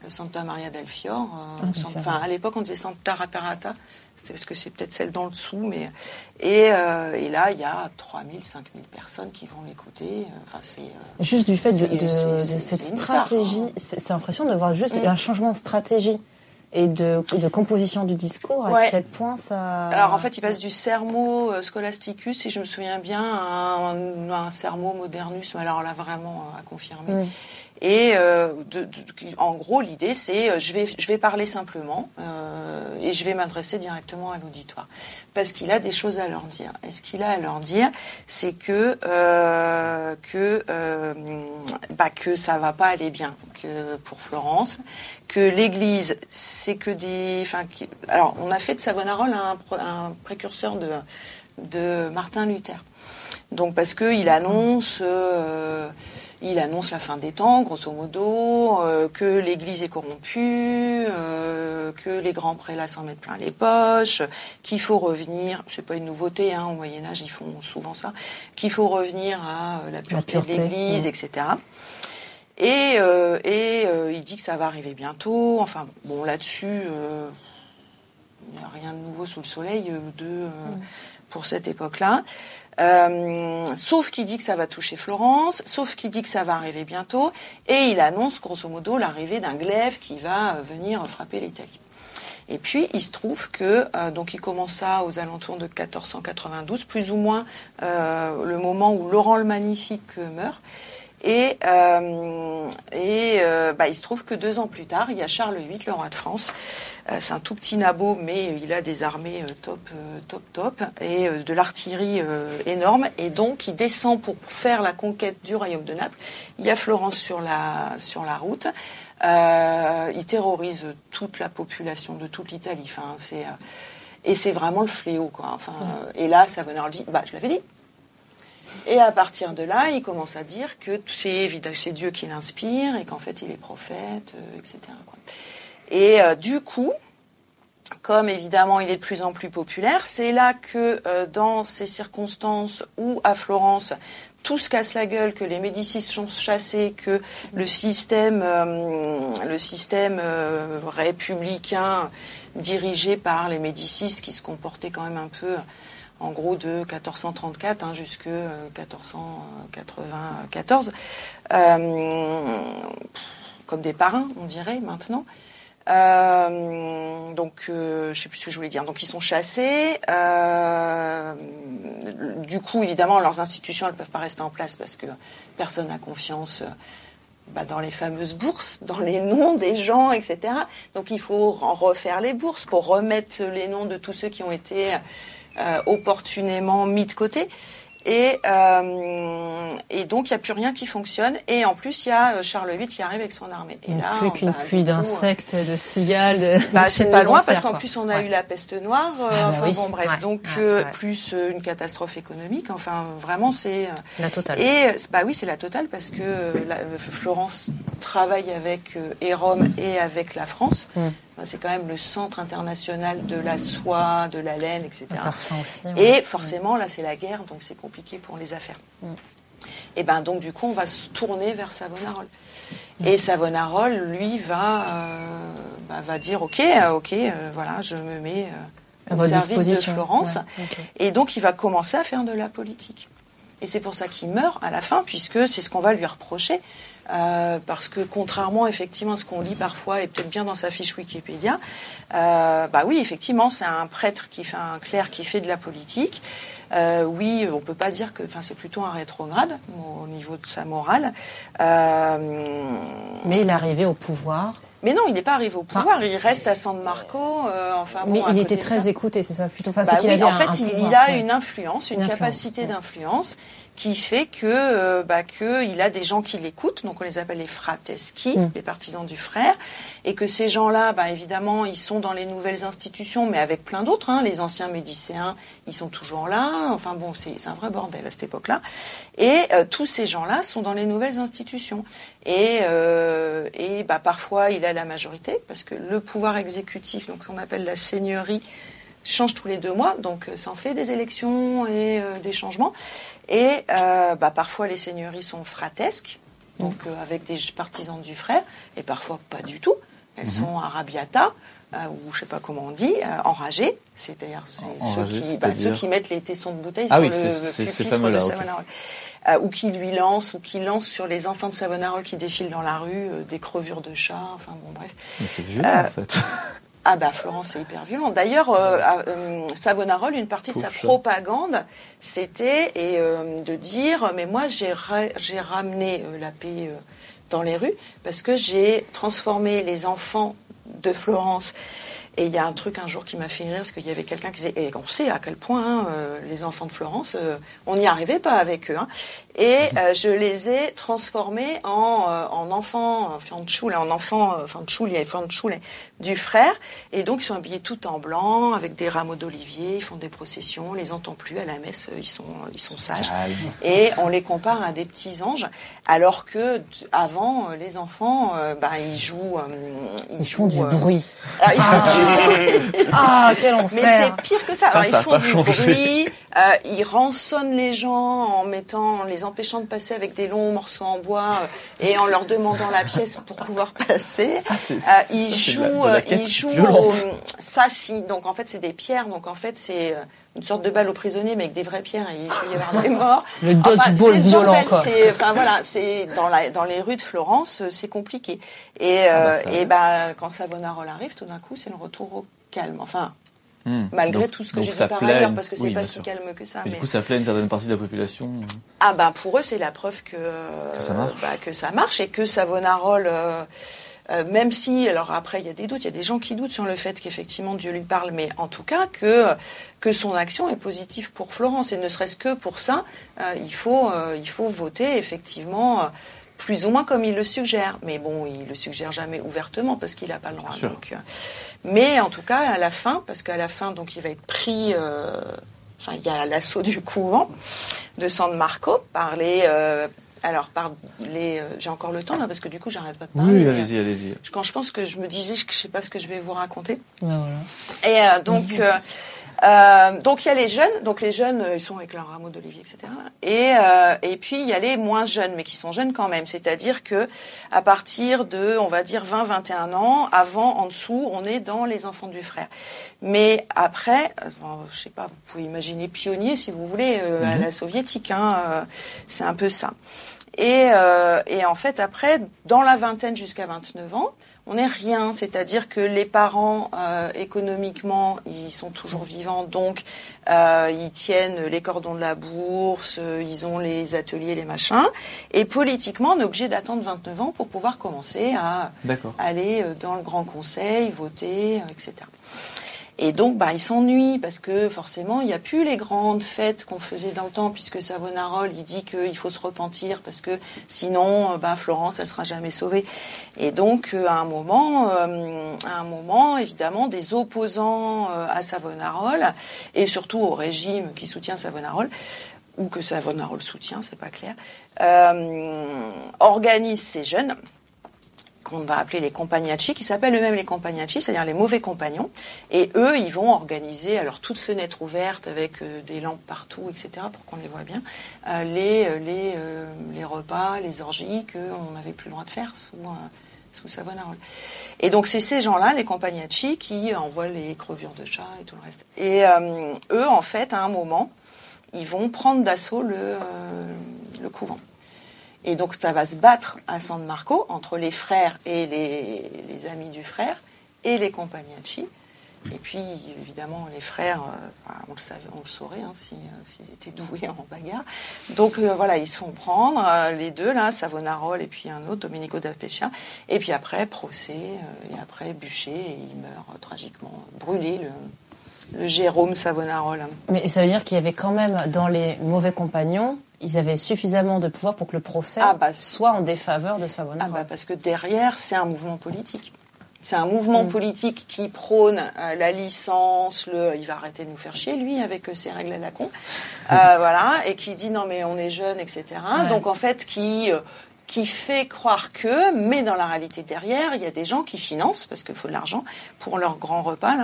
Speaker 5: Santa Maria del Fior. euh,
Speaker 2: Ah.
Speaker 5: Enfin, à l'époque, on disait Santa Reparata. C'est parce que c'est peut-être celle dans le dessous, mais et, euh, et là, il y a 3000, 5000 personnes qui vont l'écouter. euh, Enfin, c'est euh,
Speaker 2: Juste du fait de, cette stratégie,
Speaker 5: hein.
Speaker 2: c'est impressionnant de voir juste
Speaker 5: Mm.
Speaker 2: un changement de stratégie et de, de composition du discours, à
Speaker 5: Ouais.
Speaker 2: quel point ça...
Speaker 5: Alors en fait, il passe du sermo scholasticus, si je me souviens bien, à un, un sermo modernus, mais alors là vraiment à confirmer.
Speaker 2: Mm.
Speaker 5: Et euh, de- de- en gros, l'idée c'est euh, je vais je vais parler simplement euh, et je vais m'adresser directement à l'auditoire parce qu'il a des choses à leur dire. Et ce qu'il a à leur dire, c'est que euh, que euh, bah, que ça va pas aller bien que pour Florence, que l'Église c'est que des enfin alors on a fait de Savonarole un, un précurseur de de Martin Luther. Donc parce que il annonce, euh, il annonce la fin des temps, grosso modo, euh, que l'Église est corrompue, euh, que les grands prélats s'en mettent plein les poches, qu'il faut revenir, c'est pas une nouveauté, hein, au Moyen Âge ils font souvent ça, qu'il faut revenir à euh, la pureté,
Speaker 2: pureté,
Speaker 5: de l'Église,
Speaker 2: mm.
Speaker 5: etc. Et, euh, et euh, il dit que ça va arriver bientôt. Enfin bon là-dessus. euh, il n'y a rien de nouveau sous le soleil de, euh, pour cette époque-là. Euh, sauf qu'il dit que ça va toucher Florence, sauf qu'il dit que ça va arriver bientôt, et il annonce grosso modo l'arrivée d'un glaive qui va euh, venir frapper l'Italie. Et puis il se trouve que euh, donc il commence ça aux alentours de 1492, plus ou moins le moment où Laurent le Magnifique meurt. Et, euh, et euh, bah, il se trouve que deux ans plus tard, il y a Charles VIII, le roi de France. Euh, c'est un tout petit nabot, mais il a des armées euh, top, euh, top, top, et euh, de l'artillerie euh, énorme. Et donc, il descend pour faire la conquête du royaume de Naples. Il y a Florence sur la, sur la route. Euh, il terrorise toute la population de toute l'Italie. Enfin, c'est, euh, et c'est vraiment le fléau, quoi. Enfin, euh, et là, Savonarole dit, bah, je l'avais dit. Et à partir de là, il commence à dire que c'est évidemment c'est Dieu qui l'inspire et qu'en fait il est prophète, euh, etc. quoi. Et euh, du coup, comme évidemment il est de plus en plus populaire, c'est là que euh, dans ces circonstances où à Florence tout se casse la gueule, que les Médicis sont chassés, que le système, euh, le système euh, républicain dirigé par les Médicis, qui se comportait quand même un peu en gros de 1434 hein, jusque euh, 1494, euh, comme des parrains, on dirait maintenant. Euh, donc, euh, je sais plus ce que je voulais dire. Donc, ils sont chassés. Euh, du coup, évidemment, leurs institutions, elles peuvent pas rester en place parce que personne n'a confiance euh, bah, dans les fameuses bourses, dans les noms des gens, etc. Donc, il faut refaire les bourses pour remettre les noms de tous ceux qui ont été euh, opportunément mis de côté. Et, euh, et donc, il n'y a plus rien qui fonctionne. Et en plus, il y a euh, Charles VIII qui arrive avec son armée. Et là,
Speaker 2: plus qu'une
Speaker 5: bah,
Speaker 2: pluie d'insectes, de cigales. De...
Speaker 5: bah, c'est pas loin parce qu'en plus on a
Speaker 2: Ouais.
Speaker 5: eu la peste noire. euh,
Speaker 2: Ah, bah
Speaker 5: enfin
Speaker 2: oui.
Speaker 5: bon, bref,
Speaker 2: Ouais.
Speaker 5: donc euh, plus euh, une catastrophe économique. Enfin, vraiment, c'est. euh,
Speaker 2: La totale.
Speaker 5: et euh, bah oui, c'est la totale parce que euh, la- euh, Florence travaille avec euh, et Rome et avec la France.
Speaker 2: Mm.
Speaker 5: C'est quand même le centre international de la soie, de la laine, etc.
Speaker 2: Aussi. ouais.
Speaker 5: Et forcément, là, c'est la guerre, donc c'est compliqué pour les affaires.
Speaker 2: Mm.
Speaker 5: Et ben donc, du coup, on va se tourner vers Savonarole. Et Savonarole, lui, va, euh, bah, va dire, ok, euh, ok, euh, voilà, je me mets euh, au service de. Florence.
Speaker 2: Ouais.
Speaker 5: Et donc, il va commencer à faire de la politique. et c'est pour ça qu'il meurt à la fin, puisque c'est ce qu'on va lui reprocher. Euh, parce que contrairement effectivement à ce qu'on lit parfois et peut-être bien dans sa fiche Wikipédia, euh, bah oui effectivement c'est un prêtre qui fait un clerc qui fait de la politique. Euh, oui, on peut pas dire que, enfin, c'est plutôt un rétrograde au niveau de sa morale.
Speaker 2: Euh, mais il est arrivé au pouvoir.
Speaker 5: Mais non, il n'est pas arrivé au pouvoir. il reste à San Marco. Euh, enfin,
Speaker 2: bon, mais il était très écouté, c'est ça plutôt. Enfin,
Speaker 5: bah oui, en fait, il, a une influence, une, capacité d'influence qui fait que euh, bah, que il a des gens qui l'écoutent, donc on les appelle les frateschi, mm. les partisans du frère, et que ces gens-là, bah, évidemment, ils sont dans les nouvelles institutions, mais avec plein d'autres. Hein, les anciens médicéens, ils sont toujours là. Enfin bon, c'est un vrai bordel à cette époque-là. Et euh, tous ces gens-là sont dans les nouvelles institutions. Et, euh, et bah, parfois, il a la majorité parce que le pouvoir exécutif, donc qu'on appelle la seigneurie, change tous les deux mois, donc ça en fait des élections et des changements. Et euh, bah, parfois les seigneuries sont fratesques, donc euh, avec des partisans du frère, et parfois pas du tout. Elles mhm. sont arabiata, euh, ou je sais pas comment on dit, enragées, c'est-à-dire ceux, qui, bah, ceux qui mettent les tessons de bouteille
Speaker 1: ah
Speaker 5: sur
Speaker 1: oui,
Speaker 5: le pupitre de Savonarole. ou qui lui lancent, ou qui lancent sur les enfants de Savonarole qui défilent dans la rue des crevures de chats, enfin bon bref.
Speaker 1: Mais c'est violent en fait.
Speaker 5: Ah bah Florence, c'est hyper violent. D'ailleurs, euh, euh, Savonarole, une partie de sa propagande, c'était et euh, de dire, mais moi j'ai j'ai ramené la paix dans les rues parce que j'ai transformé les enfants de Florence et il y a un truc un jour qui m'a fait rire, parce qu'il y avait quelqu'un qui disait, et on sait à quel point hein, euh, les enfants de Florence, euh, on n'y arrivait pas avec eux. Hein. Et euh, je les ai transformés en, en enfants, là, en enfants, fanciulli et fanciulle du frère. Et donc ils sont habillés tout en blanc, avec des rameaux d'olivier, ils font des processions, on les entend plus à la messe, ils sont, ils sont sages. Et on les compare à des petits anges, alors que avant, les enfants, bah, ils jouent...
Speaker 2: ils, font du bruit.
Speaker 5: Ah, ils font
Speaker 2: ah, quel enfer.
Speaker 5: Mais c'est pire que ça. Alors, ils font du bruit, euh, ils rançonnent les gens en mettant, en les empêchant de passer avec des longs morceaux en bois euh, et en leur demandant la pièce pour pouvoir passer. Ah, euh, ils jouent, ils jouent ça si. Donc en fait, c'est des pierres. Donc en fait, c'est une sorte de balle aux prisonniers, mais avec des vraies pierres, et il peut y avoir des morts.
Speaker 2: Le dodgeball violent, quoi.
Speaker 5: Enfin voilà, c'est dans, la, dans les rues de Florence, c'est compliqué. Et, ah, bah, euh, et ben quand Savonarole arrive, tout d'un coup, c'est le retour au calme. Enfin, hmm. malgré tout ce que j'ai dit par ailleurs, parce que c'est pas si calme que ça.
Speaker 1: mais... Du coup, ça plaît une certaine partie de la population.
Speaker 5: Ah ben pour eux, c'est la preuve que
Speaker 1: que ça marche,
Speaker 5: bah, que ça marche et que Savonarole. Euh, euh, même si, alors après, il y a des doutes, il y a des gens qui doutent sur le fait qu'effectivement Dieu lui parle, mais en tout cas que que son action est positive pour Florence. Et ne serait-ce que pour ça, euh, il faut euh, il faut voter effectivement plus ou moins comme il le suggère. Mais bon, il le suggère jamais ouvertement parce qu'il n'a pas le droit. Donc, mais en tout cas, à la fin, parce qu'à la fin, donc, il va être pris. Enfin, il y a l'assaut du couvent de San Marco par les alors, par les, euh, j'ai encore le temps là parce que du coup, j'arrête pas de parler.
Speaker 1: Oui, allez-y, allez-y.
Speaker 5: Quand je pense que je me disais, je, ne sais pas ce que je vais vous raconter.
Speaker 2: Ben voilà.
Speaker 5: Et euh, donc, euh, donc il y a les jeunes, donc les jeunes ils sont avec leur rameau d'olivier, etc. Et et puis il y a les moins jeunes, mais qui sont jeunes quand même. C'est-à-dire que à partir de, on va dire 20-21 ans, avant, en dessous, on est dans les enfants du frère. Mais après, je sais pas, vous pouvez imaginer pionnier si vous voulez à mhm. la soviétique. Hein, c'est un peu ça. Et, euh, et, en fait, après, dans la vingtaine jusqu'à 29 ans, on n'est rien. C'est-à-dire que les parents, euh, économiquement, ils sont toujours vivants, donc euh, ils tiennent les cordons de la bourse, ils ont les ateliers, les machins. Et politiquement, on est obligé d'attendre 29 ans pour pouvoir commencer à aller euh, dans le Grand Conseil, voter, etc. Et donc, bah, il s'ennuie parce que forcément, il n'y a plus les grandes fêtes qu'on faisait dans le temps, puisque Savonarole, il dit qu'il faut se repentir parce que sinon, euh, bah, Florence, elle sera jamais sauvée. Et donc, euh, à un moment, euh, à un moment, évidemment, des opposants à Savonarole et surtout au régime qui soutient Savonarole ou que Savonarole soutient, c'est pas clair, organisent ces jeunes qu'on va appeler les compagnacci, qui s'appellent eux-mêmes les compagnacci, c'est-à-dire les mauvais compagnons. Et eux, ils vont organiser, alors toutes fenêtres ouvertes avec euh, des lampes partout, etc., pour qu'on les voit bien, euh, les, euh, les, les repas, les orgies qu'on n'avait plus le droit de faire sous, sous Savonarole. Et donc c'est ces gens-là, les compagnacci, qui envoient les crevures de chat et tout le reste. Et eux, en fait, à un moment, ils vont prendre d'assaut le, le couvent. Et donc ça va se battre à San Marco entre les frères et les, les amis du frère et les Compagnacci. Et puis, évidemment, les frères, euh, on le savait, on le saurait hein, euh, s'ils étaient doués en bagarre. Donc euh, voilà, ils se font prendre, les deux là, Savonarole et puis un autre, Domenico da Pescia. Et puis après, procès, et après, bûcher, et il meurt tragiquement brûlé, le Jérôme Savonarole.
Speaker 2: Mais ça veut dire qu'il y avait quand même dans les mauvais compagnons, ils avaient suffisamment de pouvoir pour que le procès
Speaker 5: Ah, bah,
Speaker 2: soit en défaveur de Savonarole.
Speaker 5: Ah bah parce que derrière, c'est un mouvement politique. C'est un mouvement politique qui prône euh, la licence, le il va arrêter de nous faire chier lui avec euh, ses règles à la con, Euh, voilà, et qui dit non mais on est jeune, etc.
Speaker 2: Ouais.
Speaker 5: Donc en fait qui qui fait croire que, mais dans la réalité derrière, il y a des gens qui financent parce qu'il faut de l'argent pour leur grand repas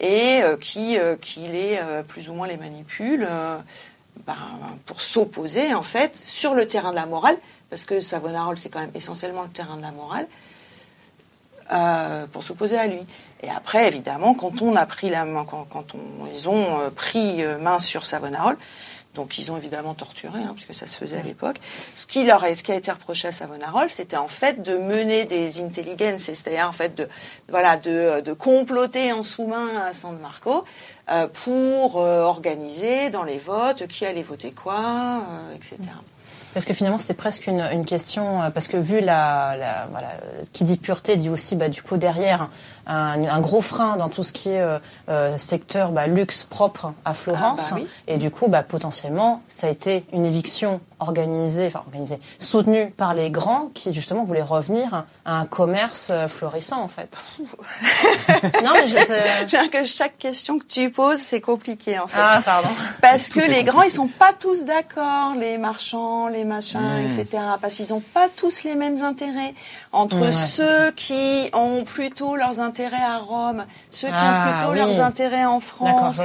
Speaker 5: et euh, qui euh, qui les euh, plus ou moins les manipulent ben, pour s'opposer en fait sur le terrain de la morale, parce que Savonarole c'est quand même essentiellement le terrain de la morale pour s'opposer à lui. Et après, évidemment, quand on a pris la main, quand, on, ils ont pris main sur Savonarole, donc ils ont évidemment torturé, hein, puisque ça se faisait à l'époque. Ce qui a été reproché à Savonarole, c'était en fait de mener des intelligences, c'est-à-dire en fait de, voilà, de, de comploter en sous-main à San Marco euh, pour euh, organiser dans les votes qui allait voter quoi, euh, etc.
Speaker 2: Parce que finalement, c'était presque une, question, parce que vu la, la voilà, qui dit pureté dit aussi, bah, du coup, derrière, un, un gros frein dans tout ce qui est euh, euh, secteur bah, luxe propre à Florence.
Speaker 5: Ah, bah oui.
Speaker 2: Et du coup, bah, potentiellement, ça a été une éviction organisée, enfin organisée, soutenue par les grands qui justement voulaient revenir à un commerce euh, florissant, en fait. non, mais je.
Speaker 5: que chaque question que tu poses, c'est compliqué en fait.
Speaker 2: Ah, pardon.
Speaker 5: Parce que les grands, ils sont pas tous d'accord, les marchands, les machins,
Speaker 1: Mmh.
Speaker 5: etc. Parce qu'ils ont pas tous les mêmes intérêts. Entre
Speaker 2: Ouais.
Speaker 5: ceux qui ont plutôt leurs intérêts à Rome, ceux qui
Speaker 2: Ah,
Speaker 5: ont plutôt
Speaker 2: oui.
Speaker 5: leurs intérêts en France,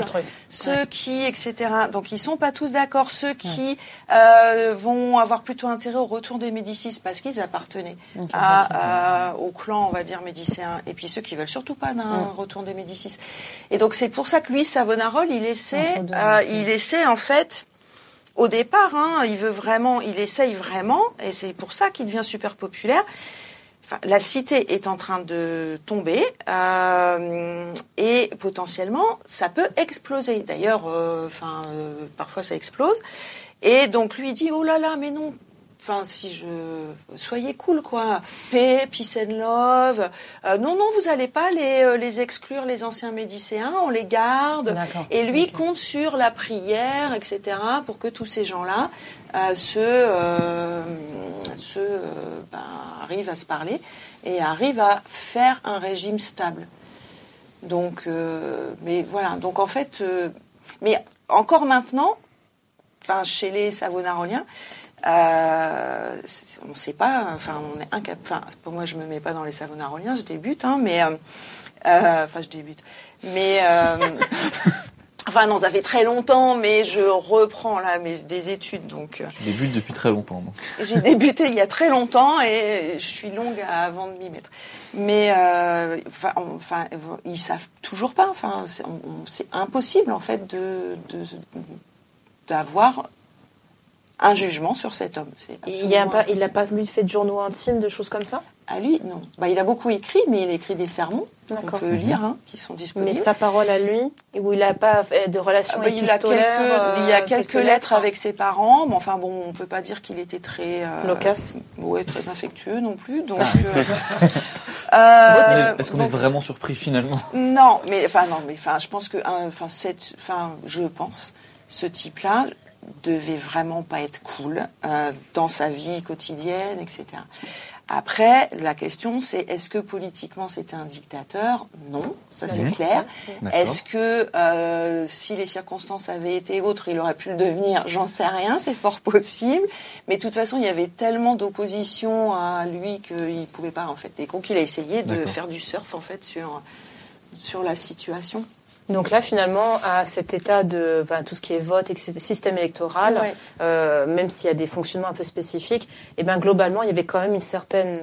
Speaker 5: ceux qui, etc. Donc ils sont pas tous d'accord. Ceux qui euh, vont avoir plutôt intérêt au retour des Médicis parce qu'ils appartenaient à, euh, au clan, on va dire, médicéen. Et puis ceux qui veulent surtout pas d'un
Speaker 2: Mm.
Speaker 5: retour des Médicis. Et donc c'est pour ça que lui, Savonarole, il essaie,
Speaker 2: deux,
Speaker 5: euh, il essaie en fait. Au départ, hein, il veut vraiment, il essaye vraiment, et c'est pour ça qu'il devient super populaire. La cité est en train de tomber euh, et potentiellement ça peut exploser. D'ailleurs, euh, enfin, euh, parfois ça explose. Et donc lui dit oh là là, mais non. Enfin, si je soyez cool quoi, paix, peace and love. Euh, non non, vous allez pas les euh, les exclure les anciens médicéens, on les garde. Et lui compte sur la prière, etc., pour que tous ces gens-là euh, se, se ben, arrivent à se parler et arrivent à faire un régime stable. Donc, mais voilà. Donc en fait, mais encore maintenant, enfin chez les Savonaroliens, euh, on ne sait pas. Enfin, on est incapable. Enfin, pour moi, je me mets pas dans les Savonaroliens, je débute, hein, mais euh, euh, enfin, je débute. Mais Enfin non, ça fait très longtemps, mais je reprends là mes des études, donc
Speaker 1: Je débute depuis très longtemps. Donc.
Speaker 5: j'ai débuté il y a très longtemps et je suis longue avant de m'y mettre. Mais enfin, on- enfin, ils savent toujours pas. Enfin, c'est on- on- c'est impossible en fait de de- d'avoir un jugement sur cet homme.
Speaker 6: Il n'a pas, il a pas lui fait de journaux intimes, de choses comme ça?
Speaker 5: À lui, non. Bah, il a beaucoup écrit, mais il écrit des sermons qu'on peut lire, hein, qui sont disponibles.
Speaker 6: Mais sa parole à lui, où il n'a pas fait de
Speaker 5: Ah
Speaker 6: relations
Speaker 5: bah, il a quelques,
Speaker 6: euh,
Speaker 5: il y a quelques lettres avec ses parents, mais enfin bon, on peut pas dire qu'il était très euh,
Speaker 6: Loquace.
Speaker 5: ouais, très infectueux non plus. Donc, euh, euh,
Speaker 1: Est-ce qu'on est vraiment surpris finalement?
Speaker 5: Non, mais enfin non, mais enfin, je pense que, enfin, cette, enfin, je pense, ce type-là devait vraiment pas être cool euh, dans sa vie quotidienne, etc. Après, la question c'est est-ce que politiquement c'était un dictateur? Non, ça c'est clair. Est-ce que euh, si les circonstances avaient été autres, il aurait pu le devenir? J'en sais rien, c'est fort possible. Mais de toute façon, il y avait tellement d'opposition à lui qu'il pouvait pas en fait. Et donc il a essayé de faire du surf en fait sur sur la situation.
Speaker 6: Donc là, finalement, à cet état de enfin, tout ce qui est vote, etc., système électoral,
Speaker 5: Ouais.
Speaker 6: euh, même s'il y a des fonctionnements un peu spécifiques, et ben globalement, il y avait quand même une certaine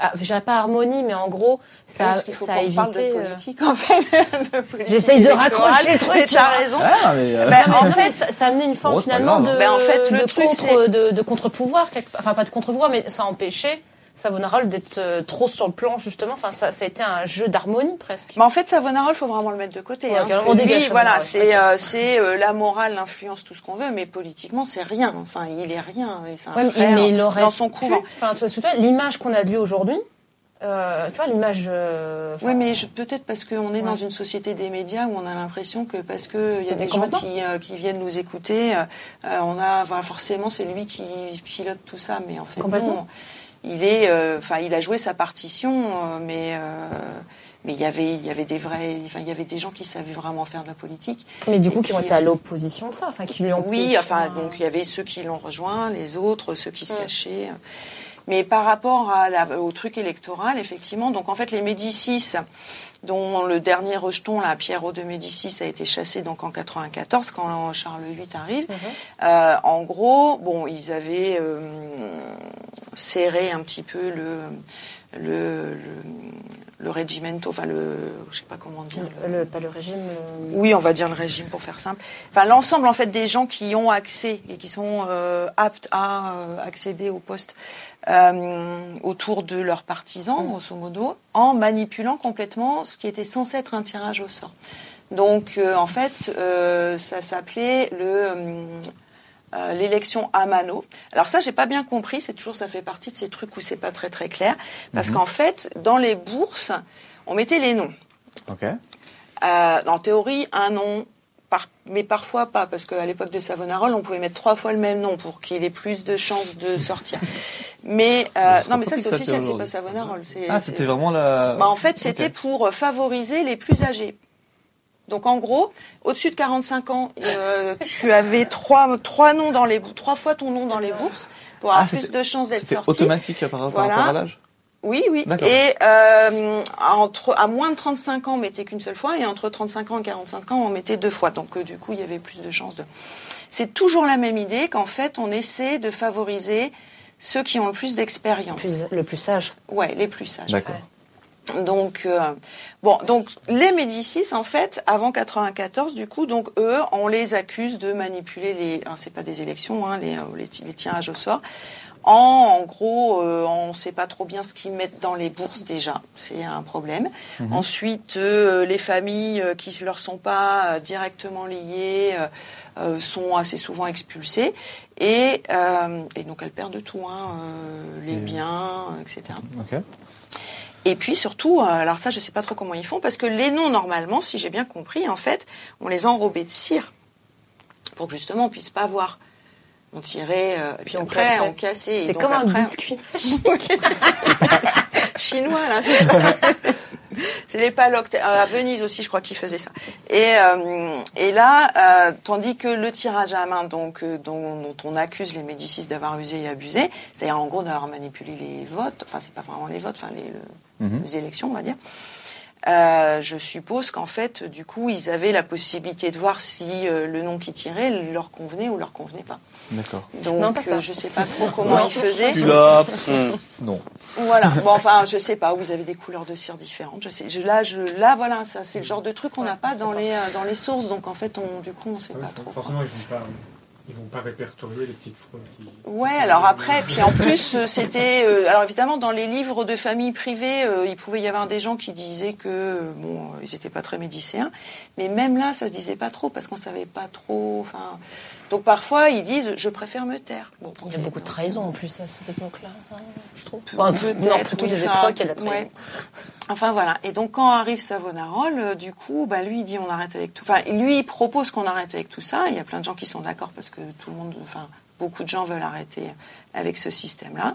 Speaker 2: ah, je dirais pas harmonie, mais en gros, ça, ça a
Speaker 5: parle de
Speaker 2: évité. euh,
Speaker 5: politique, en fait.
Speaker 2: J'essaye de raccrocher le truc,
Speaker 5: Et
Speaker 2: tu
Speaker 5: t'as raison.
Speaker 1: Ah, mais, euh,
Speaker 2: Ben, en fait, ça, ça amenait une forme finalement
Speaker 1: grave,
Speaker 2: de,
Speaker 5: hein. Ben, en fait, le
Speaker 2: de
Speaker 5: truc,
Speaker 2: contre, de, de contre-pouvoir, enfin pas de contre-pouvoir, mais ça empêchait Savonarole d'être euh, trop sur le plan justement. Enfin, ça, ça a été un jeu d'harmonie presque.
Speaker 5: Mais en fait, Savonarole, faut vraiment le mettre de côté.
Speaker 2: Ouais,
Speaker 5: hein,
Speaker 2: dégage
Speaker 5: lui, voilà, c'est euh, c'est euh, la morale, l'influence, tout ce qu'on veut, mais politiquement, c'est rien. Enfin, il est rien. et C'est un
Speaker 2: Ouais, mais-
Speaker 5: frère
Speaker 2: mais il aurait
Speaker 5: dans son couvent.
Speaker 2: Enfin, tu vois, l'image qu'on a de lui aujourd'hui, euh, tu vois, l'image. euh, enfin,
Speaker 5: Oui, mais peut-être parce qu'on est dans une société des médias où on a l'impression que parce que il y a
Speaker 2: Mais
Speaker 5: des gens qui, euh, qui viennent nous écouter, euh, euh, on a voilà, forcément c'est lui qui pilote tout ça, mais en fait
Speaker 2: Complètement.
Speaker 5: non. Il est, euh, enfin, il a joué sa partition, euh, mais euh, mais il y avait il y avait des vrais, enfin, il y avait des gens qui savaient vraiment faire de la politique.
Speaker 2: mais du coup,
Speaker 5: Et
Speaker 2: qui ont été à l'opposition de ça, enfin, qui lui ont.
Speaker 5: Oui, enfin, donc il y avait ceux qui l'ont rejoint, les autres, ceux qui se cachaient. Mais par rapport à la- au truc électoral, effectivement, donc en fait les Médicis, dont le dernier rejeton, là, Pierrot de Médicis, a été chassé donc en 94 quand Charles VIII arrive. Euh, en gros, bon, ils avaient euh, serré un petit peu le le, le, le regimento, enfin le, je sais pas comment dire. le-
Speaker 2: Le, pas le régime. le-
Speaker 5: oui, on va dire le régime pour faire simple. Enfin, l'ensemble en fait des gens qui ont accès et qui sont euh, aptes à euh, accéder au poste euh, autour de leurs partisans, grosso modo, en manipulant complètement ce qui était censé être un tirage au sort. Donc, euh, en fait, euh, ça s'appelait le euh, l'élection à mano. Alors ça, j'ai pas bien compris. C'est toujours, ça fait partie de ces trucs où c'est pas très très clair, parce qu'en fait, dans les bourses, on mettait les noms.
Speaker 1: Ok.
Speaker 5: Euh, en théorie, un nom, par- mais parfois pas, parce qu'à l'époque de Savonarole, on pouvait mettre trois fois le même nom pour qu'il ait plus de chances de sortir. Mais euh,
Speaker 1: c'est
Speaker 5: non, mais ça c'est officiel, c'est pas. Savonarole.
Speaker 1: Ah, c'était vraiment la.
Speaker 5: Bah, en fait, c'était pour favoriser les plus âgés. Donc en gros, au-dessus de 45 ans, euh, tu avais trois, trois noms dans les trois fois ton nom dans les bourses pour avoir
Speaker 1: Ah,
Speaker 5: plus de chances d'être sorti.
Speaker 1: automatique par rapport
Speaker 5: Voilà.
Speaker 1: par rapport à l'âge
Speaker 5: Oui, oui. Et euh, entre, à moins de 35 ans, on mettait qu'une seule fois, et entre 35 ans et 45 ans, on mettait deux fois. Donc euh, du coup, il y avait plus de chances de. C'est toujours la même idée qu'en fait, on essaie de favoriser ceux qui ont le plus d'expérience.
Speaker 2: le plus sage.
Speaker 5: Ouais, les plus sages.
Speaker 1: D'accord.
Speaker 5: Donc euh, bon, donc les Médicis en fait avant 94 du coup donc eux on les accuse de manipuler les alors c'est pas des élections hein, les, euh, les les tirages au sort. En, en gros euh, on sait pas trop bien ce qu'ils mettent dans les bourses déjà. C'est un problème. Ensuite euh, les familles euh, qui leur sont pas euh, directement liées sont assez souvent expulsées. Et, euh, et donc elles perdent tout hein, euh, les biens etc
Speaker 1: Ok.
Speaker 5: Et puis surtout, euh, alors ça, je sais pas trop comment ils font, parce que les noms, normalement, si j'ai bien compris, en fait, on les enrobait de cire pour que justement on puisse pas voir. On tirait, euh, puis
Speaker 2: on
Speaker 5: après
Speaker 2: cassait.
Speaker 5: on cassait. et
Speaker 2: C'est comme un biscuit.
Speaker 5: chinois là. c'est les palocs. Euh, À Venise aussi, je crois qu'ils faisaient ça. Et, euh, et là, euh, tandis que le tirage à main, donc dont, dont on accuse les Médicis d'avoir usé et abusé, c'est-à-dire en gros d'avoir manipulé les votes. Enfin, c'est pas vraiment les votes, enfin les, le-
Speaker 1: Mhm.
Speaker 5: les élections, on va dire. Euh, je suppose qu'en fait, du coup, ils avaient la possibilité de voir si euh, le nom qui tirait leur convenait ou leur convenait pas.
Speaker 1: D'accord.
Speaker 5: Donc,
Speaker 2: Non,
Speaker 5: euh, je sais pas trop comment
Speaker 2: Non.
Speaker 5: ils faisaient.
Speaker 1: Là, non.
Speaker 5: Voilà. Bon, enfin, je sais pas. Vous avez des couleurs de cire différentes. Je sais. Je, là, je, là, voilà. Ça, c'est le genre de truc qu'on n'a pas dans les euh, dans les sources. Donc, en fait, on, du coup, on sait
Speaker 3: Ah
Speaker 5: pas trop. quoi.
Speaker 3: Forcément, ils vont pas, ils vont pas répertorier les petites fraudes. Qui...
Speaker 5: Ouais, alors après, puis en plus, euh, c'était... euh, alors évidemment, dans les livres de famille privée, euh, il pouvait y avoir des gens qui disaient que, bon, ils étaient pas très médicéens, mais même là, ça se disait pas trop, parce qu'on savait pas trop... Enfin, Donc parfois, ils disent, je préfère me taire. Bon,
Speaker 2: Il y a beaucoup de trahison en plus à cette époque-là, hein, je trouve.
Speaker 5: Peu-
Speaker 2: Enfin, non, plutôt
Speaker 5: oui,
Speaker 2: des époques, il y a la trahison.
Speaker 5: ouais. Enfin voilà. Et donc quand arrive Savonarole, euh, du coup, bah lui il dit on arrête avec tout. Enfin lui il propose qu'on arrête avec tout ça. Il y a plein de gens qui sont d'accord parce que tout le monde, enfin beaucoup de gens veulent arrêter avec ce système-là.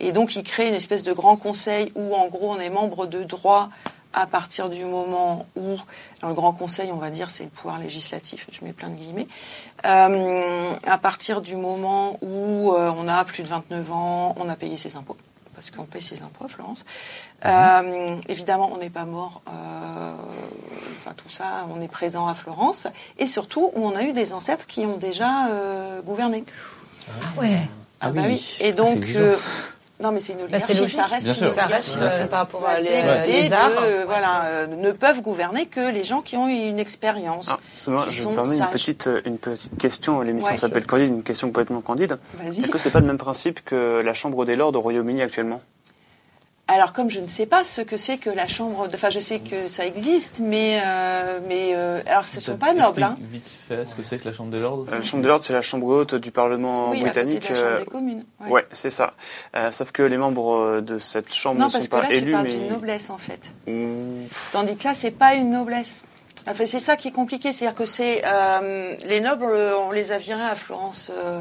Speaker 5: Et donc il crée une espèce de grand conseil où en gros on est membre de droit à partir du moment où, dans le Grand Conseil, on va dire, c'est le pouvoir législatif, je mets plein de guillemets, euh, à partir du moment où euh, on a plus de 29 ans, on a payé ses impôts, parce qu'on paye ses impôts, Florence. Euh, évidemment, on n'est pas mort, euh, enfin tout ça, on est présent à Florence, et surtout où on a eu des ancêtres qui ont déjà euh, gouverné.
Speaker 2: Ah ouais.
Speaker 5: Ah,
Speaker 1: Ah
Speaker 5: bah
Speaker 1: oui.
Speaker 5: oui. Et
Speaker 1: Ah,
Speaker 5: donc, euh, Non, mais c'est une
Speaker 6: Bah,
Speaker 5: oligarchie, ça reste une oligarchie.
Speaker 6: euh, par rapport à
Speaker 5: Bah,
Speaker 6: les, les
Speaker 5: de,
Speaker 6: arts.
Speaker 5: euh, voilà, euh, ne peuvent gouverner que les gens qui ont eu une expérience.
Speaker 4: Ah,
Speaker 5: qui
Speaker 4: je
Speaker 5: sont
Speaker 4: me permets une petite, euh, une petite question. L'émission
Speaker 5: Ouais.
Speaker 4: s'appelle Candide, une question complètement candide.
Speaker 5: Vas-y.
Speaker 4: Est-ce que c'est pas le même principe que la Chambre des Lords au Royaume-Uni actuellement?
Speaker 5: Alors comme je ne sais pas ce que c'est que la chambre, de- enfin je sais que ça existe, mais euh, mais euh, alors ce sont pas nobles. Hein.
Speaker 1: Vite fait, ce que c'est que la Chambre des Lords
Speaker 4: Euh, La Chambre des Lords, c'est la Chambre haute du Parlement
Speaker 5: Oui, à côté
Speaker 4: britannique.
Speaker 5: de la chambre des communes. ouais.
Speaker 4: Ouais, c'est ça. Euh, sauf que les membres de cette chambre
Speaker 5: Non
Speaker 4: ne
Speaker 5: parce
Speaker 4: sont
Speaker 5: que
Speaker 4: pas
Speaker 5: là tu
Speaker 4: élus,
Speaker 5: parles
Speaker 4: mais
Speaker 5: d'une noblesse en fait.
Speaker 4: Mmh,
Speaker 5: Tandis que là, c'est pas une noblesse. Enfin, c'est ça qui est compliqué, c'est-à-dire que c'est euh, les nobles, on les a virés à Florence euh,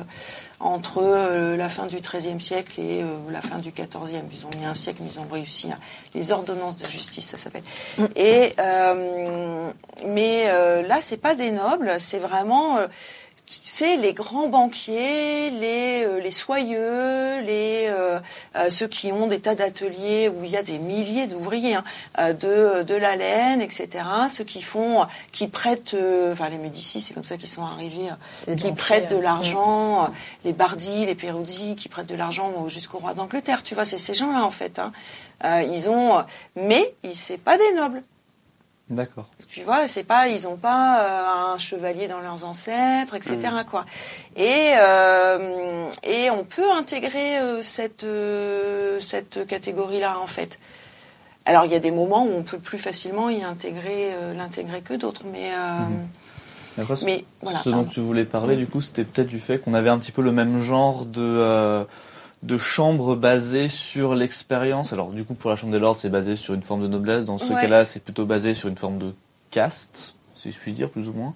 Speaker 5: entre euh, la fin du XIIIe siècle et euh, la fin du XIVe. Ils ont mis un siècle, mais ils ont réussi. à- Les ordonnances de justice, ça s'appelle. Et euh, mais euh, là, c'est pas des nobles, c'est vraiment c'est les grands banquiers, les, euh, les soyeux, les, euh, euh, ceux qui ont des tas d'ateliers où il y a des milliers d'ouvriers, hein, de, de la laine, etc. Ceux qui font, qui prêtent, euh, enfin les Médicis, c'est comme ça qu'ils sont arrivés,
Speaker 6: Les
Speaker 5: qui
Speaker 6: banquiers,
Speaker 5: prêtent de
Speaker 6: euh,
Speaker 5: l'argent, euh, les Bardi, les Peruzzi, qui prêtent de l'argent au- jusqu'au roi d'Angleterre. Tu vois, c'est ces gens-là en fait. Hein. Euh, ils ont, mais ils- c'est pas des nobles.
Speaker 1: D'accord.
Speaker 5: Tu vois, c'est pas, ils ont pas euh, un chevalier dans leurs ancêtres, etc. Quoi. Et euh, et on peut intégrer euh, cette cette catégorie-là en fait. Alors il y a des moments où on peut plus facilement y intégrer l'intégrer que d'autres, mais
Speaker 1: Et après, ce-
Speaker 5: mais voilà.
Speaker 1: ce dont tu voulais parler, du coup, c'était peut-être du fait qu'on avait un petit peu le même genre de, de chambre basée sur l'expérience. Alors, du coup, pour la Chambre des Lords, c'est basé sur une forme de noblesse. Dans ce
Speaker 5: Ouais.
Speaker 1: cas-là, c'est plutôt basé sur une forme de caste, si je puis dire, plus ou moins.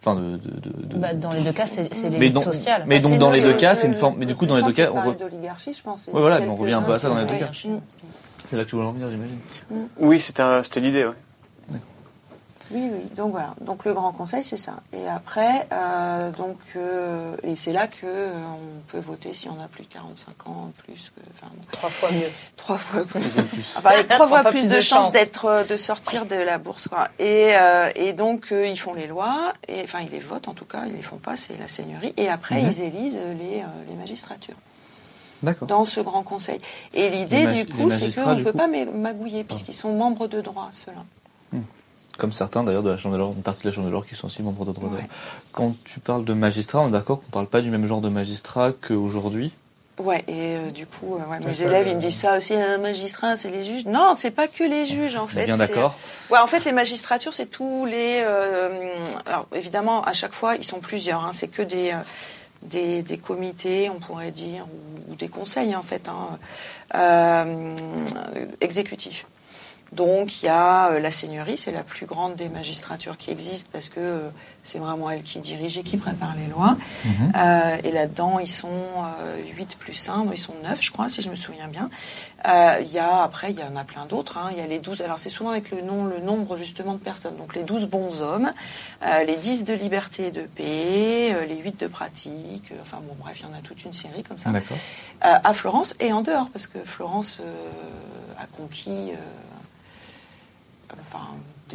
Speaker 1: Enfin, de. de, de- de-
Speaker 6: Bah, dans les deux cas, c'est l'élite
Speaker 1: dans-
Speaker 6: sociale.
Speaker 1: mais donc,
Speaker 5: C'est
Speaker 1: dans les deux cas, c'est une forme. Mais du coup, dans les deux cas, on re-
Speaker 5: d'oligarchie, je pense.
Speaker 1: Ouais, voilà, mais on revient un peu à ça dans les deux cas.
Speaker 5: c'est- Mm.
Speaker 1: là que tu voulais en venir, j'imagine.
Speaker 4: Oui, c'était l'idée. Ouais.
Speaker 5: Oui, oui. Donc voilà. Donc le Grand Conseil, c'est ça. Et après, euh, donc, euh, et c'est là que euh, on peut voter si on a plus de 45 ans, plus que, enfin, bon,
Speaker 6: Trois fois mieux.
Speaker 5: trois fois plus. Enfin, avec trois fois plus de chances d'être, de sortir de la bourse, quoi. Et, euh, et donc euh, ils font les lois, et enfin ils les votent en tout cas, ils les font pas, c'est la seigneurie. Et après
Speaker 1: Mhm.
Speaker 5: ils élisent les, euh, les magistratures
Speaker 1: D'accord.
Speaker 5: dans ce grand conseil. Et l'idée du coup, c'est qu'on ne peut
Speaker 1: coup
Speaker 5: pas ma- magouiller puisqu'ils sont membres de droit, ceux-là.
Speaker 1: Comme certains d'ailleurs de la Chambre des Lords, une partie de la Chambre des Lords qui sont aussi membres de droit.
Speaker 5: Ouais.
Speaker 1: Quand tu parles de magistrats, on est d'accord qu'on parle pas du même genre de magistrat qu'aujourd'hui?
Speaker 5: Ouais, et euh, du coup, euh, ouais, mes élèves,
Speaker 3: euh,
Speaker 5: ils me disent ça aussi, un magistrat, c'est les juges. Non, c'est pas que les juges, en fait.
Speaker 1: bien d'accord.
Speaker 5: Ouais, en fait, les magistratures, c'est tous les. euh, alors, évidemment, à chaque fois, ils sont plusieurs. Hein, c'est que des, euh, des, des comités, on pourrait dire, ou, ou des conseils, en fait, hein, euh, exécutifs. Donc, il y a euh, la seigneurie, c'est la plus grande des magistratures qui existent parce que euh, c'est vraiment elle qui dirige et qui prépare les lois.
Speaker 1: Mhm.
Speaker 5: Euh, et là-dedans, ils sont euh, 8 plus 1, donc ils sont 9, je crois, si je me souviens bien. Euh, Il y a, après, il y en a plein d'autres. hein. Il y a les 12, alors c'est souvent avec le, nom, le nombre justement de personnes. Donc les 12 bons hommes, euh, les 10 de liberté et de paix, euh, les 8 de pratique, enfin bon, bref, il y en a toute une série comme ça.
Speaker 1: D'accord.
Speaker 5: Euh, à Florence et en dehors, parce que Florence euh, a conquis euh, enfin,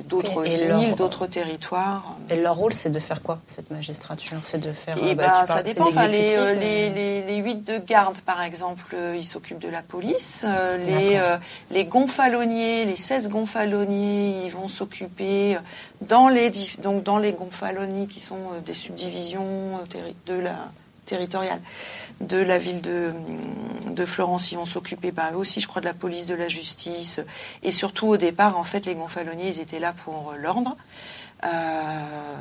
Speaker 5: d'autres villes, d'autres territoires.
Speaker 6: Et leur rôle, c'est de faire quoi, cette magistrature? C'est de faire.
Speaker 5: Et
Speaker 6: euh,
Speaker 5: bah,
Speaker 6: tu
Speaker 5: ça dépend. Enfin, les, euh,
Speaker 6: euh,
Speaker 5: les, les, les huit de garde, par exemple, euh, ils s'occupent de la police. Euh, les, euh, les gonfaloniers, les 16 gonfaloniers, ils vont s'occuper dans les, donc dans les gonfalonies qui sont des subdivisions de la territoriale de la ville de, de Florence. Ils vont s'occuper bah, eux aussi, je crois, de la police, de la justice. Et surtout, au départ, en fait, les gonfaloniers, ils étaient là pour euh, l'ordre. Euh,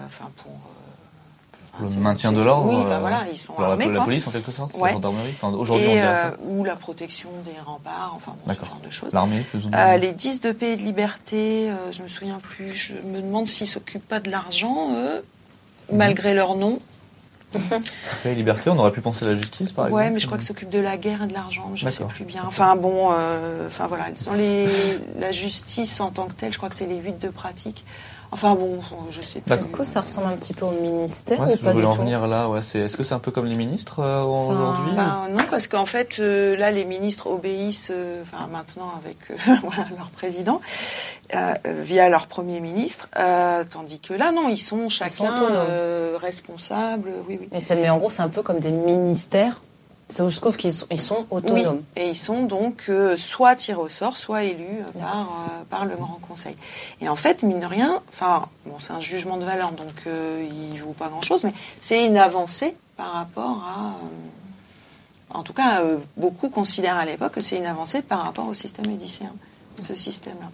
Speaker 5: enfin, pour... euh,
Speaker 1: Le maintien de l'ordre.
Speaker 5: Oui, enfin voilà, ils sont
Speaker 1: la, police en quelque sorte,
Speaker 5: Ouais.
Speaker 1: la gendarmerie. Enfin, aujourd'hui on
Speaker 5: euh, ou la protection des remparts, enfin bon, ce genre de choses.
Speaker 1: L'armée, plus ou moins.
Speaker 5: Les 10 de paix et de liberté, je me souviens plus, je me demande s'ils s'occupent pas de l'argent, eux,
Speaker 1: Mhm.
Speaker 5: malgré leur nom.
Speaker 1: Paix et liberté, on aurait pu penser à la justice par exemple.
Speaker 5: Ouais, mais je crois qu'ils s'occupent de la guerre et de l'argent, je sais
Speaker 1: D'accord.
Speaker 5: plus bien. Enfin bon, euh, enfin voilà, dans les, la justice en tant que telle, je crois que c'est les 8 de pratique. Enfin bon, je sais.
Speaker 1: D'accord.
Speaker 6: Du coup, ça ressemble un petit peu au ministère
Speaker 1: Ouais,
Speaker 6: ou
Speaker 1: je
Speaker 6: pas
Speaker 1: voulais
Speaker 6: du
Speaker 1: en
Speaker 6: tout
Speaker 1: venir là. Ouais, c'est. Est-ce que c'est un peu comme les ministres euh,
Speaker 6: Enfin,
Speaker 1: aujourd'hui
Speaker 5: Ben, non, parce qu'en fait, euh, là, les ministres obéissent, euh, enfin maintenant avec euh, voilà, leur président, euh, euh, via leur premier ministre, euh, tandis que là, non, ils sont chacun euh, responsables. Oui, oui.
Speaker 6: Mais, ça- mais en gros, c'est un peu comme des ministères je trouve qu'ils sont, ils sont autonomes.
Speaker 5: Oui. Et ils sont donc euh, soit tirés au sort, soit élus euh, par, euh, par le Grand Conseil. Et en fait, mine de rien, enfin, bon, c'est un jugement de valeur, donc euh, il ne vaut pas grand-chose, mais c'est une avancée par rapport à... euh, en tout cas, euh, beaucoup considèrent à l'époque que c'est une avancée par rapport au système édicéen, ce système-là.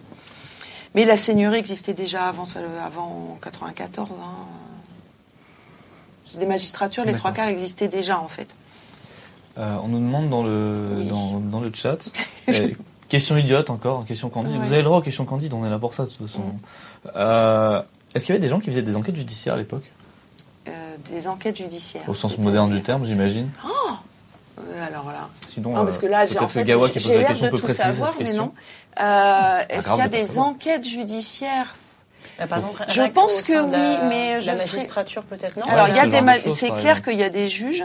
Speaker 5: Mais la seigneurie existait déjà avant, avant 94. Hein. Des magistratures, les trois quarts existaient déjà en fait.
Speaker 1: Euh, on nous demande dans le,
Speaker 5: Oui.
Speaker 1: dans, dans le chat. euh, question idiote encore, question candide.
Speaker 5: Ouais.
Speaker 1: Vous avez le droit aux questions candides, on est là pour ça de toute façon. Euh, Est-ce qu'il y avait des gens qui faisaient des enquêtes judiciaires à l'époque?
Speaker 5: Euh, des enquêtes judiciaires.
Speaker 1: Au sens moderne du terme, j'imagine.
Speaker 5: Euh, alors là.
Speaker 1: Sinon,
Speaker 5: Non, parce que là, j'ai en fait, l'air
Speaker 1: question
Speaker 5: de
Speaker 1: peut
Speaker 5: tout
Speaker 1: préciser
Speaker 5: savoir,
Speaker 1: cette
Speaker 5: mais
Speaker 1: question.
Speaker 5: non. Euh, Est-ce qu'il y a des
Speaker 1: savoir.
Speaker 5: enquêtes judiciaires?
Speaker 6: Par exemple,
Speaker 5: Je pense que
Speaker 6: la-
Speaker 5: oui, mais je
Speaker 6: la
Speaker 5: serais-
Speaker 6: magistrature peut-être non?
Speaker 5: Alors, il y a des, c'est clair qu'il y a des juges.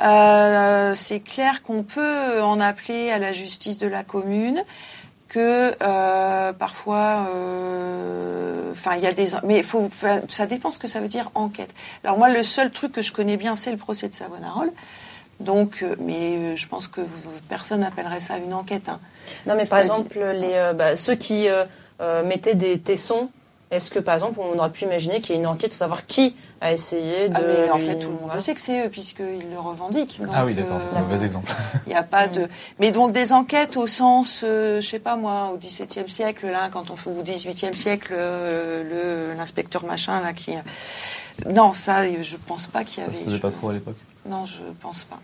Speaker 5: Euh, c'est clair qu'on peut en appeler à la justice de la commune, que euh, parfois, euh, enfin, il y a des, mais faut, ça dépend ce que ça veut dire enquête. Alors moi, le seul truc que je connais bien, c'est le procès de Savonarole. Donc, euh, mais euh, je pense que personne n'appellerait ça une enquête. hein.
Speaker 6: Non, mais par exemple, les, bah, ceux qui mettaient des tessons, est-ce que par exemple, on aurait pu imaginer qu'il y ait une enquête pour savoir qui a essayé de.
Speaker 5: Ah, mais en fait, tout le monde sait que c'est eux, puisqu'ils le revendiquent. Donc,
Speaker 1: Ah oui, d'accord,
Speaker 5: euh,
Speaker 1: mauvais exemple.
Speaker 5: Il n'y a pas de. Mais donc des enquêtes au sens, euh, je sais pas moi, au XVIIe siècle, là, quand on fait au XVIIIe siècle, euh, le l'inspecteur machin là qui. Non, ça, je pense pas qu'il y
Speaker 1: Ça
Speaker 5: avait.
Speaker 1: se faisait
Speaker 5: je-
Speaker 1: pas trop à l'époque.
Speaker 5: Non, je pense pas.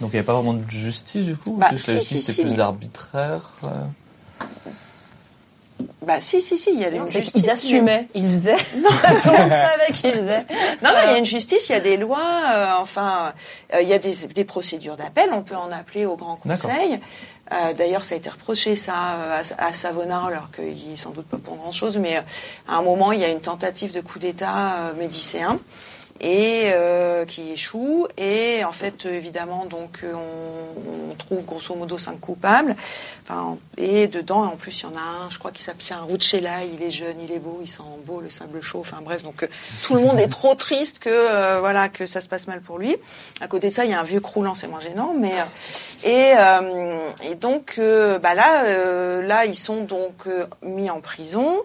Speaker 1: Donc il n'y avait pas vraiment de justice du coup
Speaker 5: Bah,
Speaker 1: Juste la
Speaker 5: si,
Speaker 1: justice
Speaker 5: si,
Speaker 1: c'était
Speaker 5: si,
Speaker 1: plus
Speaker 5: mais-
Speaker 1: arbitraire euh,
Speaker 5: Bah si, si, si, il y a une justice.
Speaker 6: qu'ils assumaient, ils faisaient. Tout le monde savait qu'ils faisaient.
Speaker 5: Non, non, il y a une justice, il y a des lois, euh, enfin, euh, il y a des, des procédures d'appel, on peut en appeler au Grand. Conseil. Euh, D'ailleurs, ça a été reproché ça à, à Savona, alors qu'il est sans doute pas pour grand-chose, mais à un moment, il y a une tentative de coup d'État médicéen et euh, qui échoue. Et en fait, évidemment, donc euh, on, on trouve grosso modo cinq coupables. Enfin, et dedans, en plus, il y en a un, je crois qu'il s'appelle c'est un Rucella, il est jeune, il est beau, il sent beau le sable chaud. Enfin bref, donc euh, tout le monde est trop triste que euh, voilà que ça se passe mal pour lui. À côté de ça, il y a un vieux croulant, c'est moins gênant, mais et euh, et donc bah là là ils sont donc mis en prison.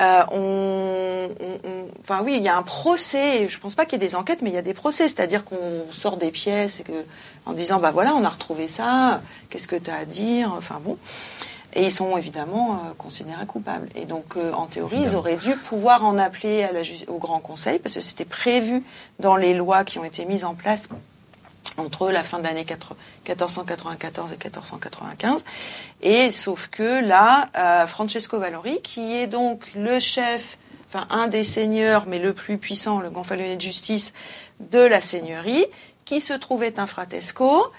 Speaker 5: Euh, on, on- on- enfin oui, il y a un procès. Je pense pas qu'il y ait des enquêtes, mais il y a des procès, c'est-à-dire qu'on sort des pièces et que, en disant bah voilà, on a retrouvé ça. Qu'est-ce que tu as à dire Enfin bon. Et ils sont évidemment euh, considérés coupables. Et donc, euh, en théorie, ils auraient dû pouvoir en appeler à la au Grand Conseil, parce que c'était prévu dans les lois qui ont été mises en place entre la fin de l'année 4 1494 et 1495. Et sauf que là, euh, Francesco Valori, qui est donc le chef, enfin un des seigneurs, mais le plus puissant, le gonfalonier de justice de la seigneurie, qui se trouvait un fratesco,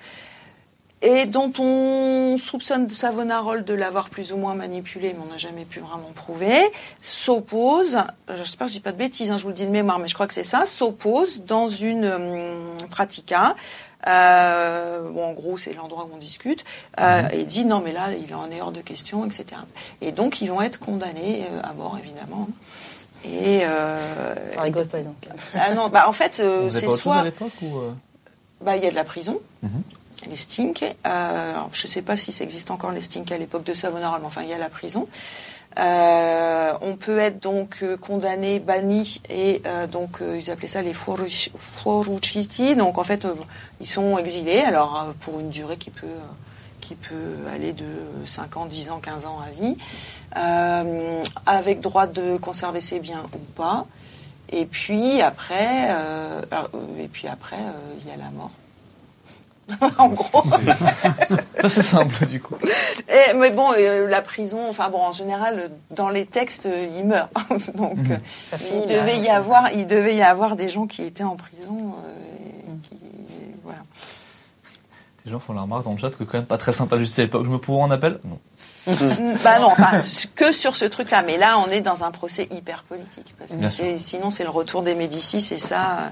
Speaker 5: et dont on soupçonne de Savonarole de l'avoir plus ou moins manipulé, mais on n'a jamais pu vraiment prouver, s'oppose, euh, j'espère que je dis pas de bêtises, hein, je vous le dis de mémoire, mais je crois que c'est ça, s'oppose dans une hum, pratica, euh, bon, en gros, c'est l'endroit où on discute, euh, et dit non, mais là, il en est hors de question, etc. Et donc, ils vont être condamnés euh, à mort, évidemment. Et euh,
Speaker 6: Ça rigole pas enquêtes.
Speaker 5: ah non, bah en fait, euh, c'est
Speaker 1: chose à
Speaker 5: soit
Speaker 1: l'époque ou euh
Speaker 5: bah, il y a de la prison,
Speaker 1: Mhm.
Speaker 5: Les stinks. Euh, je ne sais pas si ça existe encore les stinks à l'époque de Savonarole, mais enfin, il y a la prison. Euh, on peut être donc euh, condamné, banni, et donc ils appelaient ça les fuoruciti. Donc en fait, ils sont exilés, alors pour une durée qui peut, aller de 5 ans, 10 ans, 15 ans à vie, avec droit de conserver ses biens ou pas. Et puis après, il y a la mort. en gros.
Speaker 1: Ça c'est simple du coup.
Speaker 5: Et, mais bon, euh, la prison, enfin bon, en général, dans les textes, euh, il meurt. Donc,
Speaker 1: Mhm.
Speaker 5: euh, il devait y avoir, il devait y avoir des gens qui étaient en prison. euh, et qui, voilà.
Speaker 1: Les gens font la remarque dans le chat que quand même pas très sympa la justice à l'époque. Je me pourrais en appel? Non.
Speaker 5: bah non, enfin, que sur ce truc-là. Mais là, on est dans un procès hyper politique. Parce que sinon, c'est le retour des Médicis et ça, euh,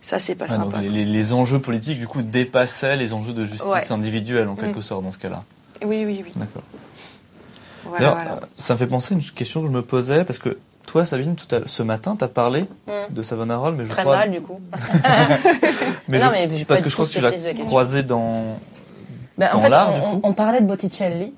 Speaker 5: ça, c'est pas sympa.
Speaker 1: les, les- les enjeux politiques du coup dépassaient les enjeux de justice
Speaker 5: Ouais.
Speaker 1: individuelle en quelque
Speaker 5: Mm.
Speaker 1: sorte dans ce cas-là.
Speaker 5: Oui, oui, oui.
Speaker 1: D'accord.
Speaker 5: Voilà,
Speaker 1: euh, ça me fait penser à une question que je me posais parce que Toi, Sabine, tout à, ce matin, tu as parlé
Speaker 2: Mm.
Speaker 1: de Savonarola, mais je
Speaker 2: Très
Speaker 1: crois,
Speaker 2: mal, du coup.
Speaker 1: mais
Speaker 2: Non,
Speaker 1: je-
Speaker 2: mais
Speaker 1: parce
Speaker 2: pas
Speaker 1: que je crois que tu l'as croisé dans.
Speaker 2: Ben, en
Speaker 1: Dans
Speaker 2: fait,
Speaker 1: l'art,
Speaker 2: on,
Speaker 1: du coup.
Speaker 2: on- on parlait de Botticelli.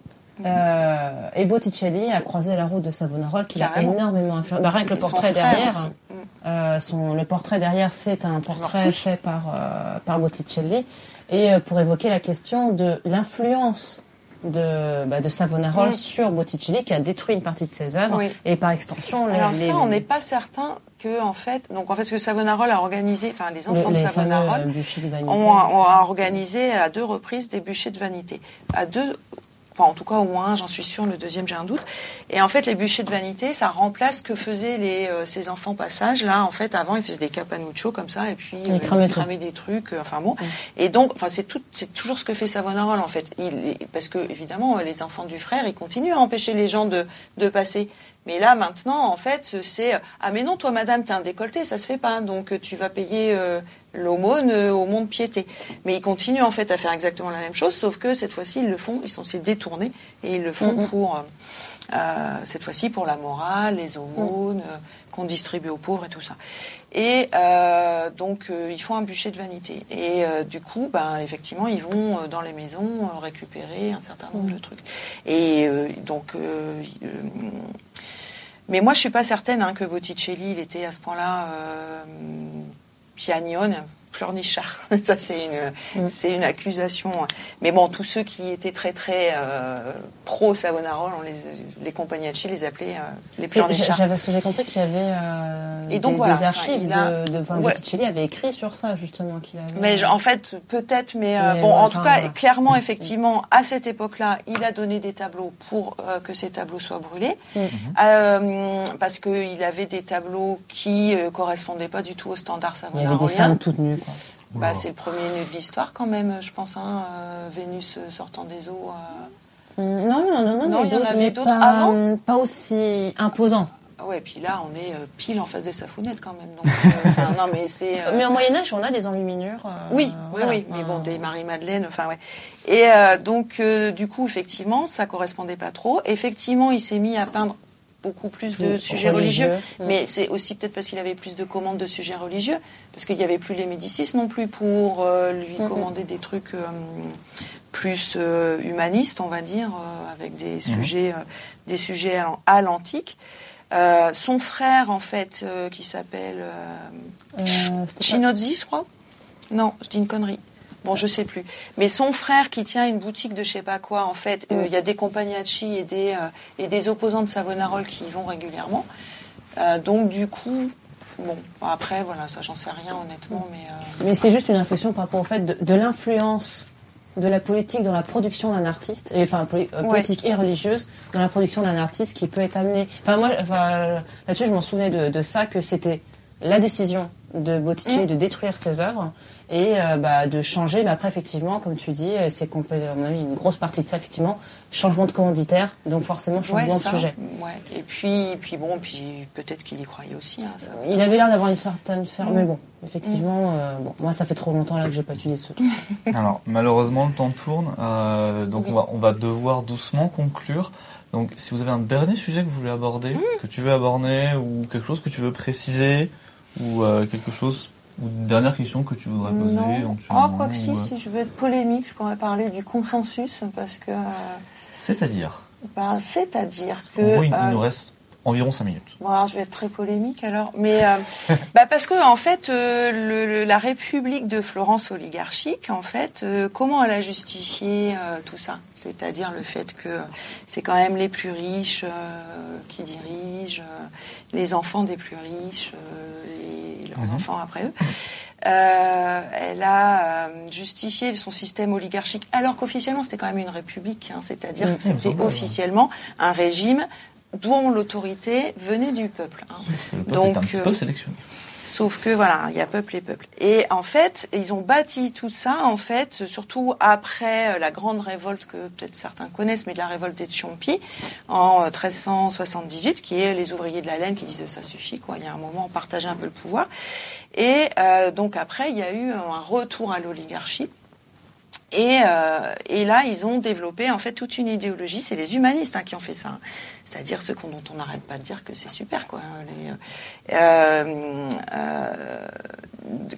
Speaker 2: Euh, et Botticelli a croisé la route de Savonarola qui l'a énormément influencé. Ben, rien que le portrait derrière.
Speaker 5: Mm.
Speaker 2: Euh, son, le portrait derrière, c'est un portrait fait par, euh, par Botticelli. Et euh, pour évoquer la question de l'influence de, bah, de Savonarola
Speaker 5: Mm.
Speaker 2: sur Botticelli, qui a détruit une partie de ses œuvres,
Speaker 5: Oui.
Speaker 2: et par extension, les,
Speaker 5: Alors
Speaker 2: les-
Speaker 5: ça, on n'est pas certain que en fait, donc en fait, ce que Savonarola a organisé, enfin les
Speaker 2: le-
Speaker 5: enfants de
Speaker 2: les
Speaker 5: Savonarola
Speaker 2: fameux, euh, bûchers de vanité.
Speaker 5: ont, ont organisé à deux reprises des bûchers de vanité. À deux, enfin en tout cas au moins j'en suis sûre, le deuxième j'ai un doute. Et en fait, les bûchers de vanité, ça remplace ce que faisaient les, euh, ces enfants passage. Là, en fait, avant, ils faisaient des capanuccio comme ça, et puis
Speaker 2: Ils
Speaker 5: euh,
Speaker 2: cramaient
Speaker 5: ils
Speaker 2: tout.
Speaker 5: cramaient des trucs. euh, Enfin bon. Et donc, enfin c'est tout, c'est toujours ce que fait Savonarola en fait. Il, parce que évidemment, les enfants du frère, ils continuent à empêcher les gens de, de passer. Mais là, maintenant, en fait, c'est ah mais non, toi, madame, t'as un décolleté, ça se fait pas, donc tu vas payer euh, l'aumône au monde piété. Mais ils continuent en fait à faire exactement la même chose, sauf que cette fois-ci, ils le font, ils sont censés détourner et ils le font pour euh, euh, cette fois-ci pour la morale, les aumônes euh, qu'on distribue aux pauvres et tout ça. Et euh, donc ils font un bûcher de vanité. Et du coup, ben effectivement, ils vont dans les maisons récupérer un certain nombre de trucs. Et donc, mais moi, je suis pas certaine hein, que Botticelli, il était à ce point-là euh, piagnone, pleurnichard. Ça, c'est une,
Speaker 2: Mm.
Speaker 5: c'est une accusation. Mais bon, tous ceux qui étaient très très euh, pro Savonarola, on les, les Compagnacci les appelait euh, les pleurnichards.
Speaker 2: J'avais ce que j'ai compris qu'il y avait euh,
Speaker 5: Et donc,
Speaker 2: des,
Speaker 5: voilà,
Speaker 2: des archives
Speaker 5: enfin, il a-
Speaker 2: de, de enfin,
Speaker 5: Ouais.
Speaker 2: Avait écrit sur ça justement qu'il avait.
Speaker 5: Mais je- en fait, peut-être, mais, euh,
Speaker 2: Mais
Speaker 5: bon, en tout cas,
Speaker 2: voilà.
Speaker 5: clairement, effectivement, à cette époque-là, il a donné des tableaux pour euh, que ces tableaux soient brûlés. Euh, parce qu'il avait des tableaux qui euh, correspondaient pas du tout au standard
Speaker 2: il y avait des
Speaker 5: savonarolien.
Speaker 2: femmes toutes nues. Quoi.
Speaker 5: Bah, c'est le premier nu de l'histoire quand même, je pense, hein, euh, Vénus euh, sortant des eaux. euh.
Speaker 2: Mm, Non, non, non, non,
Speaker 5: Non, il y en
Speaker 2: d'autres,
Speaker 5: avait d'autres
Speaker 2: pas,
Speaker 5: avant
Speaker 2: pas aussi imposant.
Speaker 5: Ah ouais, puis là, on est pile en face des safounettes quand même. Donc, euh, non, mais c'est. euh,
Speaker 2: Mais au Moyen Âge, on a des enluminures. euh,
Speaker 5: Oui,
Speaker 2: voilà.
Speaker 5: oui, oui, mais bon, des Marie-Madeleine, enfin ouais. Et euh, donc, euh, du coup, effectivement, ça correspondait pas trop. Effectivement, il s'est mis à peindre beaucoup plus de sujets religieux,
Speaker 2: religieux,
Speaker 5: mais c'est aussi peut-être parce qu'il avait plus de commandes de sujets religieux, parce qu'il n'y avait plus les Médicis non plus pour euh, lui commander des trucs euh, plus euh, humanistes, on va dire, avec des sujets, des sujets à, l'an- à l'antique. Son frère, en fait, qui s'appelle
Speaker 2: pas-
Speaker 5: Chinozzi, je crois. Non, je dis une connerie. Bon, je sais plus. Mais son frère qui tient une boutique de je sais pas quoi, en fait, euh, il y a des compagnacci et des, euh, et des opposants de Savonarole qui y vont régulièrement. Euh, donc, du coup, bon, après, voilà, ça, j'en sais rien, honnêtement, mais. euh,
Speaker 2: Mais c'est juste une réflexion par rapport au fait de, de l'influence de la politique dans la production d'un artiste, et, enfin poli-
Speaker 5: Ouais.
Speaker 2: politique et religieuse dans la production d'un artiste qui peut être amené. Enfin moi, enfin, là-dessus, je m'en souvenais de, de ça que c'était la décision de Botticelli
Speaker 5: Mm.
Speaker 2: de détruire ses œuvres et euh, bah, de changer. Mais après, effectivement, comme tu dis, euh, c'est complet- à mon avis une grosse partie de ça, effectivement, changement de commanditaire, donc forcément changement
Speaker 5: ça,
Speaker 2: de sujet.
Speaker 5: Ouais. Et puis, puis bon, puis peut-être qu'il y croyait aussi. hein, ça.
Speaker 2: Il avait l'air d'avoir une certaine ferme,
Speaker 5: Mm.
Speaker 2: mais bon, effectivement, euh, bon, moi ça fait trop longtemps là que j'ai pas étudié ce truc.
Speaker 1: Alors, malheureusement, le temps tourne, euh, donc
Speaker 5: Oui.
Speaker 1: on, va, on va devoir doucement conclure. Donc, si vous avez un dernier sujet que vous voulez aborder, que tu veux aborder, ou quelque chose que tu veux préciser, ou euh, quelque chose, ou une dernière question que tu voudrais poser
Speaker 5: Non. Oh, quoi que si,
Speaker 1: euh,
Speaker 5: si je veux être polémique, je pourrais parler du consensus, parce que. euh,
Speaker 1: C'est-à-dire
Speaker 5: ben, C'est-à-dire que.
Speaker 1: En gros, il, il nous reste environ 5 minutes.
Speaker 5: Bon, alors je vais être très polémique alors, mais euh, bah parce que en fait, euh, le- le- la République de Florence oligarchique, en fait, euh, comment elle a justifié tout ça? C'est-à-dire le fait que c'est quand même les plus riches qui dirigent, les enfants des plus riches euh,
Speaker 1: Mhm.
Speaker 5: enfants après eux. Euh, elle a euh, justifié son système oligarchique, alors qu'officiellement c'était quand même une république, hein, c'est-à-dire que c'était
Speaker 1: ouais.
Speaker 5: officiellement un régime dont l'autorité venait du peuple. hein.
Speaker 1: Le peuple
Speaker 5: Donc,
Speaker 1: est un petit peu sélectionné.
Speaker 5: Sauf que voilà, il y a peuple et peuple. Et en fait, ils ont bâti tout ça, en fait, surtout après euh, la grande révolte que peut-être certains connaissent, mais de la révolte des Tchompi en euh, 1378, qui est les ouvriers de la laine qui disent ça suffit, quoi. Il y a un moment, on partageait un peu le pouvoir. Et euh, donc après, il y a eu un retour à l'oligarchie. Et, euh, là, ils ont développé en fait toute une idéologie. C'est les humanistes hein, qui ont fait ça. C'est-à-dire ceux qu'on- dont on n'arrête pas de dire que c'est super, quoi. hein, les, euh, euh,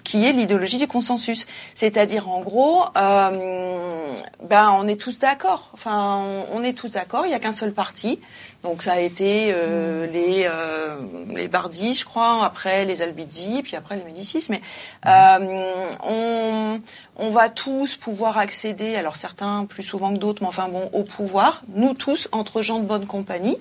Speaker 5: qui est l'idéologie du consensus. C'est-à-dire, en gros, euh, ben, on est tous d'accord. Enfin, on, on est tous d'accord. Il n'y a qu'un seul parti. Donc, ça a été euh, les euh, les Bardis, je crois. Après, les Albizzi, puis après les Médicis. Mais euh, on on va tous pouvoir accéder, alors certains plus souvent que d'autres, mais enfin bon, au pouvoir, nous tous, entre gens de bonne compagnie.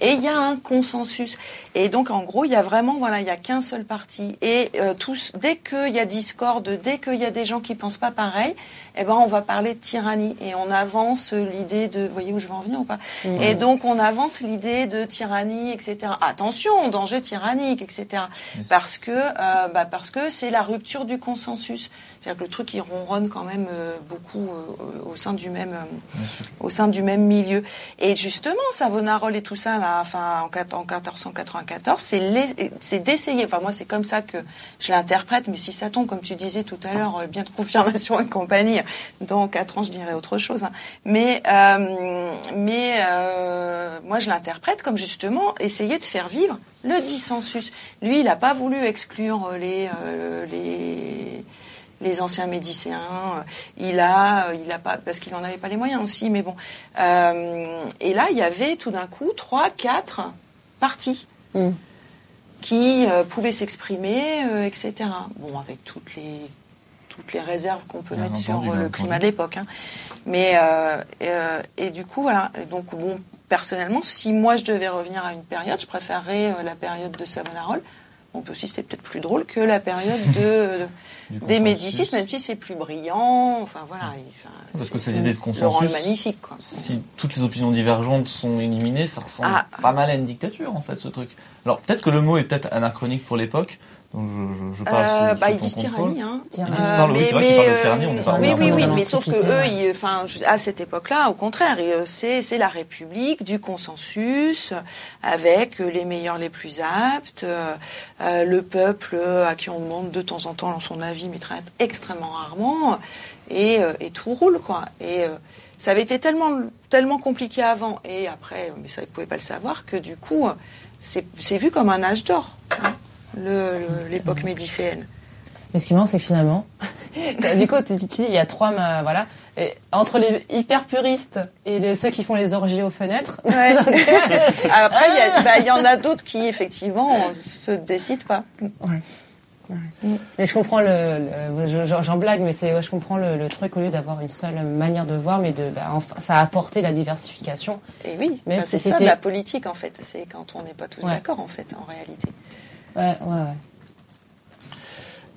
Speaker 5: Et il y a un consensus. Et donc, en gros, il y a vraiment, voilà, il y a qu'un seul parti. Et euh, tous, dès qu'il y a discorde, dès qu'il y a des gens qui pensent pas pareil, eh ben, on va parler de tyrannie. Et on avance l'idée de, vous voyez où je veux en venir ou pas? Et donc, on avance l'idée de tyrannie, etc. Attention, danger tyrannique, etc. Parce que, euh, bah, parce que c'est la rupture du consensus. C'est-à-dire que le truc, il ronronne quand même euh, beaucoup euh, au sein du même, euh, au sein du même milieu. Et justement, Savonarole et tout ça, là, enfin, en, quat- en 1494, c'est d'essayer. Enfin, moi, c'est comme ça que je l'interprète. Mais si ça tombe, comme tu disais tout à l'heure, euh, bien de confirmation et compagnie, dans quatre ans, je dirais autre chose. hein. Mais, euh, mais euh, moi, je l'interprète comme justement essayer de faire vivre le dissensus. Lui, il n'a pas voulu exclure les, euh, les les anciens médicéens. euh, Il a, il a pas, parce qu'il n'en avait pas les moyens aussi, mais bon. Euh, et là, il y avait tout d'un coup trois, quatre partis
Speaker 2: Mm.
Speaker 5: qui euh, pouvaient s'exprimer, euh, etc. Bon, avec toutes les toutes les réserves qu'on peut
Speaker 1: Bien
Speaker 5: mettre sur
Speaker 1: entendu,
Speaker 5: euh, le
Speaker 1: entendu.
Speaker 5: climat de l'époque. hein. Mais euh, euh, et du coup, voilà. Et donc, bon, personnellement, si moi je devais revenir à une période, je préférerais euh, la période de Savonarole. On peut aussi, c'était peut-être plus drôle que la période de, des. Médicis, même si c'est plus brillant. Enfin voilà. enfin,
Speaker 1: Parce que ces idées de consensus,
Speaker 5: magnifique. Quoi.
Speaker 1: Si toutes les opinions divergentes sont éliminées, ça ressemble
Speaker 5: Ah.
Speaker 1: pas mal à une dictature en fait ce truc. Alors peut-être que le mot est peut-être anachronique pour l'époque, donc je, je, je parle
Speaker 5: Euh,
Speaker 1: sous,
Speaker 5: bah,
Speaker 1: sous
Speaker 5: ils disent tyrannie, hein.
Speaker 1: Ils disent,
Speaker 2: Euh,
Speaker 1: parlent- oui, c'est vrai qu'ils parlent de tyrannie, on parle
Speaker 5: oui, oui, oui, mais sauf que eux, ils- enfin, à cette époque-là, au contraire, euh, c'est c'est la République du consensus, euh, avec euh, les meilleurs, les plus aptes, euh, euh, le peuple euh, à qui on demande de temps en temps son avis, mais très extrêmement rarement, et, euh, et tout roule, quoi. Et euh, ça avait été tellement tellement compliqué avant, et après, euh, mais ça, ils pouvaient pas le savoir, que du coup, euh, c'est c'est vu comme un âge d'or, hein, l'époque médicéenne.
Speaker 2: Mais ce qui marrant, c'est que finalement, du coup, tu, dis, il y a trois, voilà, et entre les hyper puristes et les- ceux qui font les orgies aux fenêtres.
Speaker 5: Ouais. Après, il y a- bah, il y, en a d'autres qui, effectivement, se décident pas.
Speaker 2: Mais je comprends le, le- je- j'en blague, mais c'est, je comprends le, le truc au lieu d'avoir une seule manière de voir, mais de, bah, enfin, ça a apporté la diversification.
Speaker 5: Et oui, bah,
Speaker 2: si
Speaker 5: c'est ça
Speaker 2: c'était-
Speaker 5: la politique, en fait. C'est quand on n'est pas tous d'accord, en fait, en réalité.
Speaker 2: Ouais, ouais, ouais.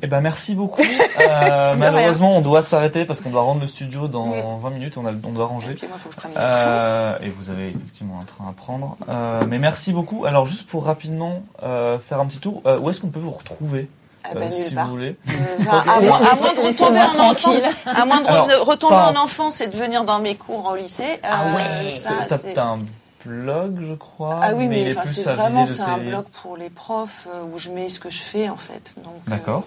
Speaker 1: Eh ben merci beaucoup. Euh, malheureusement, on doit s'arrêter parce qu'on doit rendre le studio dans
Speaker 5: Oui.
Speaker 1: 20 minutes. On, a, on doit
Speaker 5: Et
Speaker 1: ranger.
Speaker 5: puis, moi, il faut que je prenne mon
Speaker 1: Euh, et vous avez effectivement un train à prendre. Euh, mais merci beaucoup. Alors juste pour rapidement euh, faire un petit tour, euh, où est-ce qu'on peut vous retrouver
Speaker 5: Ah nulle
Speaker 1: si
Speaker 5: part.
Speaker 1: vous voulez
Speaker 5: Euh, enfin, à, moins, à moins de retomber en
Speaker 2: tranquille.
Speaker 5: à moins de
Speaker 1: Alors,
Speaker 5: re- retomber
Speaker 1: pas-
Speaker 5: en enfance et de venir dans mes cours au lycée.
Speaker 2: Ah ouais.
Speaker 5: ça,
Speaker 1: t'as un blog, je crois.
Speaker 5: Ah oui, mais, c'est vraiment c'est un blog pour les profs euh, où je mets ce que je fais en fait. Donc, euh,
Speaker 1: D'accord.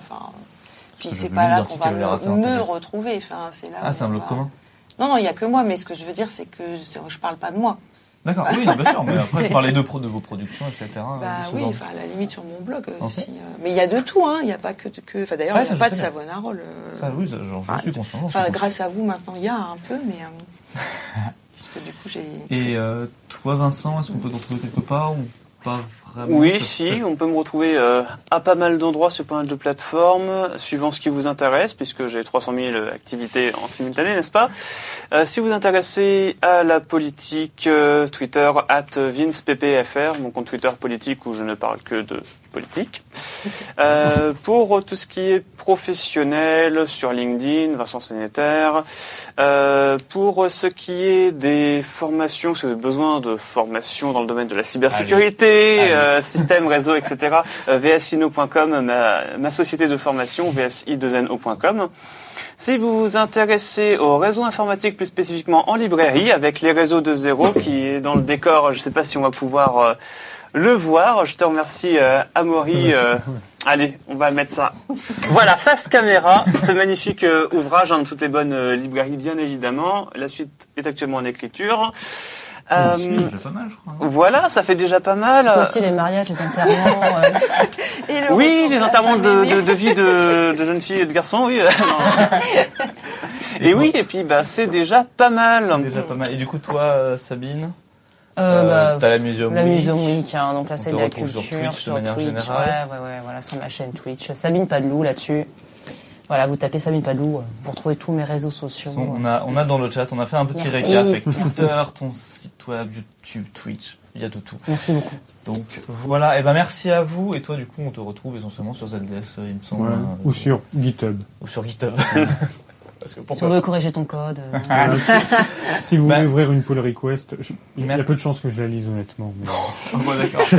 Speaker 5: puis c'est pas là qu'on va me, retrouver. Enfin, c'est là.
Speaker 1: Ah, c'est un blog
Speaker 5: va-
Speaker 1: commun.
Speaker 5: Non, non, il y a que moi. Mais ce que je veux dire, c'est que je parle pas de moi.
Speaker 1: D'accord. Oui, bien sûr. Mais après, je parlais de, pro, de vos productions, etc.
Speaker 5: Bah oui, enfin à la limite sur mon blog
Speaker 1: Ok.
Speaker 5: aussi. euh, Mais il y a de tout, hein. Il n'y a pas que, que enfin d'ailleurs
Speaker 1: Ouais,
Speaker 5: il n'y
Speaker 1: ça,
Speaker 5: a
Speaker 1: je
Speaker 5: pas de. Savonarole. euh,
Speaker 1: Ça, oui, j'en
Speaker 5: enfin,
Speaker 1: suis conscient.
Speaker 5: Enfin, grâce à vous maintenant il y a un peu, mais euh, puisque du coup j'ai.
Speaker 1: Et euh, toi, Vincent, est-ce qu'on peut te retrouver quelque part ou pas vraiment?
Speaker 4: Oui, si, on peut me retrouver euh, à pas mal d'endroits sur pas mal de plateformes, suivant ce qui vous intéresse, puisque j'ai 300 000 activités en simultané, n'est-ce pas? Euh, Si vous vous intéressez à la politique, euh, Twitter, at VincePPFR, mon compte Twitter politique où je ne parle que de politique. Euh, pour tout ce qui est professionnel, sur LinkedIn, Vincent Sénétaire. Euh, pour ce qui est des formations, si vous avez besoin de formations dans le domaine de la cybersécurité,
Speaker 1: Allez.
Speaker 4: euh, système, réseau, etc., euh, vsino.com, ma, ma société de formation, vsi2no.com. Si vous vous intéressez au réseau informatique plus spécifiquement en librairie, avec les réseaux de zéro qui est dans le décor, je ne sais pas si on va pouvoir euh, le voir. Je te remercie, euh, Amaury. euh, allez, on va mettre ça. Voilà, face caméra, ce magnifique euh, ouvrage dans toutes les bonnes euh, librairies, bien évidemment. La suite est actuellement en écriture. Euh,
Speaker 1: C'est déjà pas mal, je crois. hein.
Speaker 4: voilà, ça fait déjà pas mal.
Speaker 2: Il faut aussi les mariages, les enterrements. euh,
Speaker 5: Et le
Speaker 4: Oui, les enterrements de, de, de vie de, de jeunes filles et de garçons, oui. euh, non. et oui, et puis bah c'est déjà pas mal.
Speaker 1: C'est déjà pas mal. Et du coup, toi, euh, Sabine,
Speaker 2: euh,
Speaker 1: euh,
Speaker 2: bah,
Speaker 1: t'as la Museum
Speaker 2: La
Speaker 1: Week.
Speaker 2: Museum Week, hein, donc là
Speaker 1: On
Speaker 2: c'est
Speaker 1: te
Speaker 2: de la
Speaker 1: retrouve sur
Speaker 2: culture,
Speaker 1: Twitch
Speaker 2: sur Twitch,
Speaker 1: générale.
Speaker 2: ouais, ouais, ouais, voilà, sur ma chaîne Twitch. Sabine Padelou là-dessus. Voilà, vous tapez Sabine Padelou euh, pour trouver tous mes réseaux sociaux.
Speaker 1: On a, on a dans le chat, on a fait un petit
Speaker 2: Merci.
Speaker 1: récap avec Twitter, ton site web, YouTube, Twitch, il y a de tout.
Speaker 2: Merci beaucoup.
Speaker 1: Donc voilà, et ben merci à vous. Et toi, du coup, on te retrouve essentiellement sur ZDS, euh, il me semble,
Speaker 3: Voilà.
Speaker 1: hein,
Speaker 3: Ou sur GitHub.
Speaker 1: ou sur GitHub. Parce que
Speaker 2: Si on veut corriger ton code. euh,
Speaker 3: Voilà, si, si- si vous
Speaker 1: Bah.
Speaker 3: voulez ouvrir une pull request, je- il y a peu de chances que je la lise honnêtement. mais-
Speaker 1: Ah, bon, d'accord.
Speaker 2: ok.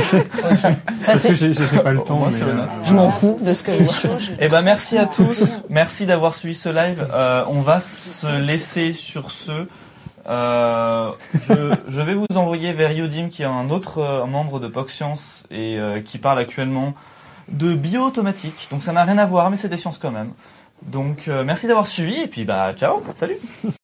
Speaker 2: Ça,
Speaker 3: parce que j'ai pas le temps. mais, euh,
Speaker 2: je m'en fous de ce que je vois.
Speaker 1: Eh ben merci à tous, merci d'avoir suivi ce live. Euh, on va se laisser sur ce. Euh, je, je vais vous envoyer vers Yodim qui est un autre euh, membre de POC Science et euh, qui parle actuellement de bio-automatique. Donc ça n'a rien à voir mais c'est des sciences quand même. Donc euh, merci d'avoir suivi et puis bah ciao, salut